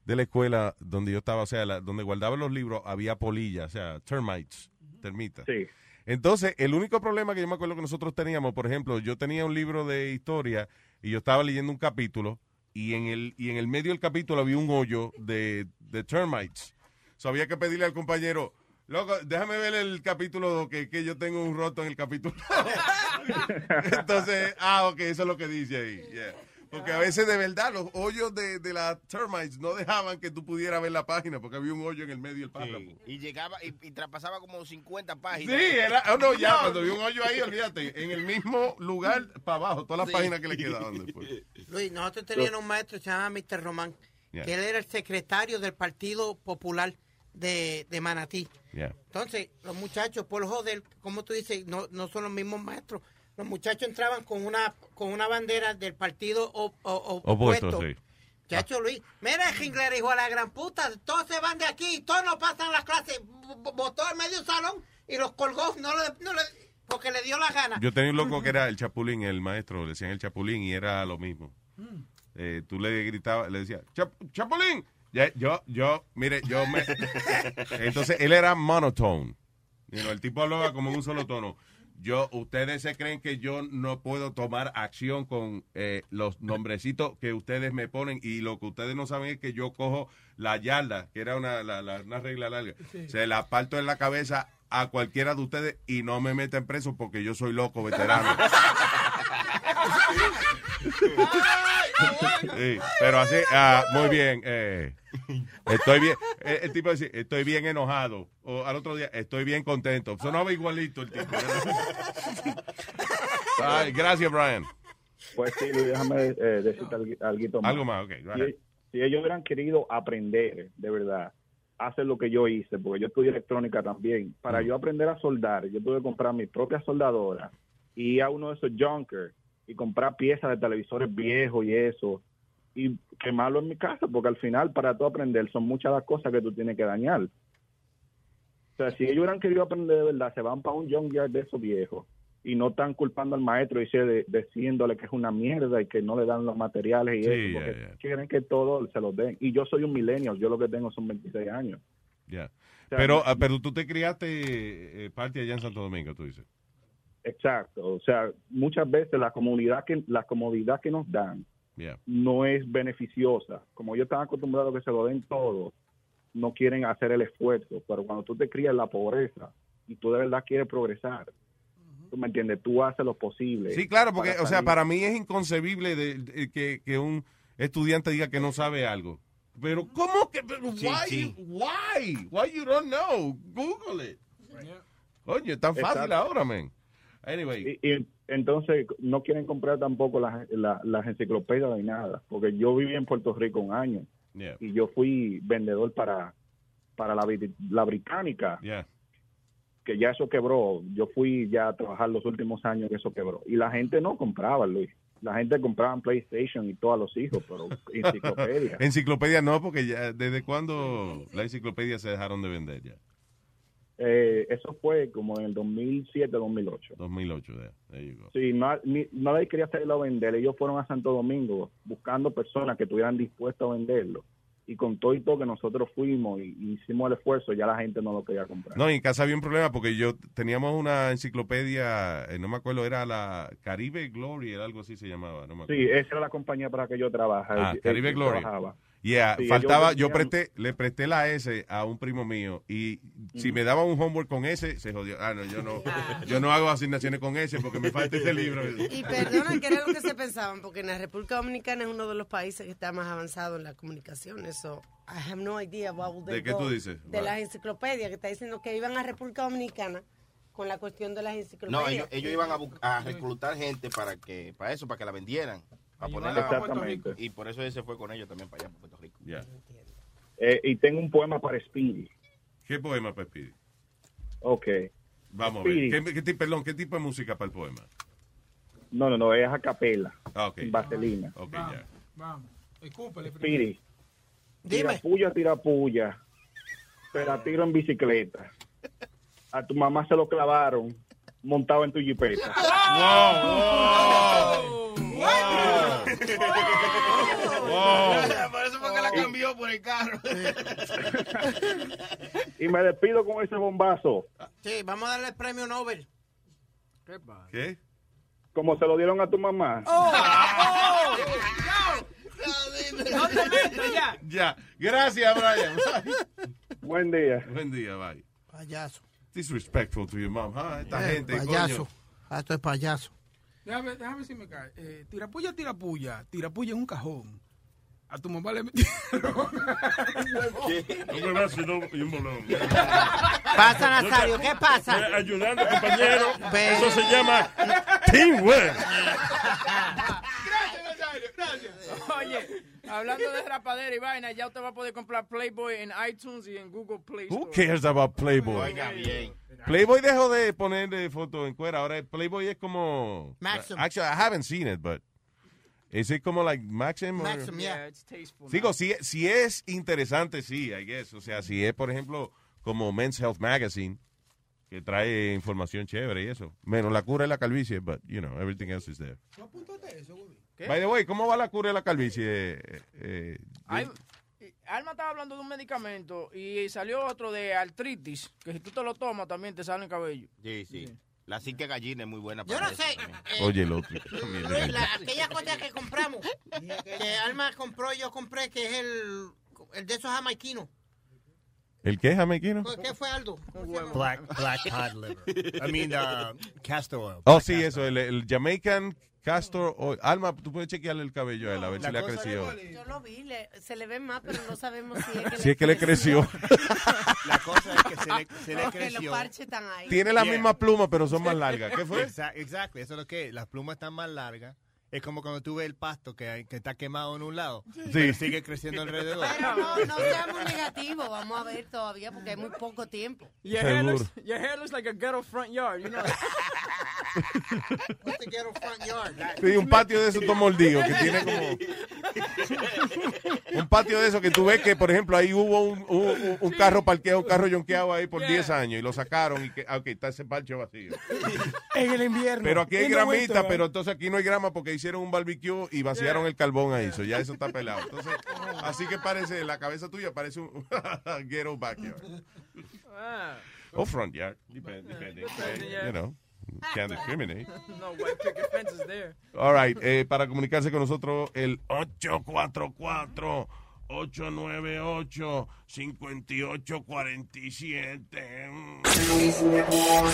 de la escuela donde yo estaba, o sea, la- donde guardaba los libros, había polillas, o sea, termites, termitas. Sí. Entonces, el único problema que yo me acuerdo que nosotros teníamos, por ejemplo, yo tenía un libro de historia y yo estaba leyendo un capítulo y en el, y en el medio del capítulo había un hoyo de, de termites. So, había que pedirle al compañero, loco, déjame ver el capítulo que, que yo tengo un roto en el capítulo. (laughs) Entonces, ah, ok, eso es lo que dice ahí. yeah. Porque a veces de verdad los hoyos de, de las termites no dejaban que tú pudieras ver la página porque había un hoyo en el medio del párrafo. Y llegaba y, y traspasaba como 50 Sí, páginas. era, oh, no, ya, cuando vi un hoyo ahí, olvídate, en el mismo lugar para abajo, todas las Sí. páginas que le quedaban después. (laughs) Luis, nosotros teníamos un maestro que se llamaba Mr. Román, Yeah. que él era el secretario del Partido Popular de, de Manatí. Yeah. Entonces, los muchachos, por joder, como tú dices, no, no son los mismos maestros. Los muchachos entraban con una con una bandera del partido Opuesto, opuesto. sí. Chacho Luis, mira el jinglero, hijo de la gran puta, todos se van de aquí, todos no pasan las clases, botó al medio salón y los colgó, no le, no le, porque le dio la gana. Yo tenía un loco que era (laughs) el Chapulín, el maestro, le decían el Chapulín y era lo mismo. Eh, tú le gritabas, le decías, "Chap- Chapulín. Ya, yo, yo, mire, yo me... (laughs) Entonces, él era monotone. You know, el tipo hablaba como en un solo tono. Yo, ustedes se creen que yo no puedo tomar acción con eh, los nombrecitos que ustedes me ponen y lo que ustedes no saben es que yo cojo la yarda, que era una, la- la- una regla larga, Sí. se la parto en la cabeza a cualquiera de ustedes y no me meten preso porque yo soy loco veterano. (laughs) Sí, pero así, ah, muy bien. eh, estoy bien. eh, El, tipo dice, estoy bien enojado. O al otro día, estoy bien contento. Sonaba igualito el tipo. Ay, gracias, Brian. Pues sí, Luis, déjame eh, decirte algo, más. Algo más, ok, go Si, ellos hubieran querido aprender, de verdad, hacer lo que yo hice, porque yo estudié electrónica también, para yo aprender a soldar, yo tuve que comprar mi propia soldadora y a uno de esos junkers y comprar piezas de televisores viejos y eso y quemarlo en mi casa, porque al final para tú aprender son muchas las cosas que tú tienes que dañar. O sea, si ellos hubieran querido aprender de verdad, se van para un junkyard de esos viejos y no están culpando al maestro y se- diciéndole que es una mierda y que no le dan los materiales y Sí, eso, porque quieren que todo se los den. Y yo soy un millennial, yo lo que tengo son 26 años. Ya. O sea, Pero, ah, pero tú te criaste eh, parte allá en Santo Domingo, tú dices. Exacto, o sea, muchas veces la comunidad que la comodidad que nos dan Yeah. no es beneficiosa. Como ellos están acostumbrados a que se lo den todo, no quieren hacer el esfuerzo. Pero cuando tú te crías en la pobreza y tú de verdad quieres progresar, tú me entiendes, tú haces lo posible. Sí, claro, porque, o sea, para mí es inconcebible de, de- que, que un estudiante diga que no sabe algo. Pero, ¿cómo que? pero Sí, why, sí. why? Why you don't know? Google it. Oye, es tan fácil Exacto. ahora, man. Anyway. Y, y entonces no quieren comprar tampoco las, la- las enciclopedias ni nada, porque yo viví en Puerto Rico un año Yeah. y yo fui vendedor para, para la, la británica. Yeah. que ya eso quebró. Yo fui ya a trabajar los últimos años que eso quebró. Y la gente no compraba, Luis. La gente compraba PlayStation y todos los hijos, pero (laughs) enciclopedia. Enciclopedia no, porque ya, ¿desde cuándo las enciclopedias se dejaron de vender ya? Eh, eso fue como en el 2007, 2008. 2008, ya. There you go. Sí, no, ni- nadie quería hacerlo a vender. Ellos fueron a Santo Domingo buscando personas que estuvieran dispuestas a venderlo. Y con todo y todo que nosotros fuimos y, y hicimos el esfuerzo, ya la gente no lo quería comprar. No, y en casa había un problema porque yo teníamos una enciclopedia, eh, no me acuerdo, era la Caribe Glory, era algo así se llamaba. No me acuerdo. Sí, esa era la compañía para que yo trabajaba. Ah, Caribe Glory. trabajaba. Yeah, Sí, faltaba, yo presté, le presté la S a un primo mío y si me daba un homework con S, se jodió. Ah, no, yo no, (laughs) yo no hago asignaciones con S porque me falta ese libro. Y perdona, que era lo que se pensaban, porque en la República Dominicana es uno de los países que está más avanzado en la comunicación. Eso, I have no idea what would they ¿De qué go. tú dices? De las enciclopedias que está diciendo que iban a República Dominicana con la cuestión de las No, enciclopedias. ellos, ellos iban a, a reclutar gente para que para eso, para que la vendieran. Para ponerla Exactamente. Y por eso él se fue con ellos también para allá, para Puerto Rico. Eh, y tengo un poema para Speedy. ¿Qué poema para Speedy? Ok. Vamos a ver. Speedy. ¿Qué, qué tipo- perdón, ¿qué tipo de música para el poema? No, no, no, es a capela. Ah, ok. Vaselina. Ok, ya. Vamos. Speedy. Tira Dime. puya, tira puya. Te la tiro en bicicleta. A tu mamá se lo clavaron montado en tu jipeta. (laughs) Por eso fue que la cambió por el carro. (laughs) Y me despido con ese bombazo. Sí, vamos a darle el premio Nobel. ¿Qué? Como se lo dieron a tu mamá. No te metas ya. Ya. Gracias, Brian. (laughs) Buen día. Buen día, bye. Payaso. Disrespectful to your mom, huh? Esta Eh, gente, payaso. coño. Ah, esto es payaso. Déjame, déjame si me cae. Eh, tirapuya, tirapuya. Tirapuya en un cajón. A tu mamá le metieron. (laughs) Un brazo y un- y un bolón. Pasa, Nazario, ¿qué pasa? Eh, Ayudando, compañero. Eso se llama teamwork. Oye, hablando de rapadera y vaina, ya usted va a poder comprar Playboy en iTunes y en Google Play Who Store. cares about Playboy? Oiga bien. Playboy dejó de poner de foto en cuera. Ahora Playboy es como. Maxim. Actually, I haven't seen it, but. Is it como like Maxim? or- Maxim, yeah. Yeah, it's tasteful. Digo, si, si es interesante, sí, I guess. O sea, si es, por ejemplo, como Men's Health Magazine, que trae información chévere y eso. Menos la cura de la calvicie, but, you know, everything else is there. By the way, ¿cómo va la cura de la calvicie? Eh, eh, Ay, Alma estaba hablando de un medicamento y salió otro de artritis, que si tú te lo tomas también te sale el cabello. Sí, sí. La cinque gallina es muy buena Yo para no eso sé. eh, Oye, el otro. la- aquella cosa que compramos, que Alma compró y yo compré, que es el, el de esos jamaiquinos. ¿El qué, jamaiquino? ¿Qué fue Aldo? Black, black cod liver. I mean, uh, castor oil. Oh, sí, eso, el, el Jamaican Castor Oil. Alma, tú puedes chequearle el cabello a él, a ver La si le ha crecido. Yo lo vi, le- se le ve más, pero no sabemos si es que, Si es que le creció. (laughs) La cosa es que se le, se le (laughs) o los creció. parches están ahí. Tiene las Yeah. mismas plumas, pero son más largas. ¿Qué fue? Exa- Exacto, eso es lo que es. Las plumas están más largas. Es como cuando tú ves el pasto que, hay- que está quemado en un lado. pero sigue creciendo alrededor. Pero no, no seamos negativos, vamos a ver todavía porque hay muy poco tiempo. Your hair, looks, your hair looks like a ghetto front yard, you know. (laughs) Sí, un patio de esos todo mordido, que tiene como... (laughs) un patio de esos que tú ves que, por ejemplo, ahí hubo un, un- un carro parqueado, un carro yonqueado ahí por 10 años y lo sacaron y que, ah, ok, está ese parche vacío. (laughs) En el invierno. Pero aquí hay In the winter, gramita, pero entonces aquí no hay grama porque hicieron un barbecue y vaciaron el carbón ahí, so ya eso está pelado. Entonces, (laughs) así que parece, la cabeza tuya parece un ghetto backyard. Ah. O front yard, depend- depending. Depending, yeah. You know, can't discriminate. (laughs) No white picket fences there. All right, eh, para comunicarse con nosotros, el 844-898-5847. Mm. Oh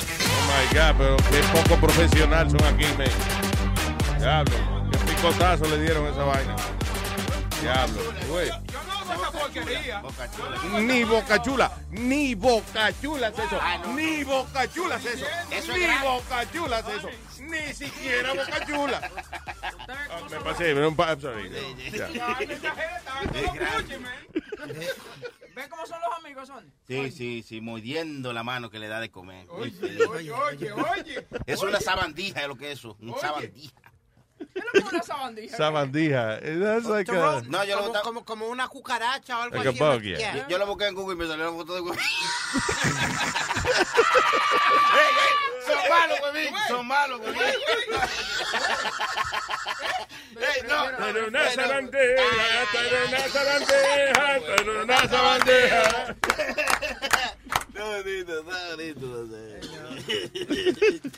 my God, pero qué poco profesional son aquí, men. Diablo, qué picotazo le dieron a esa vaina. Diablo, güey. Porquería. Ni boca chula, ni boca chula es eso, ni boca chula es eso, es ni boca chula es eso, ni siquiera (laughs) boca chula. Ah, me pasé, pero un pa- I'm sorry. ¿Ven cómo son los amigos, son? Sí, sí, sí, mordiendo la mano que le da de comer. Oye, oye, oye, oye. Es una sabandija, es lo que es eso. Un Oye. Sabandija. Una sabandija. Sabandija, eh, that's like a, No, yo lo como, botaba- como, como una cucaracha o algo Like a así. bug, yeah. Yeah. Yo, yo lo busqué en Google y me salió una foto de huevín. (laughs) son malos, huevín. Son malos, huevín. Ey, no. Pero una sabandija, pero una sabandija, pero una sabandija.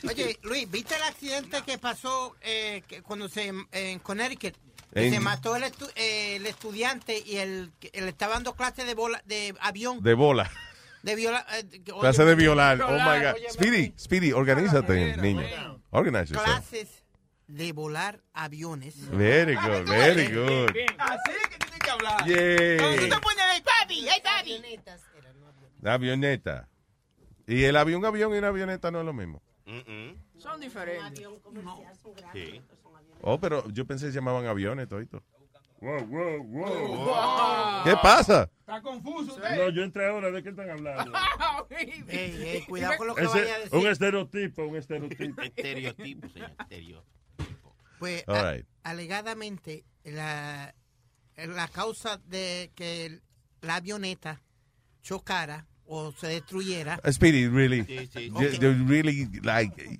Oye, Luis, ¿viste el accidente que pasó eh, que cuando se en Connecticut? Que En- Se mató el, estu- eh, el estudiante y el, que le estaba dando clase de bola, de avión, de bola, de viola, eh, oye, de violar. Oh my God, óyeme, Speedy, Speedy, organízate, niño, yourself. clases de volar aviones. Very good, very good. Así que tienes que hablar. Yay. Cuando tú te pones, hey papi, hey papi. La avioneta. Y el avión, avión y una avioneta no es lo mismo. Son diferentes. Sí. Oh, pero yo pensé que se llamaban aviones, todito. Wow, wow, wow. Wow. ¿Qué pasa? Está confuso usted. No, yo entré ahora. ¿De qué están hablando? (laughs) Ey, ey, cuidado con lo que Ese- vaya a decir. un estereotipo, un estereotipo. (laughs) Estereotipo, señor. Estereotipo. Pues a- right. alegadamente la, la causa de que el- la avioneta chocara o se destruyera. Speedy, really. Sí, sí. Yo really, like,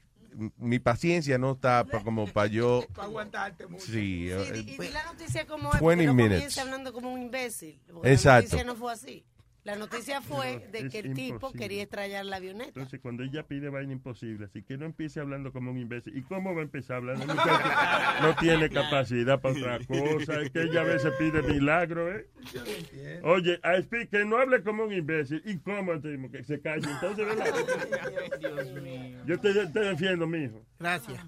mi paciencia no está pa- como para yo. Para aguantarte mucho. Sí, Y, eh, y la noticia como es, 20 porque no minutes. comience hablando como un imbécil. Exacto. La noticia no fue así. La noticia fue de que el tipo quería estrellar la avioneta. Entonces, cuando ella pide vaina imposible, así que no empiece hablando como un imbécil. ¿Y cómo va a empezar hablando? Muchacho, no tiene capacidad para otra cosa. Es que ella a veces pide milagro, ¿eh? Oye, a que no hable como un imbécil. ¿Y cómo? Te- Que se calle. Entonces, ¿verdad? Dios mío. Yo te, te defiendo, mijo. Gracias.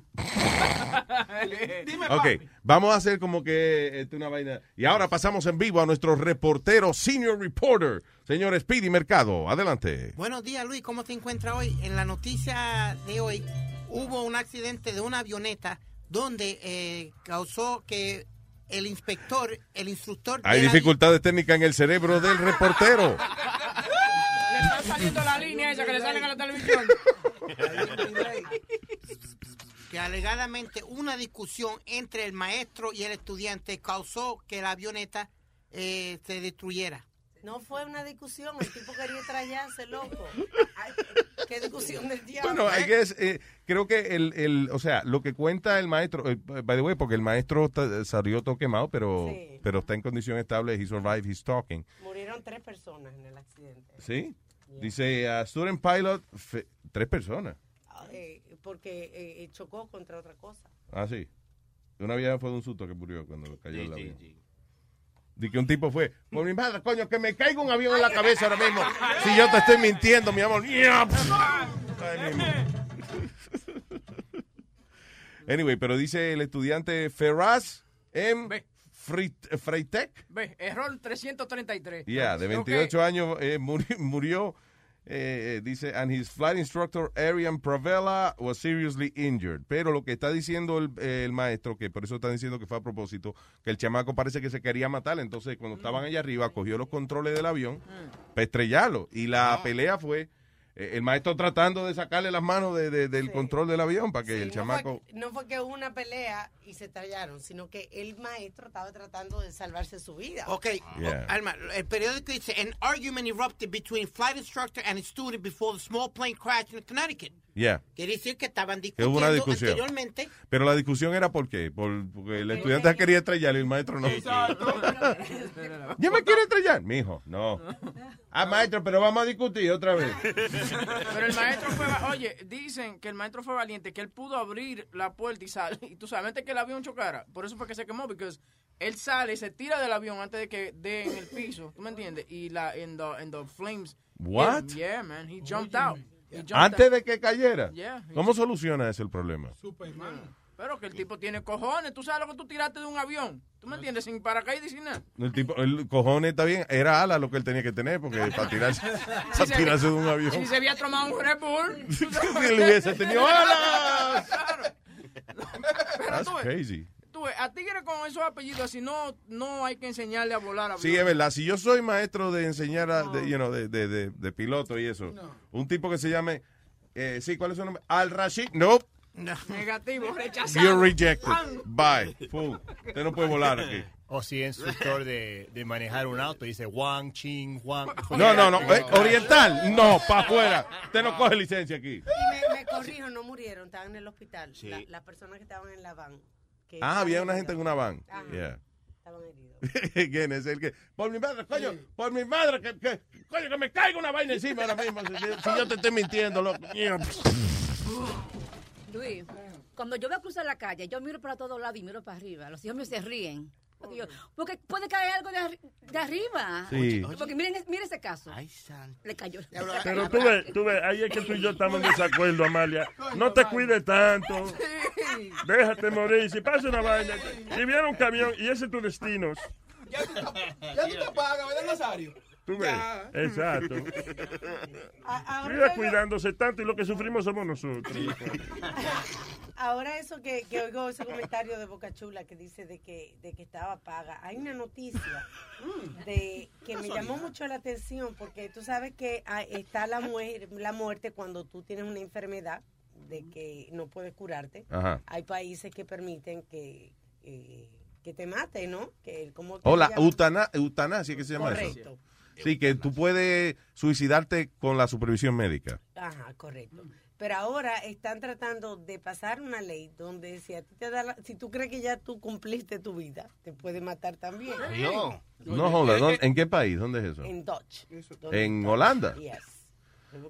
Dime, Ok, papi. vamos a hacer como que este, una vaina. Y ahora pasamos en vivo a nuestro reportero, senior reporter, señor Speedy Mercado. Adelante. Buenos días, Luis. ¿Cómo te encuentras hoy? En la noticia de hoy hubo un accidente de una avioneta donde eh, causó que el inspector, el instructor... Hay dificultades técnicas en el cerebro del reportero. (laughs) Le está saliendo la línea esa que le salen a la televisión. (laughs) que alegadamente una discusión entre el maestro y el estudiante causó que la avioneta eh, se destruyera. No fue una discusión, el tipo quería estrellarse, loco. Ay, ¿Qué discusión del diablo? Bueno, I guess, eh, creo que el, el, o sea, lo que cuenta el maestro, eh, by the way, porque el maestro salió todo quemado, pero, Sí. pero está en condición estable, he survived, he's talking. Murieron tres personas en el accidente. ¿Sí? Dice, uh, student pilot, fe- tres personas. Eh, porque eh, chocó contra otra cosa. Ah, sí. Una vieja fue de un susto que murió cuando cayó Sí, el sí, avión. sí. De que un tipo fue, por mi madre, coño, que me caiga un avión en la cabeza ahora mismo. Si yo te estoy mintiendo, mi amor. Anyway, pero dice el estudiante Ferraz M. Freit- Freitec. Error 333. Yeah, de 28 años eh, muri- murió. Eh, eh, dice, and his flight instructor, Arian Pravella, was seriously injured. Pero lo que está diciendo el, eh, el maestro, que por eso está diciendo que fue a propósito, que el chamaco parece que se quería matar. Entonces, cuando estaban allá arriba, cogió los controles del avión para estrellarlo. Y la pelea fue el maestro tratando de sacarle las manos de- de- del control del avión para que el no, chamaco... fue, no fue que hubo una pelea y se estrellaron, sino que el maestro estaba tratando de salvarse su vida. Ok, Yeah. oh, Alma, el periódico dice, an argument erupted between flight instructor and a student before the small plane crashed in Connecticut. Yeah. Quiere decir que estaban discutiendo hubo una discusión. anteriormente. Pero la discusión era por qué. Por, porque el estudiante quería estrellar y el maestro no. (laughs) ¿Ya me quiere estrellar? Mijo, no. (laughs) Ah, maestro, pero vamos a discutir otra vez. Pero el maestro fue, oye, dicen que el maestro fue valiente, que él pudo abrir la puerta y sale. Y tú sabes, antes que el avión chocara, por eso fue que se quemó, porque él sale y se tira del avión antes de que dé en el piso, ¿tú me entiendes? Y la, en the, en the flames. What? Yeah, man, he jumped out. He jumped Antes out. de que cayera. Yeah. ¿Cómo soluciona ese el problema? Pero que el tipo tiene cojones, tú sabes lo que tú tiraste de un avión, ¿tú me entiendes? Sin paracaídas y sin nada. El tipo, el cojones está bien. Era ala lo que él tenía que tener porque (laughs) para tirarse, para se- tirarse de un avión. Si se había tomado un Red Bull. (laughs) Si él hubiese tenido alas. Pero That's tú crazy. tú a tigres con esos apellidos así no, no hay que enseñarle a volar a Sí, es verdad. Si yo soy maestro de enseñar a, de, you know, de, de, de- de piloto y eso, un tipo que se llame, eh, sí, ¿cuál es su nombre? Al Rashid. Nope. Negativo, rechazado. You're rejected. Bye. Usted no puede volar aquí. O si es instructor de, de manejar un auto, dice Wang, Ching, Wang. No, no, no. eh, oriental. No, para afuera. Usted no coge licencia aquí. Y me, me corrijo, no murieron, estaban en el hospital. Sí. La- las personas que estaban en la van. que Ah, había una gente en una van. Ajá, Yeah. Estaban heridos. (laughs) ¿Quién es el que? Por mi madre, coño, por mi madre, que, que, coño, que me caiga una vaina encima ahora mismo. Si, si yo te estoy mintiendo, loco. Luis, cuando yo voy a cruzar la calle, yo miro para todos lados y miro para arriba. Los hijos míos se ríen. Porque, yo- porque puede caer algo de, arri- de arriba. Sí. Porque miren, miren ese caso. Le cayó. Pero tú ves, tú ves, ahí es que tú y yo estamos en desacuerdo, Amalia. No te cuides tanto. Déjate morir. Si pasa una vaina, si viene un camión y ese es tu destino, Ya tú te, ya tú te pagas, ¿verdad, Nazario? Tú ves. Ya. Exacto. (laughs) Cuidándose tanto y lo que sufrimos somos nosotros. (laughs) Ahora eso que, que oigo ese comentario de Boca Chula que dice de que, de que estaba paga. Hay una noticia de que me llamó mucho la atención porque tú sabes que está la, muer- la muerte cuando tú tienes una enfermedad de que no puedes curarte. Ajá. Hay países que permiten que, eh, que te mate, ¿no? Que, ¿cómo Hola, eutanasia, ¿qué se llama Correcto. eso? Sí, que tú puedes suicidarte con la supervisión médica. Ajá, correcto. Pero ahora están tratando de pasar una ley donde si a ti te da la- si tú crees que ya tú cumpliste tu vida, te puede matar también. No, joda, ¿dónde- ¿en qué país? ¿Dónde es eso? En Dutch. ¿En Holanda? Yes.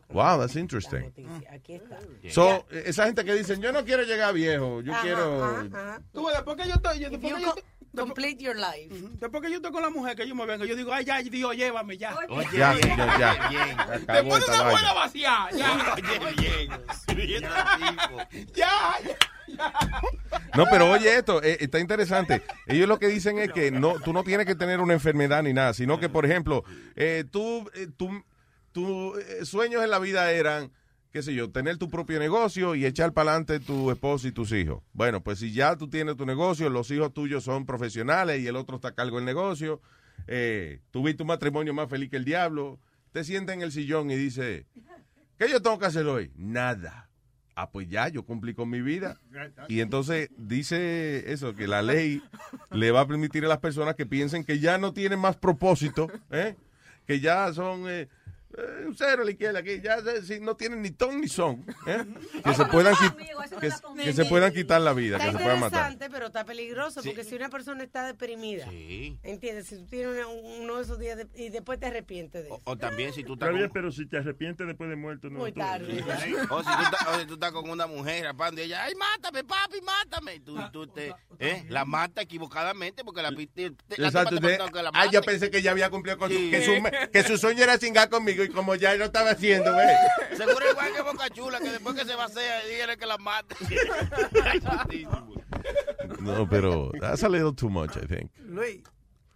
Wow, that's interesting. Aquí está. So, esa gente que dicen, yo no quiero llegar viejo, yo Ajá, quiero... ajá, ajá. Tú ves, después que yo estoy... yo- Complete your life. Después que yo estoy con la mujer, que yo me venga, yo digo, ay, ya, Dios, llévame ya. Oye, Ya, bien, ya, ya. bien. Después de una buena vaciada, (laughs) ya. Ya, ya. No, pero oye esto, eh, está interesante. Ellos lo que dicen es que no, tú no tienes que tener una enfermedad ni nada, sino que, por ejemplo, eh, tú, eh, tú- tus eh, sueños en la vida eran, qué sé yo, tener tu propio negocio y echar para adelante tu esposo y tus hijos. Bueno, pues si ya tú tienes tu negocio, los hijos tuyos son profesionales y el otro está a cargo del negocio, eh, tuviste un matrimonio más feliz que el diablo, te sienta en el sillón y dice, ¿qué yo tengo que hacer hoy? Nada. Ah, pues ya, yo cumplí con mi vida. Y entonces dice eso, que la ley le va a permitir a las personas que piensen que ya no tienen más propósito, ¿eh? que ya son eh, un cero a la izquierda, que ya eh, sí, no tienen ni ton ni son, ¿eh? que, se puedan, que, que se puedan quitar la vida, Está que se puedan matar. interesante, pero está peligroso porque si una persona está deprimida, ¿entiendes? Si tú tienes una- uno de esos días de- y después te arrepientes de eso. O también si tú Está estás bien, con... pero si te arrepientes después de muerto, no. Muy tú- tarde. O si tú estás, o si tú estás con una mujer rapando y ella, ay, mátame, papi, mátame. Y Tú, tú te, ¿eh? La mata equivocadamente porque la, pi- te- te- la Exacto, ah, yo pensé que ya había cumplido con su, Sí. que, su, que su sueño era cingar conmigo y como ya lo estaba haciendo, ¿ves? (laughs) Seguro igual que Boca Chula, que después que se vacía, dígale que la mate. (laughs) No, pero that's a little too much, I think. Luis,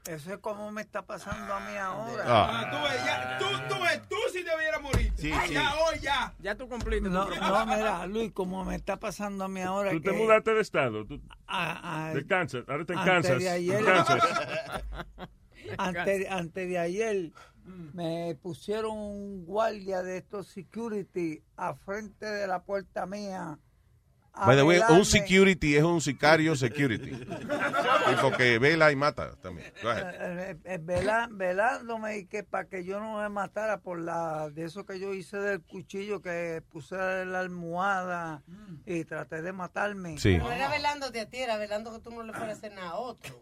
eso es como me está pasando a mí ahora. Ah. Tú ves, ya, tú, tú ves, tú sí debieras morir. Sí, Ay, sí. Ya, hoy, ya. Ya tú cumpliste. No, no, mira, Luis, como me está pasando a mí ahora. Tú te que- mudaste de estado. Tú, a- a- de Kansas. Ahora está en antes Kansas. de ayer- En Kansas. (laughs) antes, antes de ayer me pusieron un guardia de estos security a frente de la puerta mía. a By the way, un security es un sicario security. (laughs) Tipo que vela y mata también. Ahead. Eh, eh, vela- velándome y que para que yo no me matara por la de eso que yo hice del cuchillo que puse en la almohada y traté de matarme. Sí. No era velándote a ti, era velando que tú no le fueras a hacer nada a otro.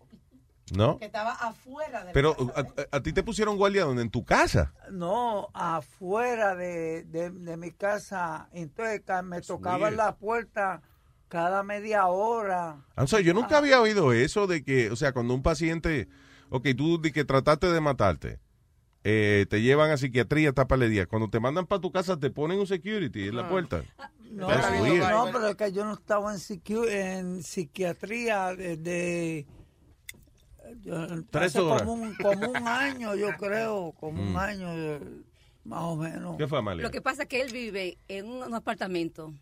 ¿No? Que estaba afuera de la Pero casa. a, a- a ti te pusieron guardia donde en tu casa. No, afuera de, de- de mi casa. Entonces me tocaban la puerta cada media hora. O sea, yo nunca había oído eso de que, o sea, cuando un paciente, ok, tú de que trataste de matarte, eh, te llevan a psiquiatría, tápale día. Cuando te mandan para tu casa, te ponen un security en la puerta. No, That's no, no, pero es que yo no estaba en, psiqui- en psiquiatría desde... yo- Tres hace horas. Como un, como un año, yo (laughs) creo, como un Mm. año, eh, más o menos. ¿Qué fue, Amalia? Lo que pasa es que él vive en un apartamento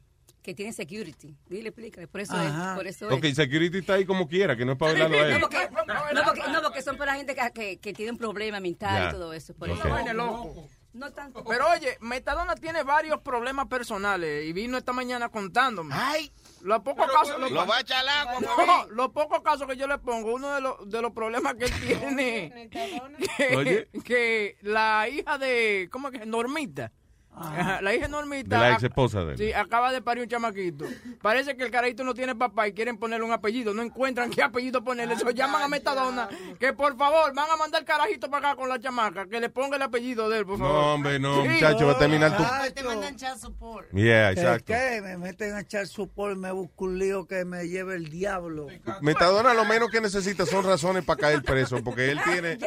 que tiene security. Dile, explícale. Por eso Ajá. es. Por eso Ok, es. security está ahí como quiera, que no es para (laughs) hablarlo a No él. porque, no, porque, no, porque son para gente que, que, que tiene un problema mental Ya. y todo eso. Por Ok. eso. Loco. No tanto. Pero oye, Metadona tiene varios problemas personales y vino esta mañana contándome. Ay. Los pocos casos. Lo va a echar al agua, No, los pocos casos que yo le pongo, uno de los, de los problemas que él (laughs) tiene. (laughs) que, Oye. que la hija de. ¿Cómo es que? Normita. Ajá, la hija Normita. De la ex esposa de él. Sí, acaba de parir un chamaquito. Parece que el carajito no tiene papá y quieren ponerle un apellido. No encuentran qué apellido ponerle. Eso llaman a Metadona. Que por favor van a mandar el carajito para acá con la chamaca. Que le ponga el apellido de él, por favor. No, hombre, no, Sí. muchacho, va a terminar tu... Te mandan child support. Yeah, ¿Qué- exacto. qué? Me meten a echar support, me busco un lío que me lleve el diablo. Metadona lo menos que necesita son razones para caer preso, porque él tiene,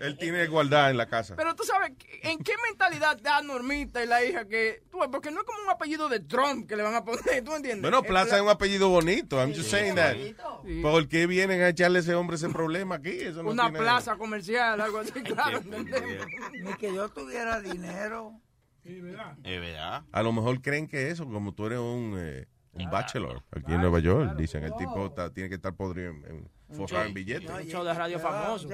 él tiene igualdad en la casa. Pero tú sabes, ¿en qué mentalidad está Normita es la hija que... Tú, porque no es como un apellido de Trump que le van a poner, (laughs) ¿tú entiendes? Bueno, Es Plaza es un apellido bonito. I'm just Sí, saying that. Sí. ¿Por qué vienen a echarle a ese hombre ese problema aquí? Eso no Una tiene- plaza comercial, algo así, (laughs) claro, ¿entendemos? Ni que yo tuviera dinero. Es verdad. A lo mejor creen que eso, como tú eres un, eh, un bachelor aquí en Nueva York, dicen, el tipo está- tiene que estar podrido en, en forrar en billetes. Un show de radio famoso.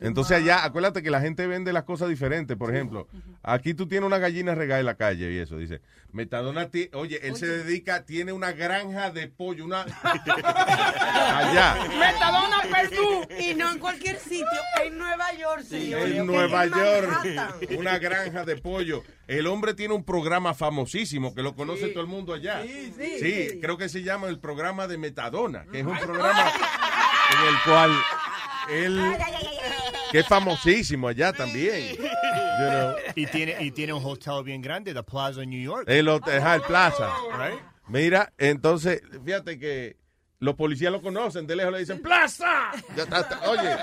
Entonces allá, acuérdate que la gente vende las cosas diferentes. Por ejemplo, aquí tú tienes una gallina regada en la calle y eso. Dice, Metadona, ti- oye, él se dedica, tiene una granja de pollo, una... (laughs) allá. Metadona (laughs) Perdú. Y no en cualquier sitio, en Nueva York, señor. En Nueva York, (laughs) una granja de pollo. El hombre tiene un programa famosísimo que lo conoce todo el mundo allá. Sí, Sí, sí. creo que se llama el programa de Metadona, que es un programa en el cual él, que es famosísimo allá también. You know. Y tiene, y tiene un hotel bien grande, The Plaza en New York. El, hotel, el Plaza. Right? Mira, entonces, fíjate que los policías lo conocen, de lejos le dicen, ¡Plaza! Ya está- está- Oye,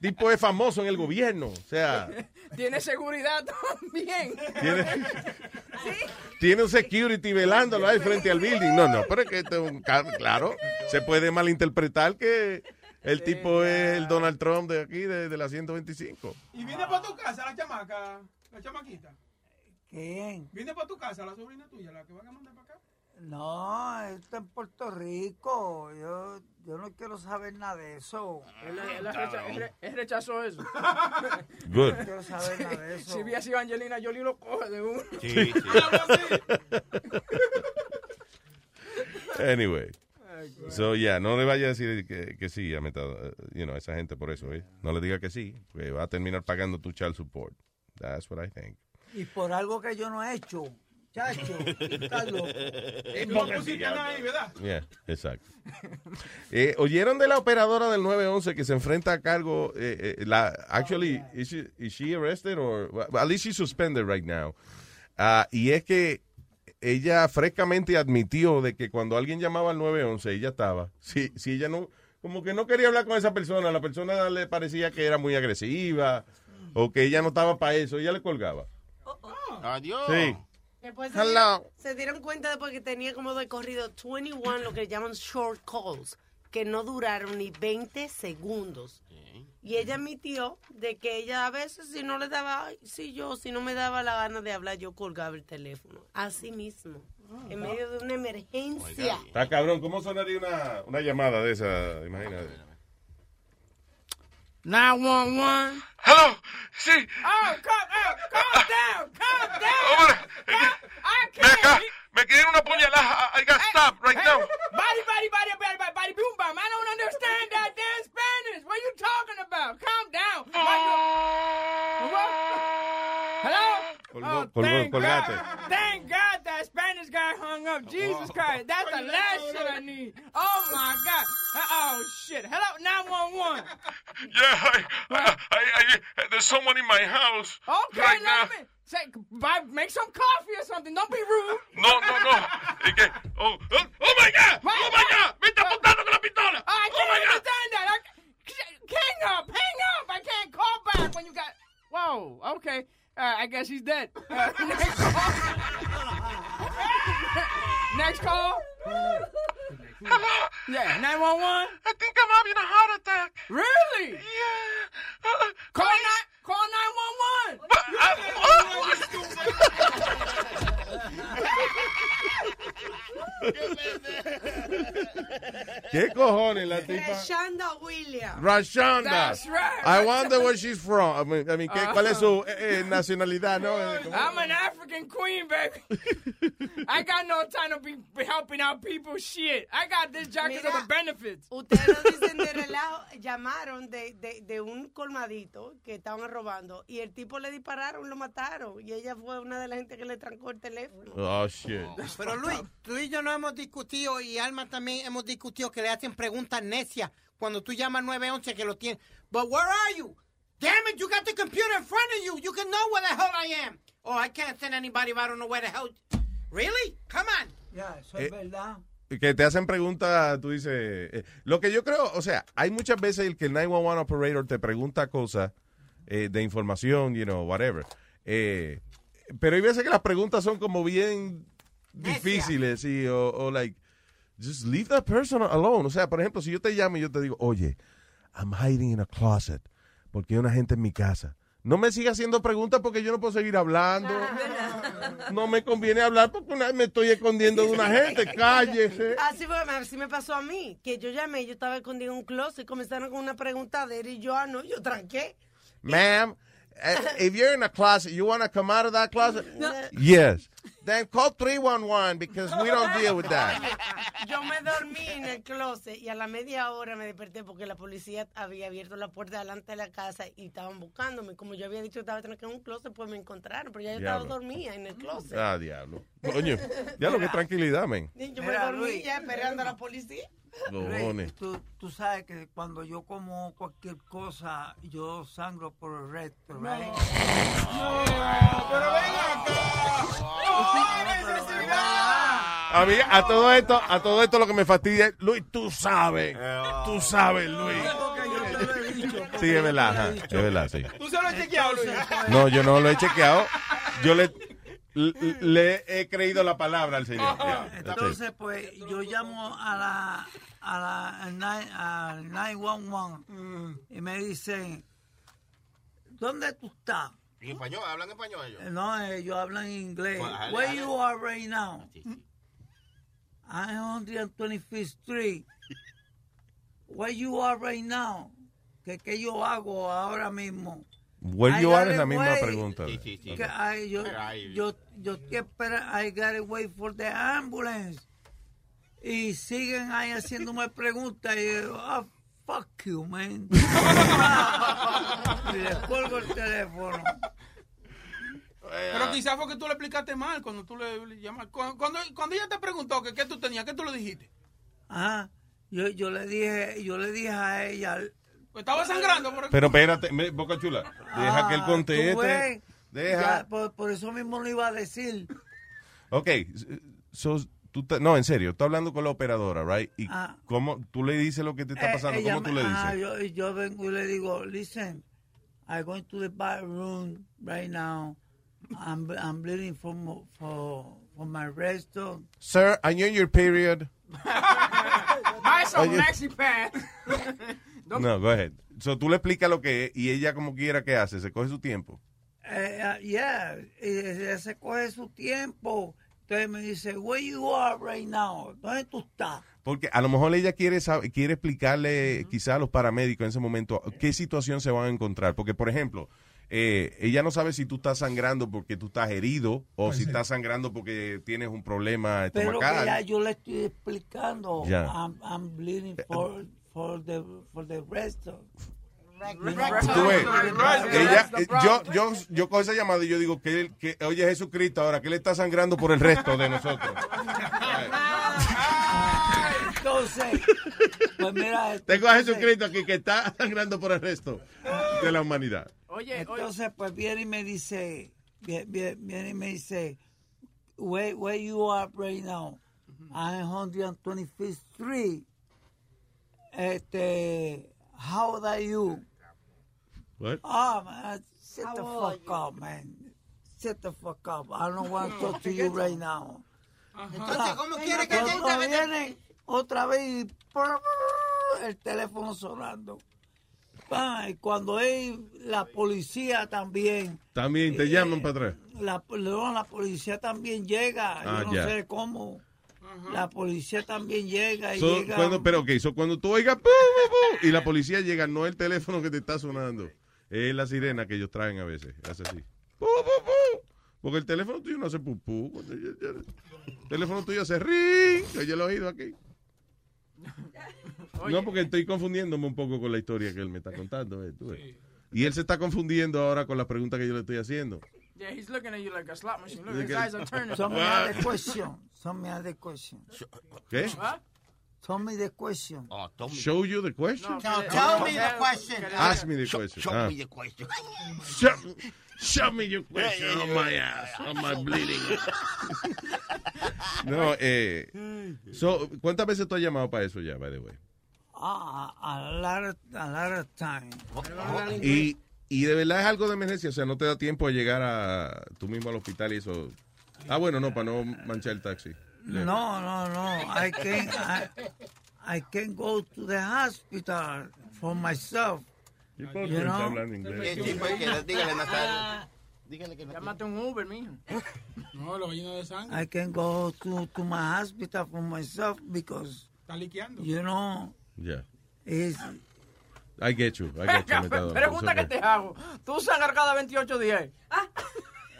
tipo es famoso en el gobierno. O sea, Tiene seguridad también. Tiene- tiene un security velándolo ahí frente al building. No, no, pero es que esto es un claro, se puede malinterpretar que el tipo es el Donald Trump de aquí, de, de la 125. ¿Y viene para tu casa la chamaca, la chamaquita? ¿Quién? ¿Viene para tu casa la sobrina tuya, la que van a mandar para acá? No, está en Puerto Rico. Yo, yo no quiero saber nada de eso. Él, él recha- él- él rechazó eso. (laughs) Good. No quiero saber nada de eso. Si hubiera sido Angelina Jolie lo coge de uno. (laughs) Sí, Anyway. So, yeah, no le vaya a decir que, que sí a metado, you know, a esa gente por eso, ¿eh? No le diga que sí, porque va a terminar pagando tu child support. That's what I think. Y por algo que yo no he hecho. Chacho, (laughs) loco. No pusiste nada ahí, ¿verdad? Yeah, exacto. (laughs) Eh, ¿Oyeron de la operadora del 911 que se enfrenta a cargo? eh, eh, la, actually, is she, is she arrested or well, at least she's suspended right now? Ah, y es que ella frescamente admitió de que cuando alguien llamaba al 911, ella estaba. Si, si ella no, como que no quería hablar con esa persona, la persona le parecía que era muy agresiva o que ella no estaba para eso, ella le colgaba. Adiós. Sí. Después se Hello. dieron, se dieron cuenta después que tenía como de corrido 21, lo que llaman short calls, que no duraron ni 20 segundos. Y ella admitió de que ella a veces si no le daba, ay, si yo, si no me daba la gana de hablar, yo colgaba el teléfono. Así mismo, en medio de una emergencia. Está cabrón, ¿cómo sonaría una, una llamada de esa? Imagínate. 911. Hello, sí. Oh, calm, oh, calm down, calm down. Calm- I can't. Me una puñalada. I got stopped right now. Body, body, body, body, body, body, boom, bam. I don't understand that damn Spanish. What are you talking about? Calm down. Ah. What? Hello? Colgó- oh, colgó- thank colgate. God. Thank God that Spanish guy hung up. Jesus Christ. That's the last shit I need. Oh, my God. Uh, Oh, shit. Hello, 911. (laughs) Yeah, I, I, I, I, there's someone in my house Okay, right now. me. Say, buy, make some coffee or something. Don't be rude. No, no, no. (laughs) Okay. oh, oh, oh my God, oh my God, me está apuntando con la pistola. I Oh can't my God. understand that. I, hang up, hang up. I can't call back when you got. Whoa, okay. Uh, I guess he's dead. Uh, (laughs) next call. (laughs) next call. Hello? Yeah, 911. I think I'm having a heart attack. Really? Yeah. Uh, Call nine. Call 911. (laughs) ¿Qué cojones la tipa? Rashanda Williams. Rashonda. That's right. I wonder where she's from. I mean, I mean, ¿qué- ¿cuál es su eh, eh, nacionalidad? No? Eh. I'm an African queen, baby. I got no time to be helping out people. Shit. I got this job because of the benefits. Ustedes dicen de (laughs) relajo, llamaron de, de, de un colmadito que estaban robando y el tipo le dispararon, lo mataron y ella fue una de las gente que le trancó el teléfono. Oh, shit. Pero Luis, tú y yo no hemos discutido y Alma también hemos discutido que le hacen preguntas necias cuando tú llamas 911 que lo tienes. But where are you? Damn it, you got the computer in front of you. You can know where the hell I am. Oh, I can't send anybody if I don't know where the hell. Really? Come on. Ya, eso Eh, es verdad. Que te hacen preguntas, tú dices... eh, lo que yo creo, o sea, hay muchas veces el que el 911 operator te pregunta cosas eh, de información, you know, whatever. Eh, pero hay veces que las preguntas son como bien difíciles, sí, o, o like, just leave that person alone. O sea, por ejemplo, si yo te llamo y yo te digo, oye, I'm hiding in a closet porque hay una gente en mi casa. No me siga haciendo preguntas porque yo no puedo seguir hablando. No me conviene hablar porque una me estoy escondiendo de una gente. Cállese. Así, fue, así me pasó a mí, que yo llamé, yo estaba escondido en un closet comenzaron con una preguntadera y yo, ah, no, yo tranqué. Ma'am, if you're in a closet, you want to come out of that closet? Yes. Then call 311 because we don't deal with that. (laughs) Yo me dormí en el closet y a la media hora me desperté porque la policía había abierto la puerta delante de la casa y estaban buscándome. Como yo había dicho que estaba tranquila en un closet, pues me encontraron, pero ya yo estaba dormida en el closet. Ah, diablo. Coño, diablo, qué (laughs) tranquilidad, men. Yo me dormí ya esperando a la policía. Cojones. Tú, tú sabes que cuando yo como cualquier cosa, yo sangro por el resto, right? pero ven A mí, a todo esto, a todo esto lo que me fastidia es, Luis, tú sabes. Tú sabes, Luis. Sí, es verdad, ajá, es verdad, sí. ¿Tú se lo has chequeado, Luis? No, yo no lo he chequeado. Yo le, le, le he creído la palabra al señor. It. Entonces, pues, yo llamo a la, a la al 911 y me dicen, ¿dónde tú estás? En español, hablan español ellos. No, ellos hablan inglés. Dale, Where you are right now? I'm 125th Street. Where you are right now? ¿Qué, qué yo hago ahora mismo? Where you are es la misma pregunta. Que I- yo, yo, yo estoy esperando, I gotta wait for the ambulance. Y siguen ahí haciéndome preguntas y yo, oh, fuck you, man. (laughs) y les colgo el teléfono. Pero quizás fue que tú le explicaste mal cuando tú le, llamas. Cuando, cuando, cuando ella te preguntó que qué tú tenías, ¿qué tú le dijiste? Ajá. Yo, yo le dije, yo le dije a ella. Pues estaba sangrando por el Pero espérate, me- Boca Chula, deja que él Ah, conteste. Deja. Ya, por, por eso mismo lo iba a decir. Ok, so, tú no, en serio, estoy hablando con la operadora, right? ¿Y Ah. cómo tú le dices lo que te está Eh, pasando? ¿Cómo tú me- le ajá, dices? yo, yo vengo y le digo, listen, I'm going to the bathroom right now. I'm, I'm bleeding from, for, for my resto. Sir, are you in your period? (laughs) Buy some maxi pants. (laughs) No, go ahead. So, tú le explicas lo que es y ella como quiera que hace, se coge su tiempo. Eh, uh, yeah, ella se coge su tiempo. Entonces me dice, where you are right now? ¿Dónde tú estás? Porque a lo mejor ella quiere saber, quiere explicarle quizá a los paramédicos en ese momento qué situación se van a encontrar. Porque, por ejemplo, eh, ella no sabe si tú estás sangrando porque tú estás herido o si estás sangrando porque tienes un problema Pero que ya estomacal. yo le estoy explicando. I'm, I'm bleeding for, for, the, for the resto. Tú ves, ella, eh, yo, yo, yo cojo esa llamada y yo digo que, que oye Jesucristo ahora que él está sangrando por el resto de nosotros. Entonces, pues mira. (laughs) Tengo a Jesucristo aquí que está sangrando por el resto de la humanidad. Oye, Entonces, pues viene y me dice, vie- vie- viene y me dice, where, where you are right now? I'm 125th Street. Este, how old are you? What? Oh, man, sit the fuck up, man. Sit the fuck up. I don't want to talk to you right now. Entonces, ¿cómo quiere que Cuando te viene otra vez y el teléfono sonando. Ah, y cuando es la policía también, También te llaman para atrás. la, no, la policía también llega, Ah, yo no ya. sé cómo. La policía también llega y So, llega. cuando, pero ok, so cuando tú oigas y la policía llega, no es el teléfono que te está sonando, es la sirena que ellos traen a veces. Hace así. Pu, pu, pu. Porque el teléfono tuyo no hace pupú. El teléfono tuyo hace ring. Oye, el oído aquí. No, porque estoy confundiéndome un poco con la historia que él me está contando. eh. Y él se está confundiendo ahora con la pregunta que yo le estoy haciendo. Yeah, he's looking at you like a slot machine. Look, his eyes are turning. Some me other question. Some me other question. ¿Qué? What? Tell me the question. Show you the question? No, Tell, tell me the question. Ask me the question. Show Ah. me the question. Show, show me your question on my ass, on my bleeding. no, eh. So, ¿Cuántas veces tú has llamado para eso ya, by the way? Ah, a lot of, a lot of time. Y y de verdad es algo de emergencia, o sea, no te da tiempo a llegar a tú mismo al hospital y eso. Ah, bueno, no, para no manchar el taxi. No, no, no. I can I, I can go to the hospital for myself. ¿Y por qué You está know? Dígale, que no. Llámate un Uber, mijo. (laughs) No, lo lleno de sangre. I can go to, to my hospital for myself because, Está liqueando. you know, Yeah. it's, I get you, I get you, metadona. Pregunta que te hago. ¿Tú usas cada 28 días? okay.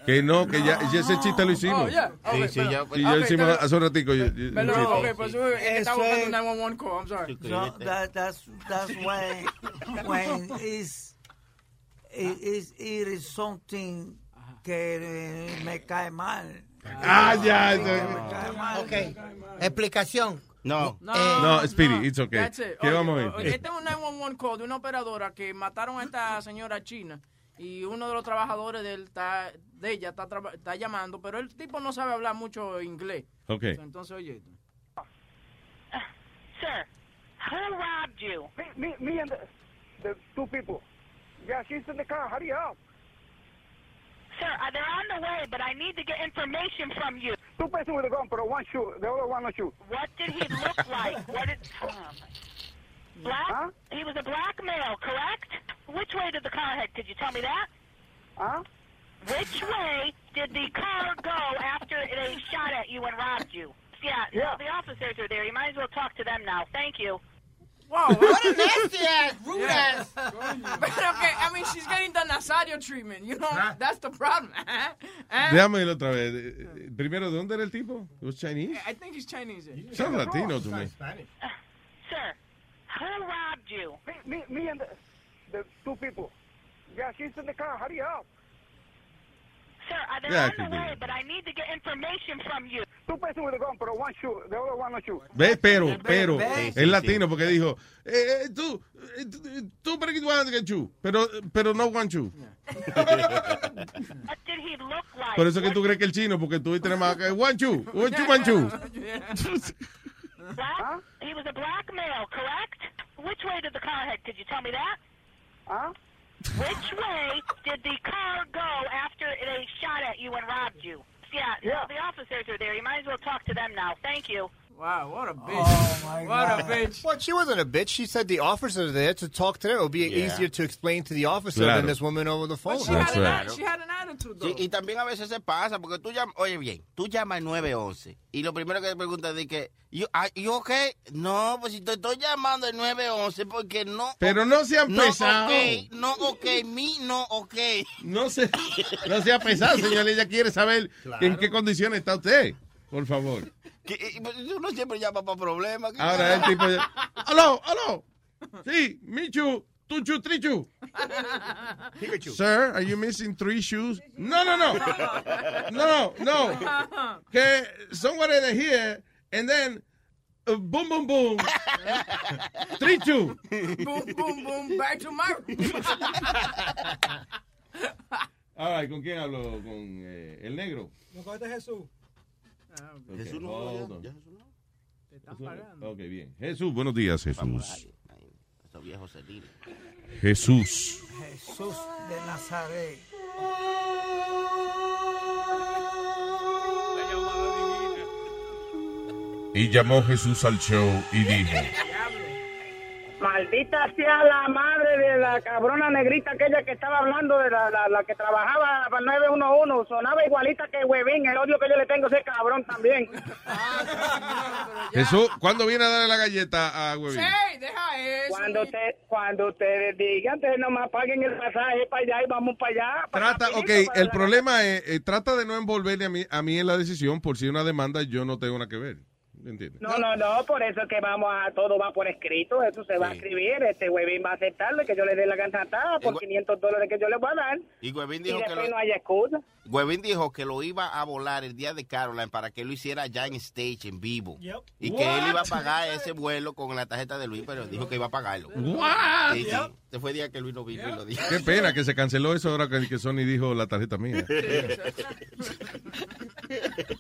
Que no, que ya, ya ese chiste lo hicimos. Oh, ya. Sí, Ok, sí, pero- ya. Y ya Ok, hicimos pero- hace un ratico. yo- yo- chiste. ok, pues Eso estaba buscando es- un 911 call, I'm sorry. so that, that's, that's when, when it's, it is, it is something que me cae mal. Ah, ya. Que ya. me cae mal. Ok, explicación. No. No, No, Speedy, it's okay. That's it. ¿Qué Oye, vamos a ver? Este es un 911 call de una operadora que mataron a esta señora china y uno de los trabajadores de, él está- de ella está, traba- está llamando, pero el tipo no sabe hablar mucho inglés. Ok. Entonces, oye. Sir, who robbed you? Me, me, me and the, the two people. Yeah, she's in the car. Hurry up. Sir, uh, they're on the way, but I need to get information from you. Two person with a gun, but one shoot. The other one no shoot. What did he look (laughs) like? What did... My- black? He was a black male, correct? Which way did the car head? Could you tell me that? Huh? Which way did the car go after they shot at you and robbed you? Yeah, Yeah. no, the officers are there. You might as well talk to them now. Thank you. Wow, What a nasty ass, rude Yeah. ass. (laughs) But okay, I mean, she's getting the Nazario treatment. You know, that's the problem. (laughs) Eh? Déjame ir otra vez. Primero, ¿de dónde era el tipo? ¿It was Chinese? I think he's Chinese. eh? Sounds Latino to me. Sir, who robbed you? Me, me, me and the, the two people. Yeah, she's in the car. Hurry up. Sir, uh, they're Yeah, I on can the do way, it. but I need to get information from you. Two person with a gun, but one shoot. The other one no shoot. Ve, pero, pero, es latino porque dijo, eh, eh, tú, eh, tú, pero que tú que chu, pero, pero no guanchu. What did he look like? Por eso que tú crees que el chino, porque tú viste más que guanchu, guanchu, guanchu. Black? He was a black male, correct? Which way did the car head? Could you tell me that? Huh? Which way did the car go after they shot at you and robbed you? Yeah, Yeah. no, the officers are there. You might as well talk to them now. Thank you. Wow, what a bitch. Oh, my (laughs) what God. a bitch. Well, she wasn't a bitch. She said the officers there to talk to them. It would be Yeah. easier to explain to the officer Claro. than this woman over the phone. But she, That's had an, right. she had an attitude, though. Sí, y también a veces se pasa, porque tú llamas, oye bien, tú llamas al 911 y lo primero que te preguntas es que, ¿you, are you okay? No, pues si te estoy llamando al 911 porque no... Pero no sean no, pesados. ok, no, ok, mi, no, ok. No se, no sea pesado, señor. Ella quiere saber en qué condiciones está usted. Por favor. Y, pues, uno siempre llama para problemas. ¿qué Ahora el tipo. ya- ¡Aló, aló! Sí, Michu, Tuchu, Trichu. Sir, are you missing three shoes? No, no, no. No, no. Que someone in here and then uh, boom, boom, boom. Three, two. boom, boom, boom, back to my All right, ¿con quién hablo? ¿Con eh, el negro? No, con este Jesús. Okay, Jesús no, ya, ya Jesús no. Te están pagando. Ok, bien. Jesús, buenos días, Jesús. seniles. Jesús. Jesús de Nazaret. Y llamó Jesús al show y dijo, Maldita sea la madre de la cabrona negrita aquella que estaba hablando de la, la, la que trabajaba para el 911. Sonaba igualita que Huevín. El odio que yo le tengo a ese cabrón también. Jesús, ¿cuándo viene a darle la galleta a Huevín? Hey, deja eso. Cuando te, cuando ustedes digan, ustedes nomás paguen el pasaje para allá y vamos para allá. para Trata, rapidito, ok, para el problema es, eh, trata de no envolverle a mí, a mí en la decisión por si hay una demanda yo no tengo nada que ver. ¿Entiendes? No, no, no, por eso es que vamos a, todo va por escrito, eso se va a escribir, este Huevín va a aceptarle que yo le dé la cantatada por Igual- 500 dólares que yo le voy a dar Y Huevín y dijo, que lo, no hay excusa. Huevín dijo que lo iba a volar el día de Caroline para que lo hiciera ya en stage, en vivo. Y que él iba a pagar ese vuelo con la tarjeta de Luis, pero dijo que iba a pagarlo. What? Sí, sí. Ese fue el día que Luis no vino y lo dijo. Qué pena que se canceló eso ahora que, Sony dijo la tarjeta mía.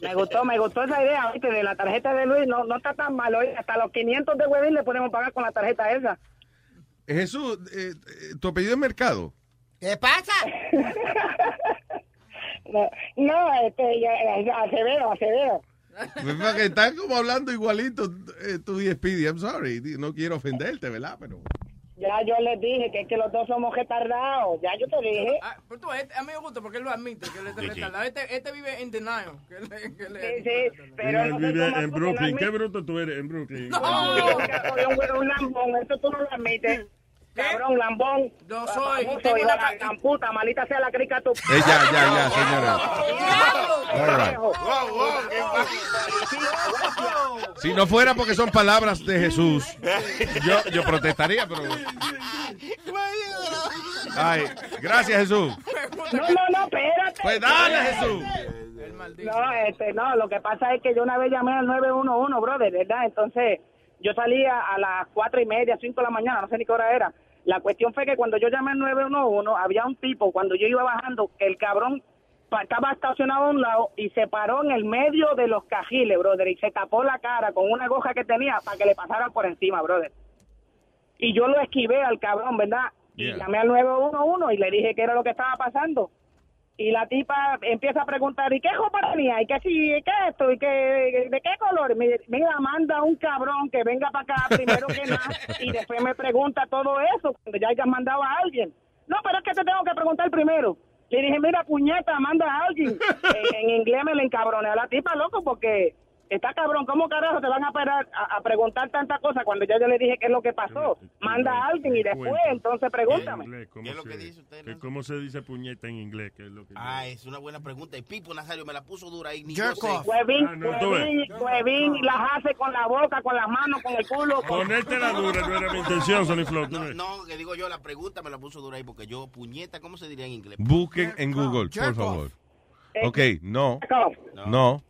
Me gustó, me gustó esa idea, ¿viste? De la tarjeta de Luis, no, no está tan mal, oye, hasta los 500 de Huevín le podemos pagar con la tarjeta esa. Jesús, eh, eh, ¿tu apellido es Mercado? ¿Qué pasa? No, no este, ya, ya, Acevedo, Acevedo. Están como hablando igualito eh, tú y Speedy. I'm sorry. No quiero ofenderte, ¿verdad? Pero. Ya yo les dije que es que los dos somos retardados. Ya yo te dije. Ah, pero tú, este- a mí me gusta porque él lo admite, que él es retardado. Este, este vive en denial. Que él, que él es- Sí, sí, pero Él no vive en Brooklyn. ¿Qué bruto tú eres en Brooklyn? No, un, un lambón, eso tú no lo admites. Cabrón, lambón. Yo soy, tengo una la gran puta, malita sea la crica tu. Eh, ya, ya, ya, señora. Si no fuera porque son palabras de Jesús, yo, yo protestaría, pero. Ay, gracias, Jesús. No, no, no, espérate. Pues dale, Jesús. No, este, no, lo que pasa es que yo una vez llamé al 911, brother, ¿verdad? Entonces, yo salía a las cuatro y media, cinco de la mañana, no sé ni qué hora era. La cuestión fue que cuando yo llamé al 911, había un tipo, cuando yo iba bajando, que el cabrón estaba estacionado a un lado y se paró en el medio de los cajiles, brother, y se tapó la cara con una goja que tenía para que le pasaran por encima, brother. Y yo lo esquivé al cabrón, ¿verdad? Y llamé al 911 y le dije qué era lo que estaba pasando. Y la tipa empieza a preguntar, ¿y qué tenía? ¿Y qué, si, qué esto? ¿Y qué, de qué color? Mi- Mira, manda un cabrón que venga para acá primero que nada y después me pregunta todo eso cuando ya hayas mandado a alguien. No, pero es que te tengo que preguntar primero. Le dije, mira, puñeta, manda a alguien. en, en inglés me le encabroné a la tipa, loco, porque está cabrón. ¿Cómo carajo te van a, parar a, a preguntar tantas cosas cuando ya yo le dije qué es lo que pasó? Manda a alguien y después Cuenta. entonces pregúntame. En inglés, ¿cómo ¿Qué es lo se- que dice usted, ¿Cómo se dice puñeta en inglés? ¿Qué es lo que Ah, es una buena pregunta. Y Pipo Nazario me la puso dura ahí. Huevín, Ah, no, huevín, las hace con la boca, con las manos, con el culo. con- Ponerte la dura no era mi intención, Sonny Flow. No, que digo yo, la pregunta me la puso dura ahí porque yo, puñeta, ¿cómo se diría en inglés? Busquen en Google, por Jerk favor. off. Ok, no. No.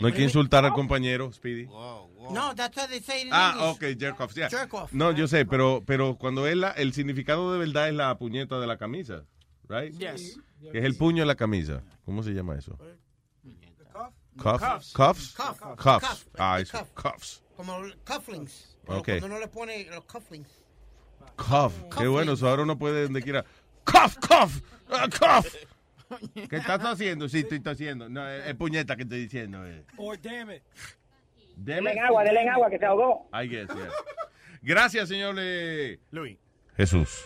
No hay que insultar al compañero, Speedy. No, that's what they say in Ah, English. ok, jerk off. yeah. Jerk off. No, yo sé, pero, pero cuando es la, el significado de verdad es la puñeta de la camisa, right? Yes. Que es el puño de la camisa. ¿Cómo se llama eso? Cuff? Cuffs. Cuffs? Cuff. Cuffs. Cuff. Ah, eso. cuff. Cuffs. Como cufflinks. Pero Ok. Cuando uno le pone los cufflinks. Cuff. Qué bueno, eso ahora uno puede donde quiera. Cuff, cuff, ah, cuff. ¿Qué estás haciendo? Sí, estoy haciendo. No, es, es puñeta que estoy diciendo. eh. Or damn it. It. en agua, denle en agua, que se ahogó. I guess, yeah. Gracias, señor eh, Luis. Jesús.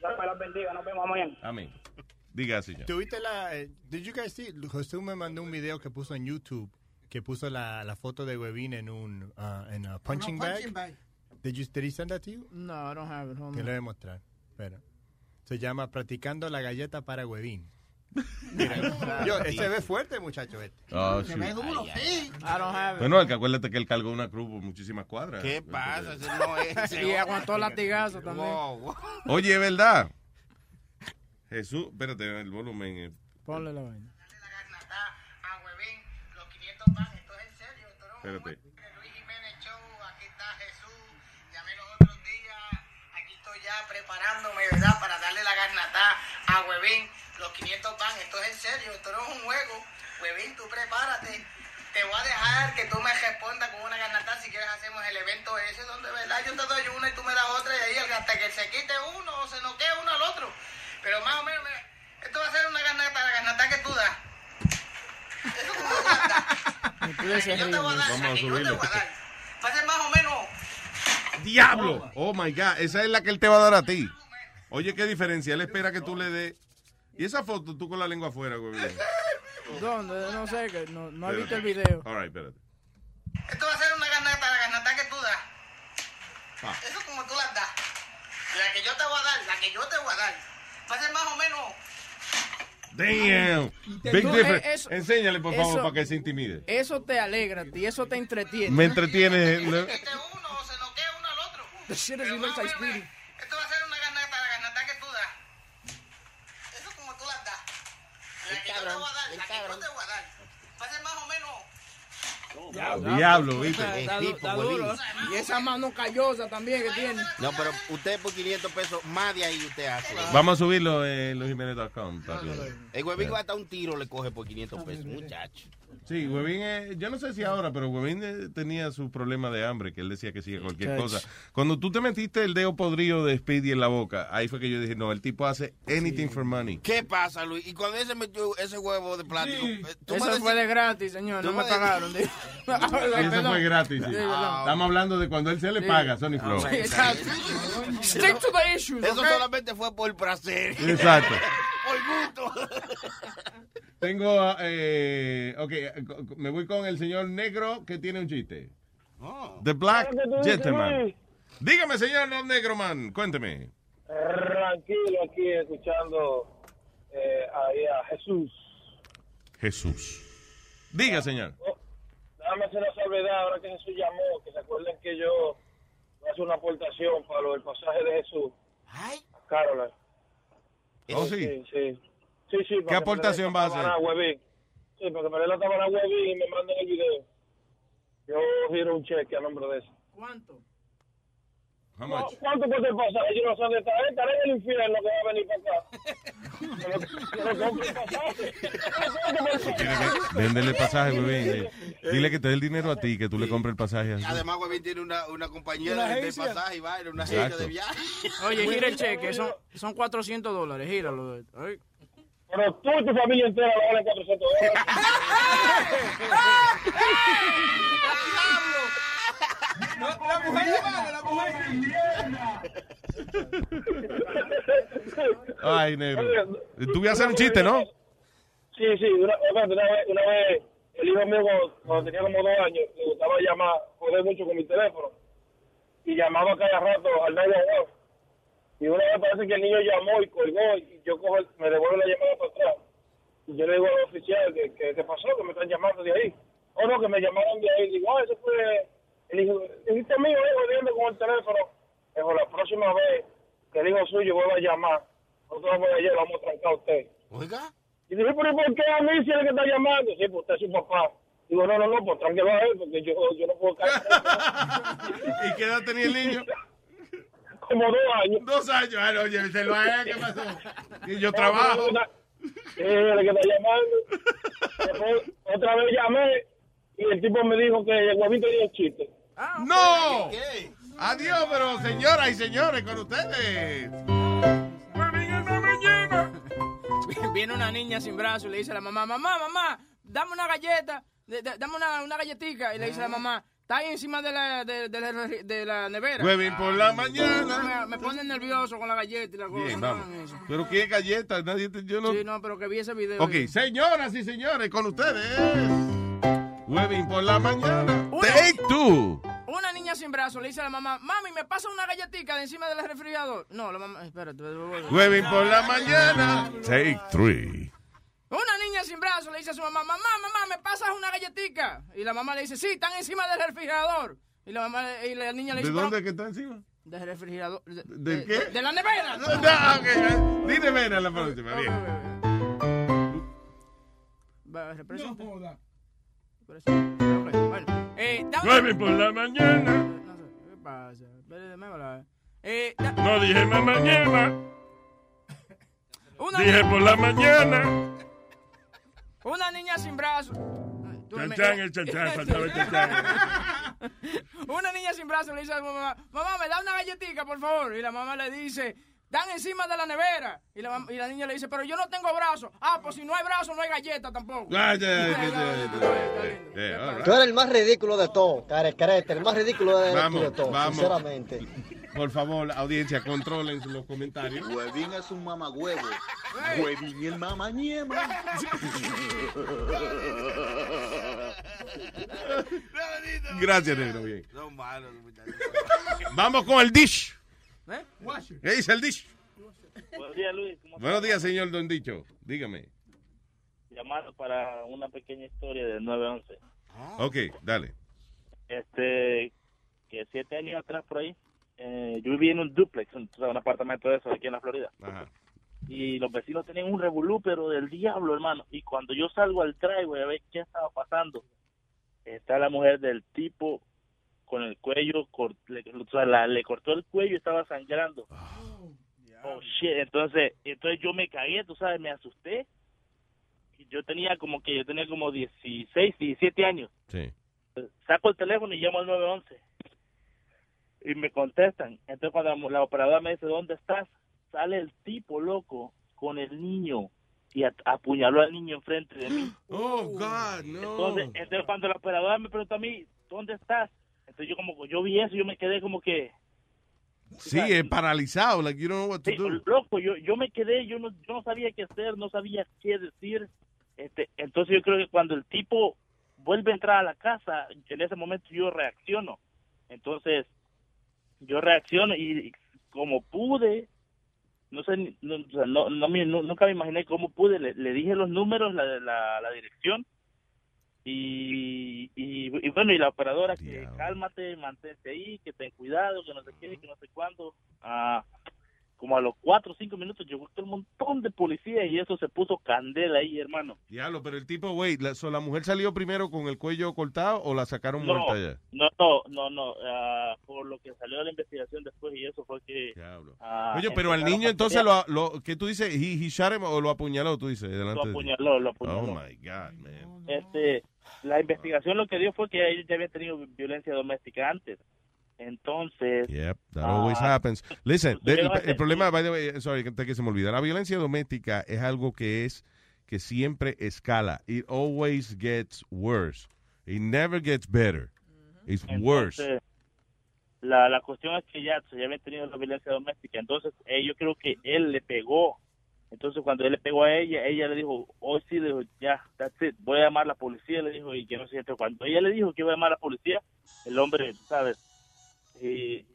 Dios me los bendiga, nos vemos mañana. Amén. Diga, señor. ¿Tuviste la... eh, did you guys see? José me mandó un video que puso en YouTube que puso la, la foto de Webin en un uh, en a punching, punching bag. Did, you, did he send that to you? No, I don't have it. Hold Te lo voy a mostrar. Espera. Se llama Practicando la galleta para. (laughs) Mira, yo, se ve fuerte, muchacho. Este. Oh, Se shoot. ve duro, sí. Bueno, el que acuérdate que él cargó una cruz por muchísimas cuadras. ¿Qué pasa? Ese no es. Y (laughs) aguantó latigazo también. Wow, wow. Oye, es verdad. Jesús, espérate, el volumen. eh. Ponle la vaina. Espérate. Para darle la garnata a Huevín. Los 500 van. Esto es en serio, esto no es un juego. Huevín, tú prepárate. Te voy a dejar que tú me respondas con una garnata. Si quieres, hacemos el evento ese donde, ¿verdad? Yo te doy una y tú me das otra. Y ahí hasta que se quite uno o se noquee uno al otro. Pero más o menos, mira, esto va a ser una garnata, la garnata que tú das. Eso como tú das. (laughs) Yo te voy a dar, yo te voy a dar. Va a ser más o menos ¡Diablo! Oh my God, esa es la que él te va a dar a ti. Oye, qué diferencia. Él espera que tú le des. Y esa foto tú con la lengua afuera, güey. ¿Dónde? No sé, que no, no he visto el video. All right, espérate. Esto va a ser una garnata, la garnata que tú das. Ah. Eso como tú las das. La que yo te voy a dar, la que yo te voy a dar. Va a ser más o menos. Damn. Big no, difference. eh, eso- Enséñale, por favor, eso- para que se intimide. Eso te alegra a ti, eso te entretiene. Me entretiene. The shit is you look like Speedy. Esto va a ser una garnata, la garnata que tú das. Eso como tú las das. La que yo te voy a dar, la que yo te voy a dar. Va a ser más o menos. Diablo, ¿viste? Está, está- tipo, está huevín. duro. Y esa mano callosa también que tiene. No, pero usted por 500 pesos más de ahí usted hace. Vamos a subirlo en losjimenez.com. para que- El huevín hasta un tiro le coge por 500 pesos, muchacho. Sí, Huevín, eh, yo no sé si ahora, pero Huevín eh, tenía su problema de hambre, que él decía que sí a cualquier Chach. cosa. Cuando tú te metiste el dedo podrido de Speedy en la boca, ahí fue que yo dije, no, el tipo hace anything for money. ¿Qué pasa, Luis? Y cuando él se metió ese huevo de plástico, eh, tú me Eso fue de gratis, señor. No me me- pagaron. (laughs) Sí, eso fue gratis. sí. Estamos hablando de cuando él se le Sí. paga, Sony Flow. Sí, exacto. Stick to the issues, Eso ¿ok? solamente fue por placer. Exacto. Por. (laughs) Tengo, eh, ok, eh, me voy con el señor negro que tiene un chiste. The Black Gentleman. Dígame, señor no negro man, cuénteme. Tranquilo aquí escuchando eh, ahí a Jesús. Jesús. Diga, señor. Déjame hacer la salvedad ahora que Jesús llamó, que se acuerden que yo voy a hacer una aportación para lo del pasaje de Jesús. Ay. A Caroline. Oh, sí. Sí, sí. Sí, sí, para ¿Qué aportación va a la hacer? Sí, porque me den la tabana Huevín y me manden el video. Yo giro un cheque a nombre de eso. ¿Cuánto? How No, much? ¿Cuánto cuesta el pasaje? Yo no sé dónde está. Estaré en el infierno que va a venir para acá. Pasaje. Véndele el pasaje, Huevín. Dile que te dé el dinero a ti, que tú le compres el pasaje. Además, Huevín tiene una, una compañía Una de, de agencia. pasaje y vaina, una Exacto. agencia de viaje. Oye, gira el (laughs) cheque. Son, son 400 dólares. Gíralo. Ay. Pero tú y tu familia entera lo valen 400 dólares. (laughs) La mujer vale, la mujer. Ay, negro. Tú vas a hacer un chiste, ¿no? Sí, sí, una, una, una vez, una vez el hijo mío cuando, tenía como dos años le gustaba llamar, joder mucho con mi teléfono y llamaba cada rato al 911. Y una vez parece que el niño llamó y colgó y yo cojo, me devuelvo la llamada para atrás. Y yo le digo al oficial que, que, ¿qué pasó, que me están llamando de ahí. Oh, no, que me llamaron de ahí. Digo, ah, eso fue el hijo, hijo mío, eh, jodiendo con el teléfono. Dijo, la próxima vez que el hijo suyo vuelva a llamar, nosotros vamos y lo vamos a trancar a usted. Oiga. Y dije, pero ¿y ¿por qué a mí si es el que está llamando? Sí, pues usted es su papá. Digo, no, no, no, pues tranquilo a él, porque yo, yo no puedo caer. (laughs) ¿Y qué edad tenía el niño? (laughs) Como dos años. Dos años. Ay, oye, se lo haga, ¿qué pasó? Y yo trabajo. Sí, el que está llamando. (laughs) Después, otra vez llamé y el tipo me dijo que el huevito un chiste. ¡No! Adiós, pero señoras y señores, con ustedes. (laughs) Viene una niña sin brazo y le dice a la mamá, mamá, mamá, dame una galleta, dame una, una galletica. Y le dice a la mamá, está ahí encima de la, de, de la, de la nevera. Huevín por la mañana. Me, me pone nervioso con la galleta y la cosa. Bien, vamos. Pero qué galleta, nadie te, yo no. Sí, no, pero que vi ese video. Ok, señoras y señores, con ustedes. Huevín por la mañana. Take two. Una niña sin brazo le dice a la mamá, mami, ¿me pasa una galletica de encima del refrigerador? No, la mamá, espérate. Huevín por la mañana. Take three. Una niña sin brazo le dice a su mamá, mamá, mamá, ¿me pasas una galletica? Y la mamá le dice, sí, están encima del refrigerador. Y la mamá y la niña le ¿De dice, dónde "Pero- es que está encima? Del refrigerador. ¿De, ¿De de- qué? De la nevera. Ah, ok, eh, Dime vera la próxima, bien. Va, representa. Bueno, eh, Huevín por la mañana. No sé, ¿qué pasa? Eh, No dije ma- mañana. (laughs) Una Dije por la mañana. Una niña sin brazo. Tú Chan me- chan, el chan, (laughs) faltaba el chan. Una niña sin brazo le dice a su mamá, mamá, me da una galletita, por favor. Y la mamá le dice, dan encima de la nevera. Y la, mam- y la niña le dice, pero yo no tengo brazo. Ah, pues si no hay brazo, no hay galleta tampoco. Ah. Yeah, right. Tú eres el más ridículo de todo, carecrete, el más ridículo de, Vamos, de todo, vamos. sinceramente. Por favor, audiencia, controlen los comentarios. Huevín es un mamagüevo. Huevín el mamañema. Gracias, negro, bien. Son malos, muchachos. Vamos con el dish. ¿Eh? ¿Qué dice el dish? Buenos días, Luis. ¿Cómo Buenos días, señor Don Dicho. Dígame. Llamando para una pequeña historia del 911. Ok, dale. Este, que siete años atrás por ahí, eh, yo vivía en un duplex, un, o sea, un apartamento de eso aquí en la Florida. Ajá. Y los vecinos tenían un revolú, pero del diablo, hermano. Y cuando yo salgo al driveway a ver qué estaba pasando, está la mujer del tipo con el cuello, cort- le, o sea, la- le cortó el cuello y estaba sangrando. Oh, shit. Entonces, entonces yo me cagué, tú sabes, me asusté. yo tenía como que yo tenía como 16, 17 años. Sí. Saco el teléfono y llamo al 911. Y me contestan. Entonces cuando la, la operadora me dice, ¿dónde estás? Sale el tipo loco con el niño y apuñaló al niño enfrente de mí. (gasps) Oh, God, no. Entonces, entonces cuando la operadora me preguntó a mí, ¿dónde estás? Entonces yo como, yo vi eso, yo me quedé como que, Sí, es paralizado, like you don't know what to Sí, do. loco, yo, yo me quedé, yo no, yo no sabía qué hacer, no sabía qué decir. Este, entonces yo creo que cuando el tipo vuelve a entrar a la casa, en ese momento yo reacciono. Entonces, yo reacciono y, y como pude, no sé, no, no, no nunca me imaginé cómo pude, le, le dije los números, la, la, la dirección. Y, y, y bueno, y la operadora que cálmate, mantente ahí, que ten cuidado, que no sé qué, que no sé cuándo. Ah, como a los cuatro o cinco minutos llegó un montón de policía y eso se puso candela ahí, hermano. Diablo, pero el tipo, wait, la, so, ¿la mujer salió primero con el cuello cortado o la sacaron No, muerta ya? no, no, no, no. ah, por lo que salió de la investigación después y eso fue que... ah, Oye, pero al niño entonces lo, lo ¿qué tú dices? He, he shot him o lo apuñaló, tú dices, delante Lo de apuñaló, lo apuñaló. Oh my God, man. Este, la investigación lo que dio fue que ellos ya habían tenido violencia doméstica antes. Entonces, Yep, that Ah. always happens. Listen, (laughs) the- el, el problema, by the way, sorry, que se me olvida, la violencia doméstica es algo que es, que siempre escala. It always gets worse. It never gets better. It's worse. Entonces, la, la cuestión es que ya, ya habían tenido la violencia doméstica. Entonces, eh, yo creo que él le pegó. Entonces, cuando él le pegó a ella, ella le dijo, hoy sí, le dijo, ya, that's it, voy a llamar a la policía, le dijo, y que no sé, cuando ella le dijo que iba a llamar a la policía, el hombre, ¿sabes? Y,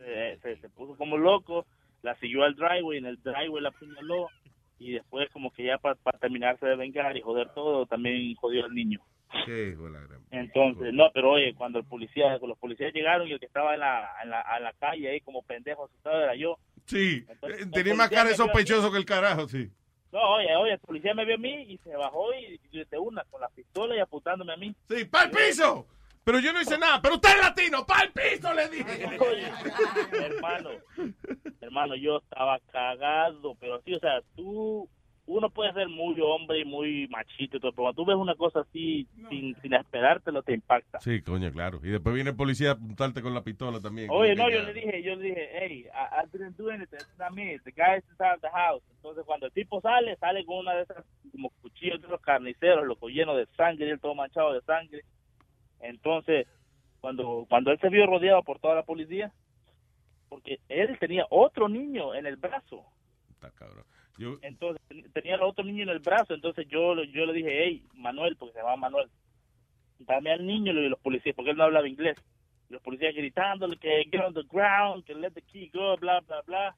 eh, se, se puso como loco, la siguió al driveway, en el driveway la apuñaló, y después como que ya para terminarse de vengar y joder todo, también jodió al niño. Qué hijo de la gran- Entonces, no, pero oye, cuando el policía, cuando los policías llegaron y el que estaba en la, en la, en la calle ahí como pendejo asustado era yo. Sí, Entonces, eh, tenía más cara de sospechoso que el carajo, sí. No, oye, oye, el policía me vio a mí y se bajó y, y de una con la pistola y apuntándome a mí. Sí, ¡para el piso! Pero yo no hice nada, pero usted es latino, ¡para el piso! Le dije. (laughs) hermano, hermano, yo estaba cagado, pero sí, o sea, tú, uno puede ser muy hombre y muy machito y todo, pero cuando tú ves una cosa así sin, sin esperártelo, te impacta. Sí, coño, claro. Y después viene el policía a apuntarte con la pistola también. Oye, no, yo ya- le dije, yo le dije, hey, I, I didn't do anything, it's not me, the guy is inside the house. Entonces, cuando el tipo sale, sale con una de esas, como cuchillos de los carniceros, loco, lleno de sangre, y él todo manchado de sangre. Entonces, cuando, cuando él se vio rodeado por toda la policía, porque él tenía otro niño en el brazo. Está cabrón. Yo, Entonces, ten- tenía otro niño en el brazo, entonces yo, yo le dije, hey, Manuel, porque se llama Manuel, dame al niño y los policías, porque él no hablaba inglés. Los policías gritándole que get on the ground, que let the key go, bla, bla, bla.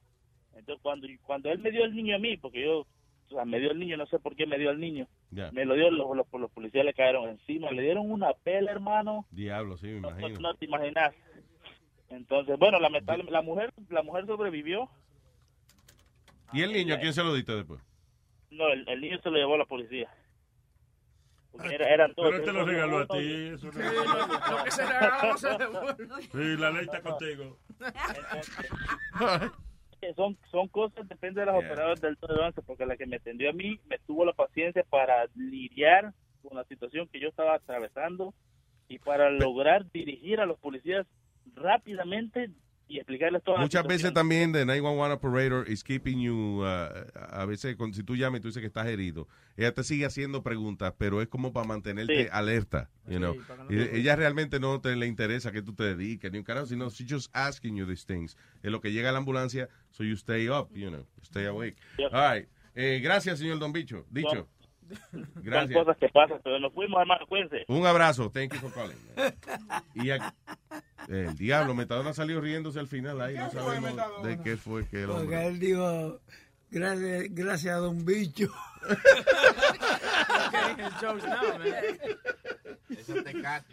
Entonces, cuando, cuando él me dio el niño a mí, porque yo, o sea, me dio el niño, no sé por qué me dio el niño, Me lo dio, los, los, los policías le cayeron encima, le dieron una pela, hermano, Diablo, sí, me no, imagino. no te imaginas. Entonces, bueno, lamentablemente, la mujer, la mujer sobrevivió, ¿Y el niño a quién se lo diste después? no, el, el niño se lo llevó a la policía. Porque era- eran todos. Pero él te lo regaló a ti. Eso no- Lo que se regaló no (laughs) se devuelve. (laughs) (laughs) Sí, la ley está contigo. Que son, son cosas, depende de los operadores del 911, porque la que me atendió a mí me tuvo la paciencia para lidiar con la situación que yo estaba atravesando y para lograr dirigir a los policías rápidamente y explicarles todas Muchas veces también the 911 operator is keeping you, uh, a veces con- si tú llamas y tú dices que estás herido, ella te sigue haciendo preguntas, pero es como para mantenerte Sí. alerta, you know. para que no Y te- ella realmente no te le interesa que tú te dediques ni un carajo, sino she's just asking you these things. Es lo que llega a la ambulancia, so you stay up, you know, stay awake. Yep. All right. Eh, gracias, señor Don Bicho. Dicho. Son (laughs) Gracias. cosas que pasan, pero nos fuimos, hermano, cuídense. Un abrazo. Thank you for calling. Y aquí- el diablo, Metadona salió riéndose al final ahí. No sabemos de qué fue que el Porque hombre. él dijo, gracias, gracias a Don Bicho. (laughs) Eso te cata,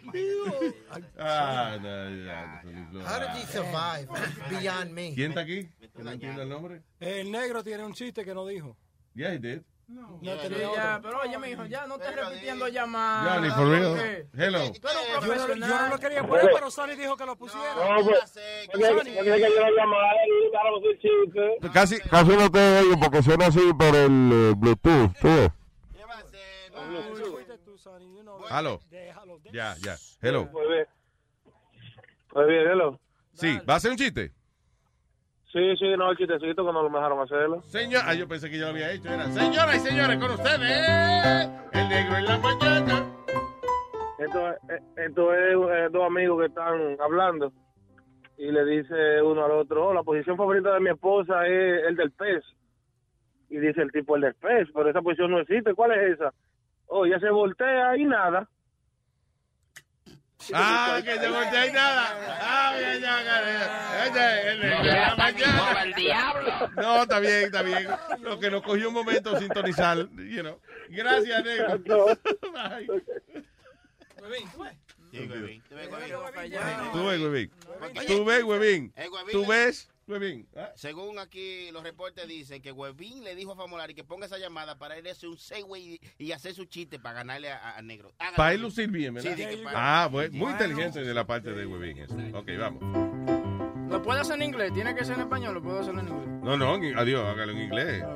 Ah, no, ya, no, How did he survive? It's beyond me. ¿Quién está aquí? ¿Que no entiende el nombre? El negro tiene un chiste que no dijo. Yeah, he did. No, tenía ya, pero oye, mijo, ya no estés repitiendo llamadas. Johnny, for real. porque Hello. Un Yo no, profesional. yo no lo quería poner, pero Sony dijo que lo pusiera. No, pues, quería que un chiste. Casi, Casi no te oigo porque suena así por el eh, Bluetooth. ¿tú they- Ya, ya. Hello. Pues bien. Pues hello. Sí, ¿va a hacer un chiste? Sí, sí, no, el chistecito que no lo dejaron hacerlo. Señor, ah, yo pensé que yo lo había hecho. Era, señoras y señores, con ustedes, el negro en la mañana. Esto, es- esto es eh, dos amigos que están hablando y le dice uno al otro, oh, la posición favorita de mi esposa es el del pez. Y dice el tipo, el del pez, pero esa posición no existe. ¿Cuál es esa? Oh, ya se voltea y nada. Ah, que se voltea y nada. Ah, bien, ya, ya, ya. No, está bien, está bien. Lo que nos cogió un momento sintonizar, you know. Gracias, negro. Bye. Tú ves, huevín. Tú ves, huevín. Huevín Tú ves, huevín. Ah, Según aquí los reportes dicen que Huevín le dijo a Famolari que ponga esa llamada para ir a hacer un segue y, y hacer su chiste para ganarle a, a- a Negro. Hágalo. Para él lucir bien, ¿verdad? Sí, que para- Ah, bueno, muy inteligente de la parte de huevín. eso. Ok, vamos. Lo puedo hacer en inglés, tiene que ser en español, lo puedo hacer en inglés. No, no, adiós, hágalo en inglés. (laughs)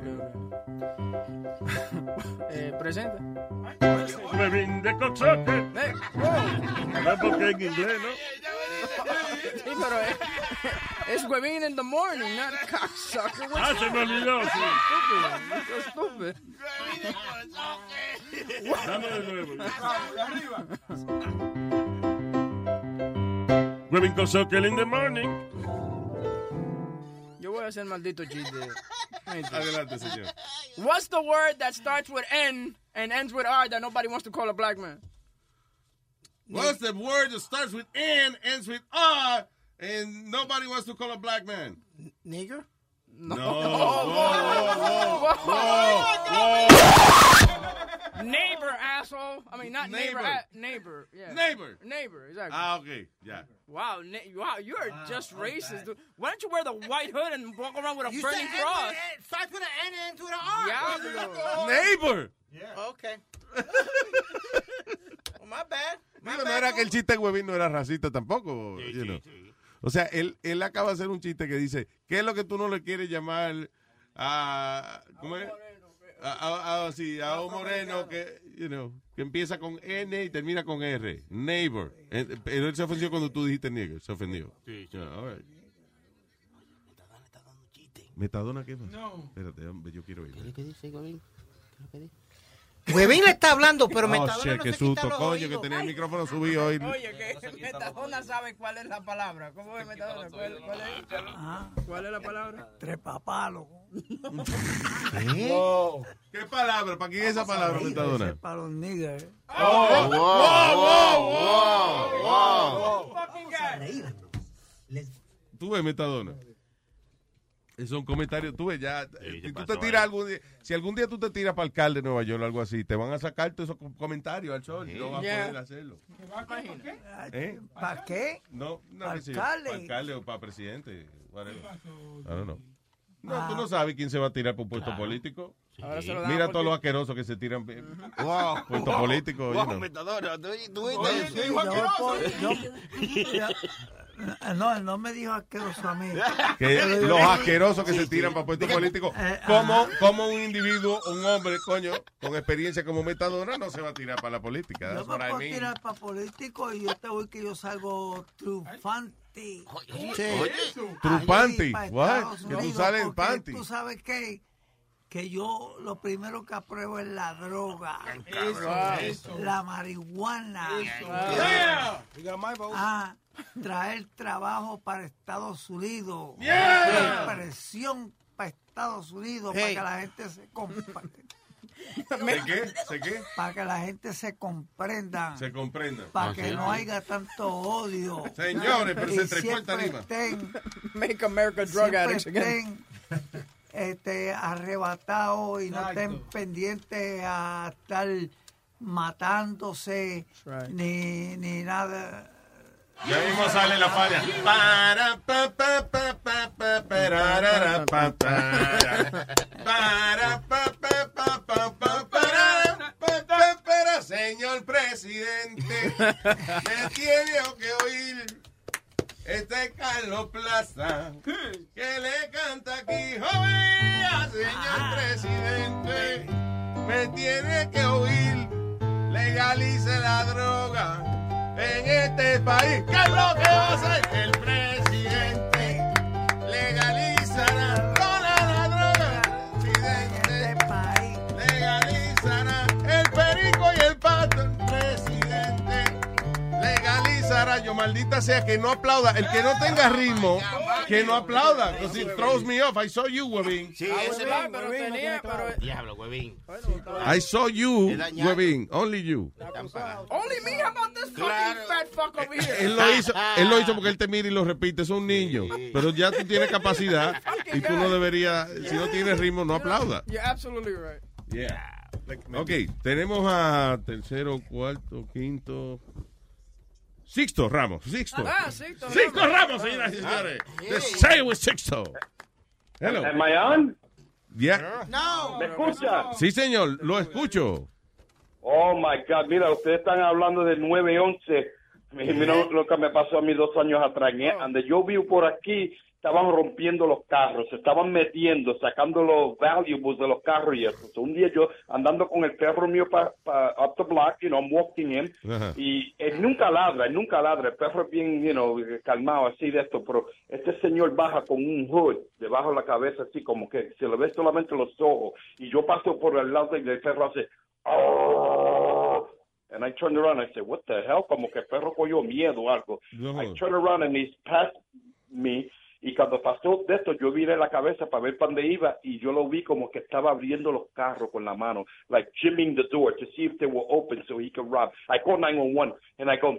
Eh, presente. Huevín de coxote. Eh, No, porque en inglés, ¿no? (laughs) Sí, pero es, es huevín in the morning, not cocksucker. What's Ah, se me olvidó, sí. Stupid. Dame de nuevo. Huevín coxote in the morning. Yo voy a hacer maldito chiste. (laughs) Adelante, señor. What's the word that starts with N and ends with R that nobody wants to call a black man? What's the word that starts with N, ends with R, and nobody wants to call a black man? Nigger? No. (laughs) Whoa, whoa, Neighbor, asshole. I mean, not neighbor. Neighbor. neighbor. Yeah. Neighbor. Neighbor, exactly. Ah, ok, ya. Wow, na- wow, you are just racist. dude. Why don't you wear the white hood and walk around with a You burning cross? N, N, starts with an N and R. Diablo. (laughs) Neighbor. Okay. (laughs) well, my bad. My Digo, no era que el chiste huevín no era racista tampoco. you know. O sea, él, él acaba de hacer un chiste que dice, ¿qué es lo que tú no le quieres llamar a... ¿Cómo es? A, a- a- sí, a un moreno que, you know, que empieza con N y termina con R. Neighbor. Eh, Pero él se ofendió cuando tú dijiste nigger. Se ofendió. Sí, Yeah, all right. ¿Metadona qué más? No. Espérate, yo quiero ir. ¿Qué dice Huevín? ¿Qué es lo que dice? Huevín le está hablando, pero oh, Metadona shit, no qué susto, coño, que tenía el micrófono subido hoy. Oye, que Metadona sabe cuál es la palabra. ¿Cómo es Metadona? ¿Cuál, cuál es? ¿Cuál es la palabra? Trepapalo. ¿Qué? (laughs) ¿Qué palabra? ¿Para quién es esa palabra, Metadona? Para los niggas. Oh, wow, wow, wow, wow. Tú ves, Metadona. Esos son comentarios. Tú ves, ya. si tú te tiras algún día, si algún día tú te tiras para alcalde de Nueva York o algo así, te van a sacar todos esos com- comentarios al sol. No vas a poder hacerlo. ¿Eh? ¿Para qué? No, no, ¿Pa' qué sé yo, alcalde? pa' alcalde o para presidente. don't know. No, tú no sabes quién se va a tirar por un puesto político. Ahora se lo dan Mira por todos los asquerosos que se tiran eh, Wow. puestos políticos. Wow, you know. Metadona, ¿tú, tú (laughs) Oye, ya- no, él no me dijo asqueroso a mí. (laughs) que los asquerosos que se tiran para puestos políticos, Eh, como, ajá. como un individuo, un hombre, coño, con experiencia como metadona, no se va a tirar para la política. Yo me what I puedo mean. tirar para político y yo te voy que yo salgo triunfante. Trupanti, Ahí, pa' what? Estados Que tú sales en panty. Tú sabes qué? Que yo lo primero que apruebo es la droga, Eso, eso. la marihuana, Eso. Ah, traer trabajo para Estados Unidos, Yeah. traer presión para Estados Unidos Hey. para que la gente se compre- ¿Se qué? ¿Se qué? para que la gente se comprenda, Se comprenda. para que no haya tanto odio. Señores, pero Y se trepó el siempre tarima. estén- Make America drug addicts again. estén este, arrebatados y no estén pendientes a estar matándose ni, ni nada. Ya mismo sale la falla. Para, pa, pa, pa, pa, pa, para. Para, pa, pa, pa, pa, pa, parara, pa, pa, para. Señor presidente, me tiene que oír. Este es Carlos Plaza, que le canta aquí, joven, señor presidente. Me tiene que oír. Le legalice la droga en este país. ¿Qué es lo que va a hacer el presidente? Legalizará legalizará. Yo maldita sea que no aplauda. El que no tenga ritmo, que no aplauda. Because it throws me off. I saw you, Webin. Sí, ese Ah, pero tenía, pero... Diablo, huevín. I saw you. Webin. Only you. Only me, how about this fucking fat fuck over here? Él lo hizo, él lo hizo (laughs) porque él te mira y lo repite, es un niño. Pero ya tú tienes (laughs) capacidad y tú no deberías, si no tienes ritmo, no aplauda. You're absolutely right. Yeah. Ok, tenemos a tercero, cuarto, quinto. Sixto Ramos, Sixto. Ah, Sixto Sixto Ramos. Señoras y señores. The Say with Sixto. Hello. Am I on? Yeah. No. ¿Me escucha? Sí, señor, lo escucho. Oh my God, mira, ustedes están hablando del 911. Mi- Mira lo que me pasó a mí dos años atrás. ¿eh? Donde yo vivo por aquí, estaban rompiendo los carros, se estaban metiendo, sacando los valuables de los carros y eso. So, un día yo andando con el perro mío para up the block, you know, I'm walking him, Ajá. y él nunca ladra, él nunca ladra, el perro es bien, you know, calmado así de esto, pero este señor baja con un hood debajo de la cabeza así como que se le ve solamente los ojos y yo paso por el lado y el perro hace oh and I turn around and I say what the hell como que el perro cogió miedo o algo No. I turn around and he's past me y cuando pasó de esto yo viré la cabeza para ver dónde iba y yo lo vi como que estaba abriendo los carros con la mano like jimming the door to see if they were open so he could rob I called 911 and I go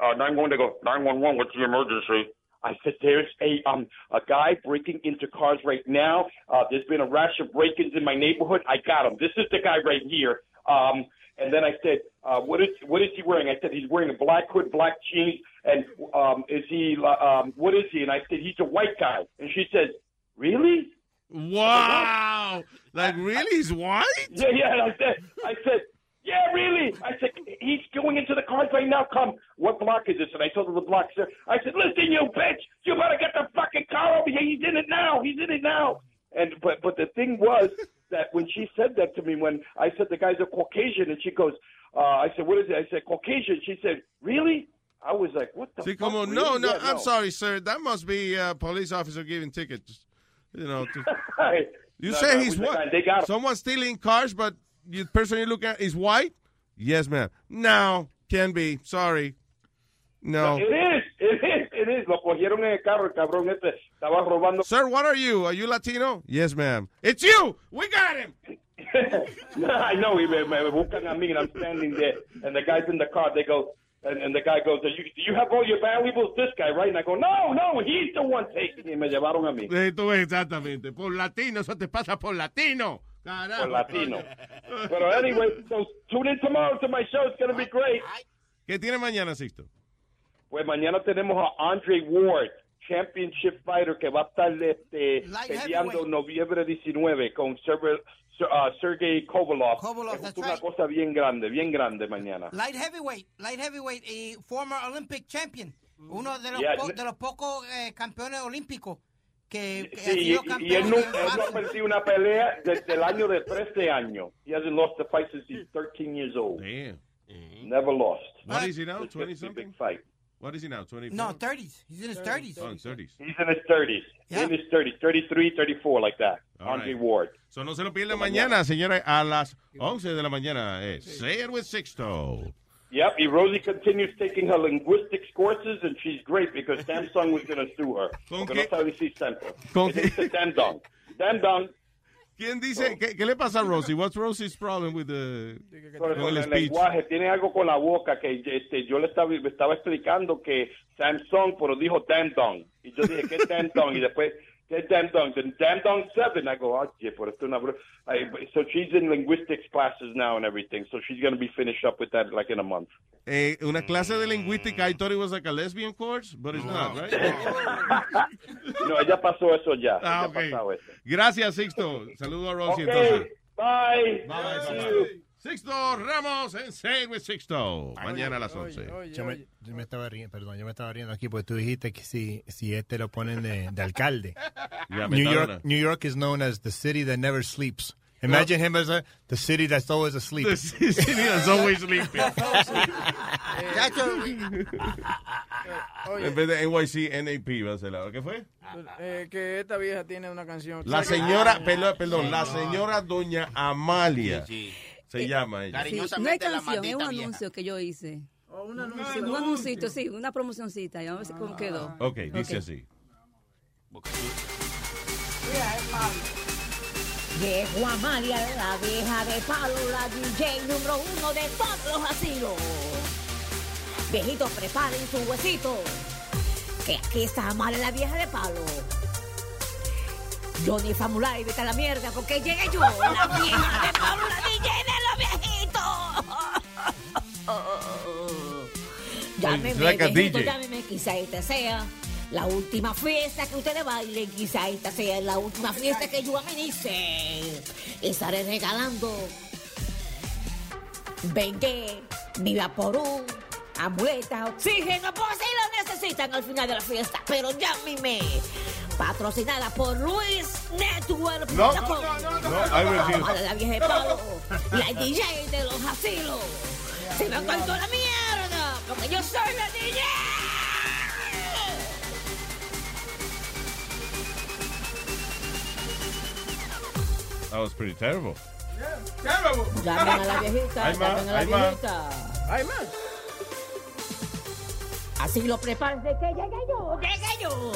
uh, 911, they go, 911, what's the emergency? I said, there's a um a guy breaking into cars right now. Uh, there's been a rash of break-ins in my neighborhood. I got him. This is the guy right here. Um, and then I said, uh, what is what is he wearing? I said he's wearing a black hood, black jeans, and um, is he um, what is he? And I said he's a white guy. And she said, really? Wow. Like, really? He's white? (laughs) Yeah, yeah. And I said, I said, yeah, really. I said, he's going into the cars right now. Come, what block is this? And I told her the block, sir. I said, listen, you bitch, you better get the fucking car over here. He's in it now. He's in it now. And but but the thing was that when she said that to me, when I said the guy's a Caucasian, and she goes, uh, I said, what is it? I said Caucasian. She said, really? I was like, what the? Sí, fuck? Really? no, no, Yeah, I'm sorry, sir. That must be a police officer giving tickets. You know, to, (laughs) you No, say no, he's what? they got him. Someone stealing cars, but the person you look at is white? Yes, ma'am. No, can be. Sorry. No. It is, it is. Lo cogieron en el carro, el cabrón este estaba robando. Sir, what are you? Are you Latino? Yes, ma'am. It's you. We got him. (laughs) I know. Me, me buscan a mí, and I'm standing there, and the guy's in the car. They go, and, and the guy goes, "Do you, do you have all your valuables?" This guy, right? And I go, "No, no, he's the one taking." it." Me llevaron a mí. Tú ves exactamente. Por latino, eso te pasa por latino. Carajo. Por latino. Pero anyway, so tune in tomorrow to my show. It's going to be great. ¿Qué tiene mañana, Sixto? Pues mañana tenemos a Andre Ward, championship fighter, que va a estar este, Light peleando heavyweight. noviembre 19 con Sergey, uh, Sergey Kovalov. Kovalov, es una right. cosa bien grande, bien grande mañana. Light heavyweight, light heavyweight y former Olympic champion. Uno de los, Yeah, po- de los pocos eh, campeones olímpicos que, que ha Sí, y, sido y campeón él, no, de él no ha perdido una pelea desde el año de 13 años. He hasn't lost a fight since he's 13 years old. Damn. Never lost. What is he now? It's gonna 20 be a something? Big fight. What is he now? 24? No, 30s. He's in his 30s. Oh, in 30s. He's in his 30s. Yeah. In his 30s, 33, 34, like that. All Andre right. Ward. So no se lo pierda mañana, señora, a las 11 de la mañana. Eh, Say it with Sixto. Yep, y Rosie continues taking her linguistics courses, and she's great because Samsung was going to sue her. Porque no sabe decir Samsung. ¿Con Ella dice Dandong. ¿Quién dice? ¿Qué, qué le pasa a Rosie? What's Rosie's problem with the, Con, el speech? lenguaje, tiene algo con la boca que este, yo le estaba, me estaba explicando que Samsung, pero dijo Dandong. Y yo dije, ¿qué es Dandong? Y después, ¿qué es Dandong? Then Dandong 7. I go, oh, por esto es una bro-". I- So she's in linguistics classes now and everything. So she's going to be finished up with that like in a month. Eh, una clase de lingüística, I thought it was like a lesbian course, but it's not, right? (laughs) No, ella pasó eso ya. Ah, Ella ok. pasó eso. Gracias, Sixto. Saludo a Rosie, Ok, entonces. bye. Bye, See bye, you. bye. Sixto Ramos en Say It with Sixto. Mañana a las 11. Yo me, yo me estaba riendo, perdón, yo me estaba riendo aquí porque tú dijiste que si, si este lo ponen de, de alcalde. (laughs) Ya, New. York, New York is known as the city that never sleeps. Imagine him as a, the city that's always asleep. The (laughs) city that's always sleeping. (laughs) En vez de NYC, NAP va a ser la. ¿Qué fue? Eh, que esta vieja tiene una canción. La señora, perdón, perdón, la señora doña Amalia. Se llama ella. Sí, no hay canción, es un anuncio que yo hice. un Sí, un anuncito, sí, una promocioncita. Y vamos a ver si cómo quedó. Ok, dice así. Llegó Amalia, la vieja de palo, la DJ número uno de todos los asilos. Viejitos, preparen su huesito, que aquí está Amalia, la vieja de palo. Johnny Famulari, vete a la mierda, porque llegué yo, la vieja de palo, la DJ de los viejitos. Llámeme, viejito, DJ. llámeme, quizá esta sea la última fiesta que ustedes bailen, quizá esta sea la última fiesta que yo amenice. Estaré regalando Bengue, mi vaporú, amuletas, oxígeno, por si lo necesitan al final de la fiesta. Pero llámeme, patrocinada por Luis Network. No, no, no, no, no. La vieja de palo, la DJ de los asilos. Se me cortó la mierda, porque yo soy la DJ. That was pretty terrible. Llamen a la viejita, Hay llamen a la viejita. Hay más. Así lo prepárense que llegue yo, llegue yo.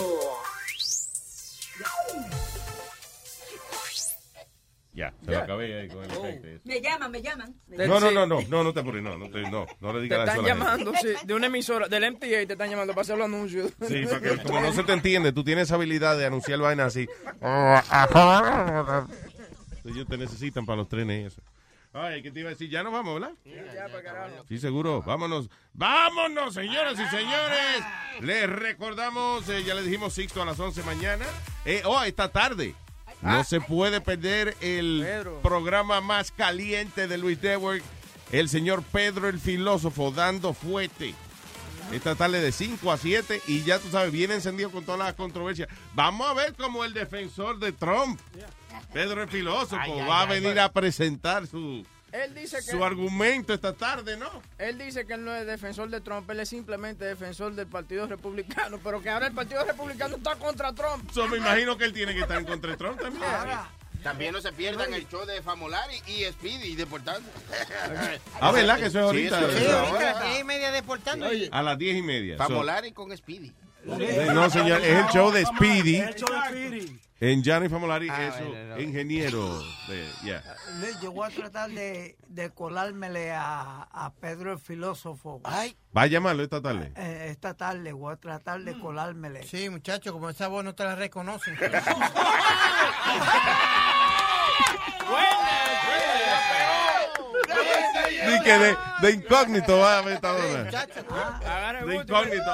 Ya, se lo acabé ahí con el efecto. ese. Me llaman, me llaman. No, no, no, no, no, no te apures, no, no, te, no, no le Te digas eso están a la gente. llamando, sí, de una emisora, del MTA te están llamando para hacer los anuncios. Sí, porque como no se te entiende, tú tienes habilidad de anunciar vainas así. (laughs) Ellos te necesitan para los trenes y eso. Ay, ¿qué te iba a decir? Ya nos vamos, ¿verdad? Ya, para carajo. Sí, seguro. Vámonos. Vámonos, señoras y señores. Les recordamos, eh, ya les dijimos Sixto a las 11 mañana. Eh, oh, esta tarde. No se puede perder el programa más caliente de Luis Network. El señor Pedro el filósofo dando fuerte. Esta tarde de 5 a 7 y ya tú sabes, viene encendido con todas las controversias. Vamos a ver cómo el defensor de Trump, Pedro el filósofo, Ay, ay, va a venir a presentar su, Él dice que su argumento esta tarde, ¿no? él dice que él no es defensor de Trump, él es simplemente defensor del Partido Republicano, pero que ahora el Partido Republicano está contra Trump. So, me imagino que él tiene que estar en contra de Trump también. También no se pierdan el show de Famolari y Speedy y deportando. Ah, ¿verdad que eso es ahorita? Sí, ahorita a las diez y media deportando. A las 10 y media. So- Famolari con Speedy. No, señor, es el show de Speedy. El show de Speedy. En Gianni Famolari, Ah, eso, bueno, no. ingeniero. (laughs) De, yeah. Luis, yo voy a tratar de, de colármele a, a Pedro el filósofo. Va a llamarlo esta tarde. Eh, esta tarde voy a tratar de colármele. Sí, muchacho, como esa voz no te la reconocen. (laughs) Ni que de, de incógnito va a ver esta hora. De incógnito.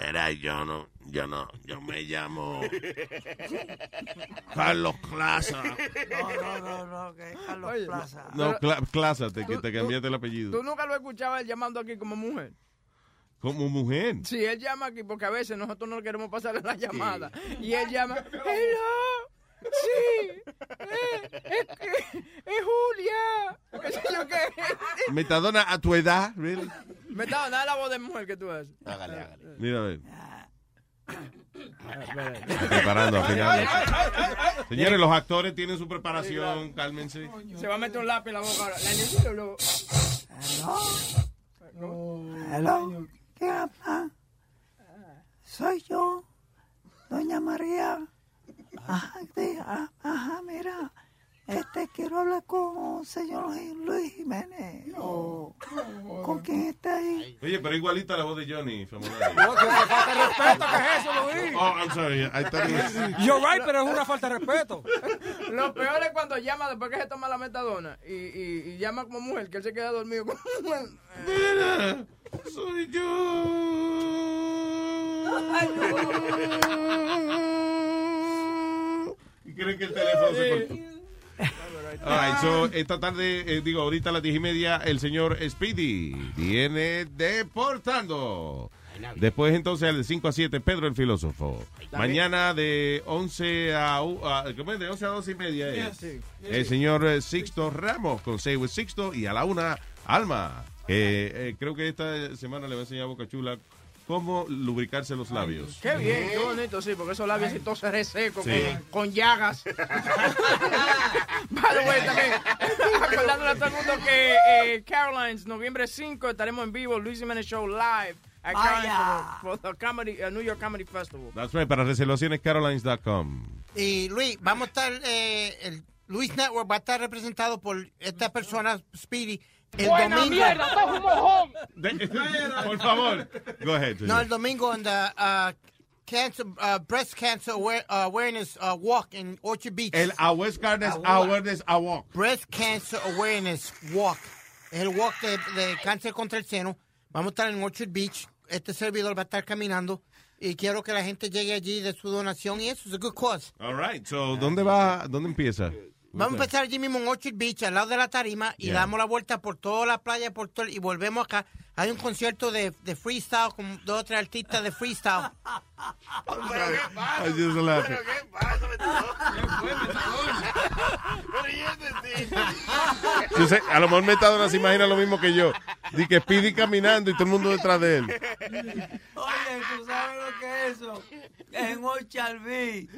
Mira, yo no, yo no, yo me llamo Carlos Plaza. No, no, no, no, que es Carlos Oye, Plaza. No, Pero- cla- Clásate, que te tú- cambiaste el apellido. Tú nunca lo escuchabas él llamando aquí como mujer. Como mujer. Sí, él llama aquí porque a veces nosotros no queremos pasarle la llamada. Y él llama, (laughs) hello, sí, eh, es, es, es Julia. ¿Qué sé yo qué? (laughs) Metadona a tu edad, really? Me está dando la voz de mujer que tú haces. Hágale, hágale. Mira, a ver. Preparando, afinando. Señores, los actores tienen su preparación, cálmense. Se va a meter un lápiz en la boca ahora. La luego. Hello. ¿Qué habla? Soy yo, doña María. Ajá, ah, ajá, mira. Este, quiero hablar con señor Luis Jiménez. O, ¿Con quién está ahí? Oye, pero igualita la voz de Johnny. No, que una falta de respeto, ¿qué es eso, Luis? Oh, I'm sorry. I thought it was- You're right, pero es una falta de respeto. (laughs) Lo peor es cuando llama después que se toma la metadona y, y, y llama como mujer, que él se queda dormido como (laughs) mujer. Mira, soy yo. ¿Y creen que el teléfono se cortó? All right, so, esta tarde, eh, digo, ahorita a las diez y media, el señor Speedy viene deportando. Después entonces al de 5 a 7, Pedro el Filósofo. Mañana de 11 a, u- a- ¿cómo es? De 11 a 12 y media es. Sí. El señor eh, Sixto Ramos con Say with Sixto y a la una, Alma. que, eh, creo que esta semana le va a enseñar a Boca Chula cómo lubricarse los labios. Qué bien, qué bonito, sí, porque esos labios y todo se reseco, Sí. con, con llagas. By the way, también, acordándole a todo el mundo que eh, Carolines, noviembre 5, estaremos en vivo, Luis Jiménez Show live at Carolines for, for the comedy, uh, New York Comedy Festival. That's right, para reservaciones carolines.com. Y Luis, vamos a estar, eh, el Luis Network va a estar representado por esta persona, Speedy, el Buena domingo. mierda, estás un mojón. (laughs) Por favor, go ahead. No, el domingo en the uh, cancer, uh, breast cancer aware- uh, awareness uh, walk in Orchard Beach. El Awareness Awareness Walk. Breast Cancer Awareness Walk. Es el walk de, de cáncer contra el seno. Vamos a estar en Orchard Beach. Este servidor va a estar caminando. Y quiero que la gente llegue allí de su donación y eso es a good cause. All right, so, ¿dónde va, dónde empieza? Vamos a empezar allí mismo en Orchard Beach, al lado de la tarima, y Yeah. damos la vuelta por toda la playa por todo, y volvemos acá. Hay un concierto de, de freestyle con dos o tres artistas de freestyle. I just laugh. Yo sé, a lo mejor Metadona se imagina lo mismo que yo. Di que Speedy caminando y todo el mundo detrás de él. Oye, ¿tú sabes lo que es eso? En Ochalví,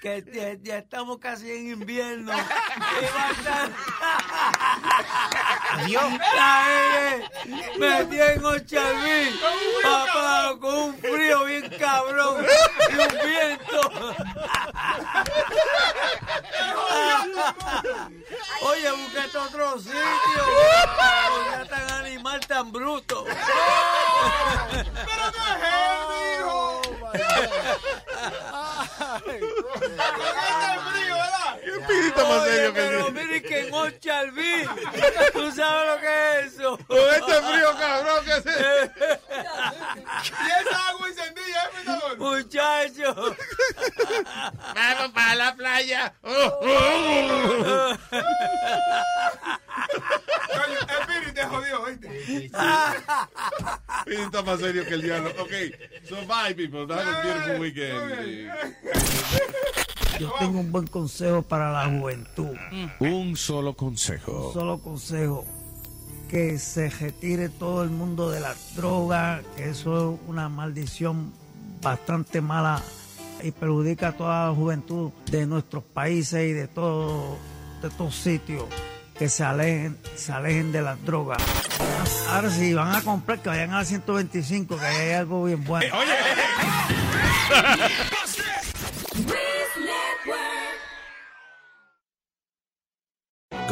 que ya, ya estamos casi en invierno. (laughs) Y va a estar... Dios. Me metí en Ochalví, papá, con un frío bien cabrón y un viento. Oye, busqué otro sitio. Sea tan animal tan bruto. ¡Pero qué es hijo! (laughs) Ay, frío, ¿verdad? Está más Oye, serio que pero mire que en Ochalví, ¿tú sabes lo que es eso? Con este frío cabrón que hace. (laughs) ¿Y esa agua encendida, eh? Muchachos. Vamos para la playa. Coño, Spirit te jodió, ¿oíste? Más serio que el diablo. Ok, so bye people. Have a beautiful weekend. Yo tengo un buen consejo para la juventud. Un solo consejo. Solo consejo. Que se retire todo el mundo de la droga, que eso es una maldición bastante mala y perjudica a toda la juventud de nuestros países y de todo, de todos sitios. Que se alejen, se alejen de las drogas. Ahora si van a comprar, que vayan a la 125, que ahí hay algo bien bueno. (laughs)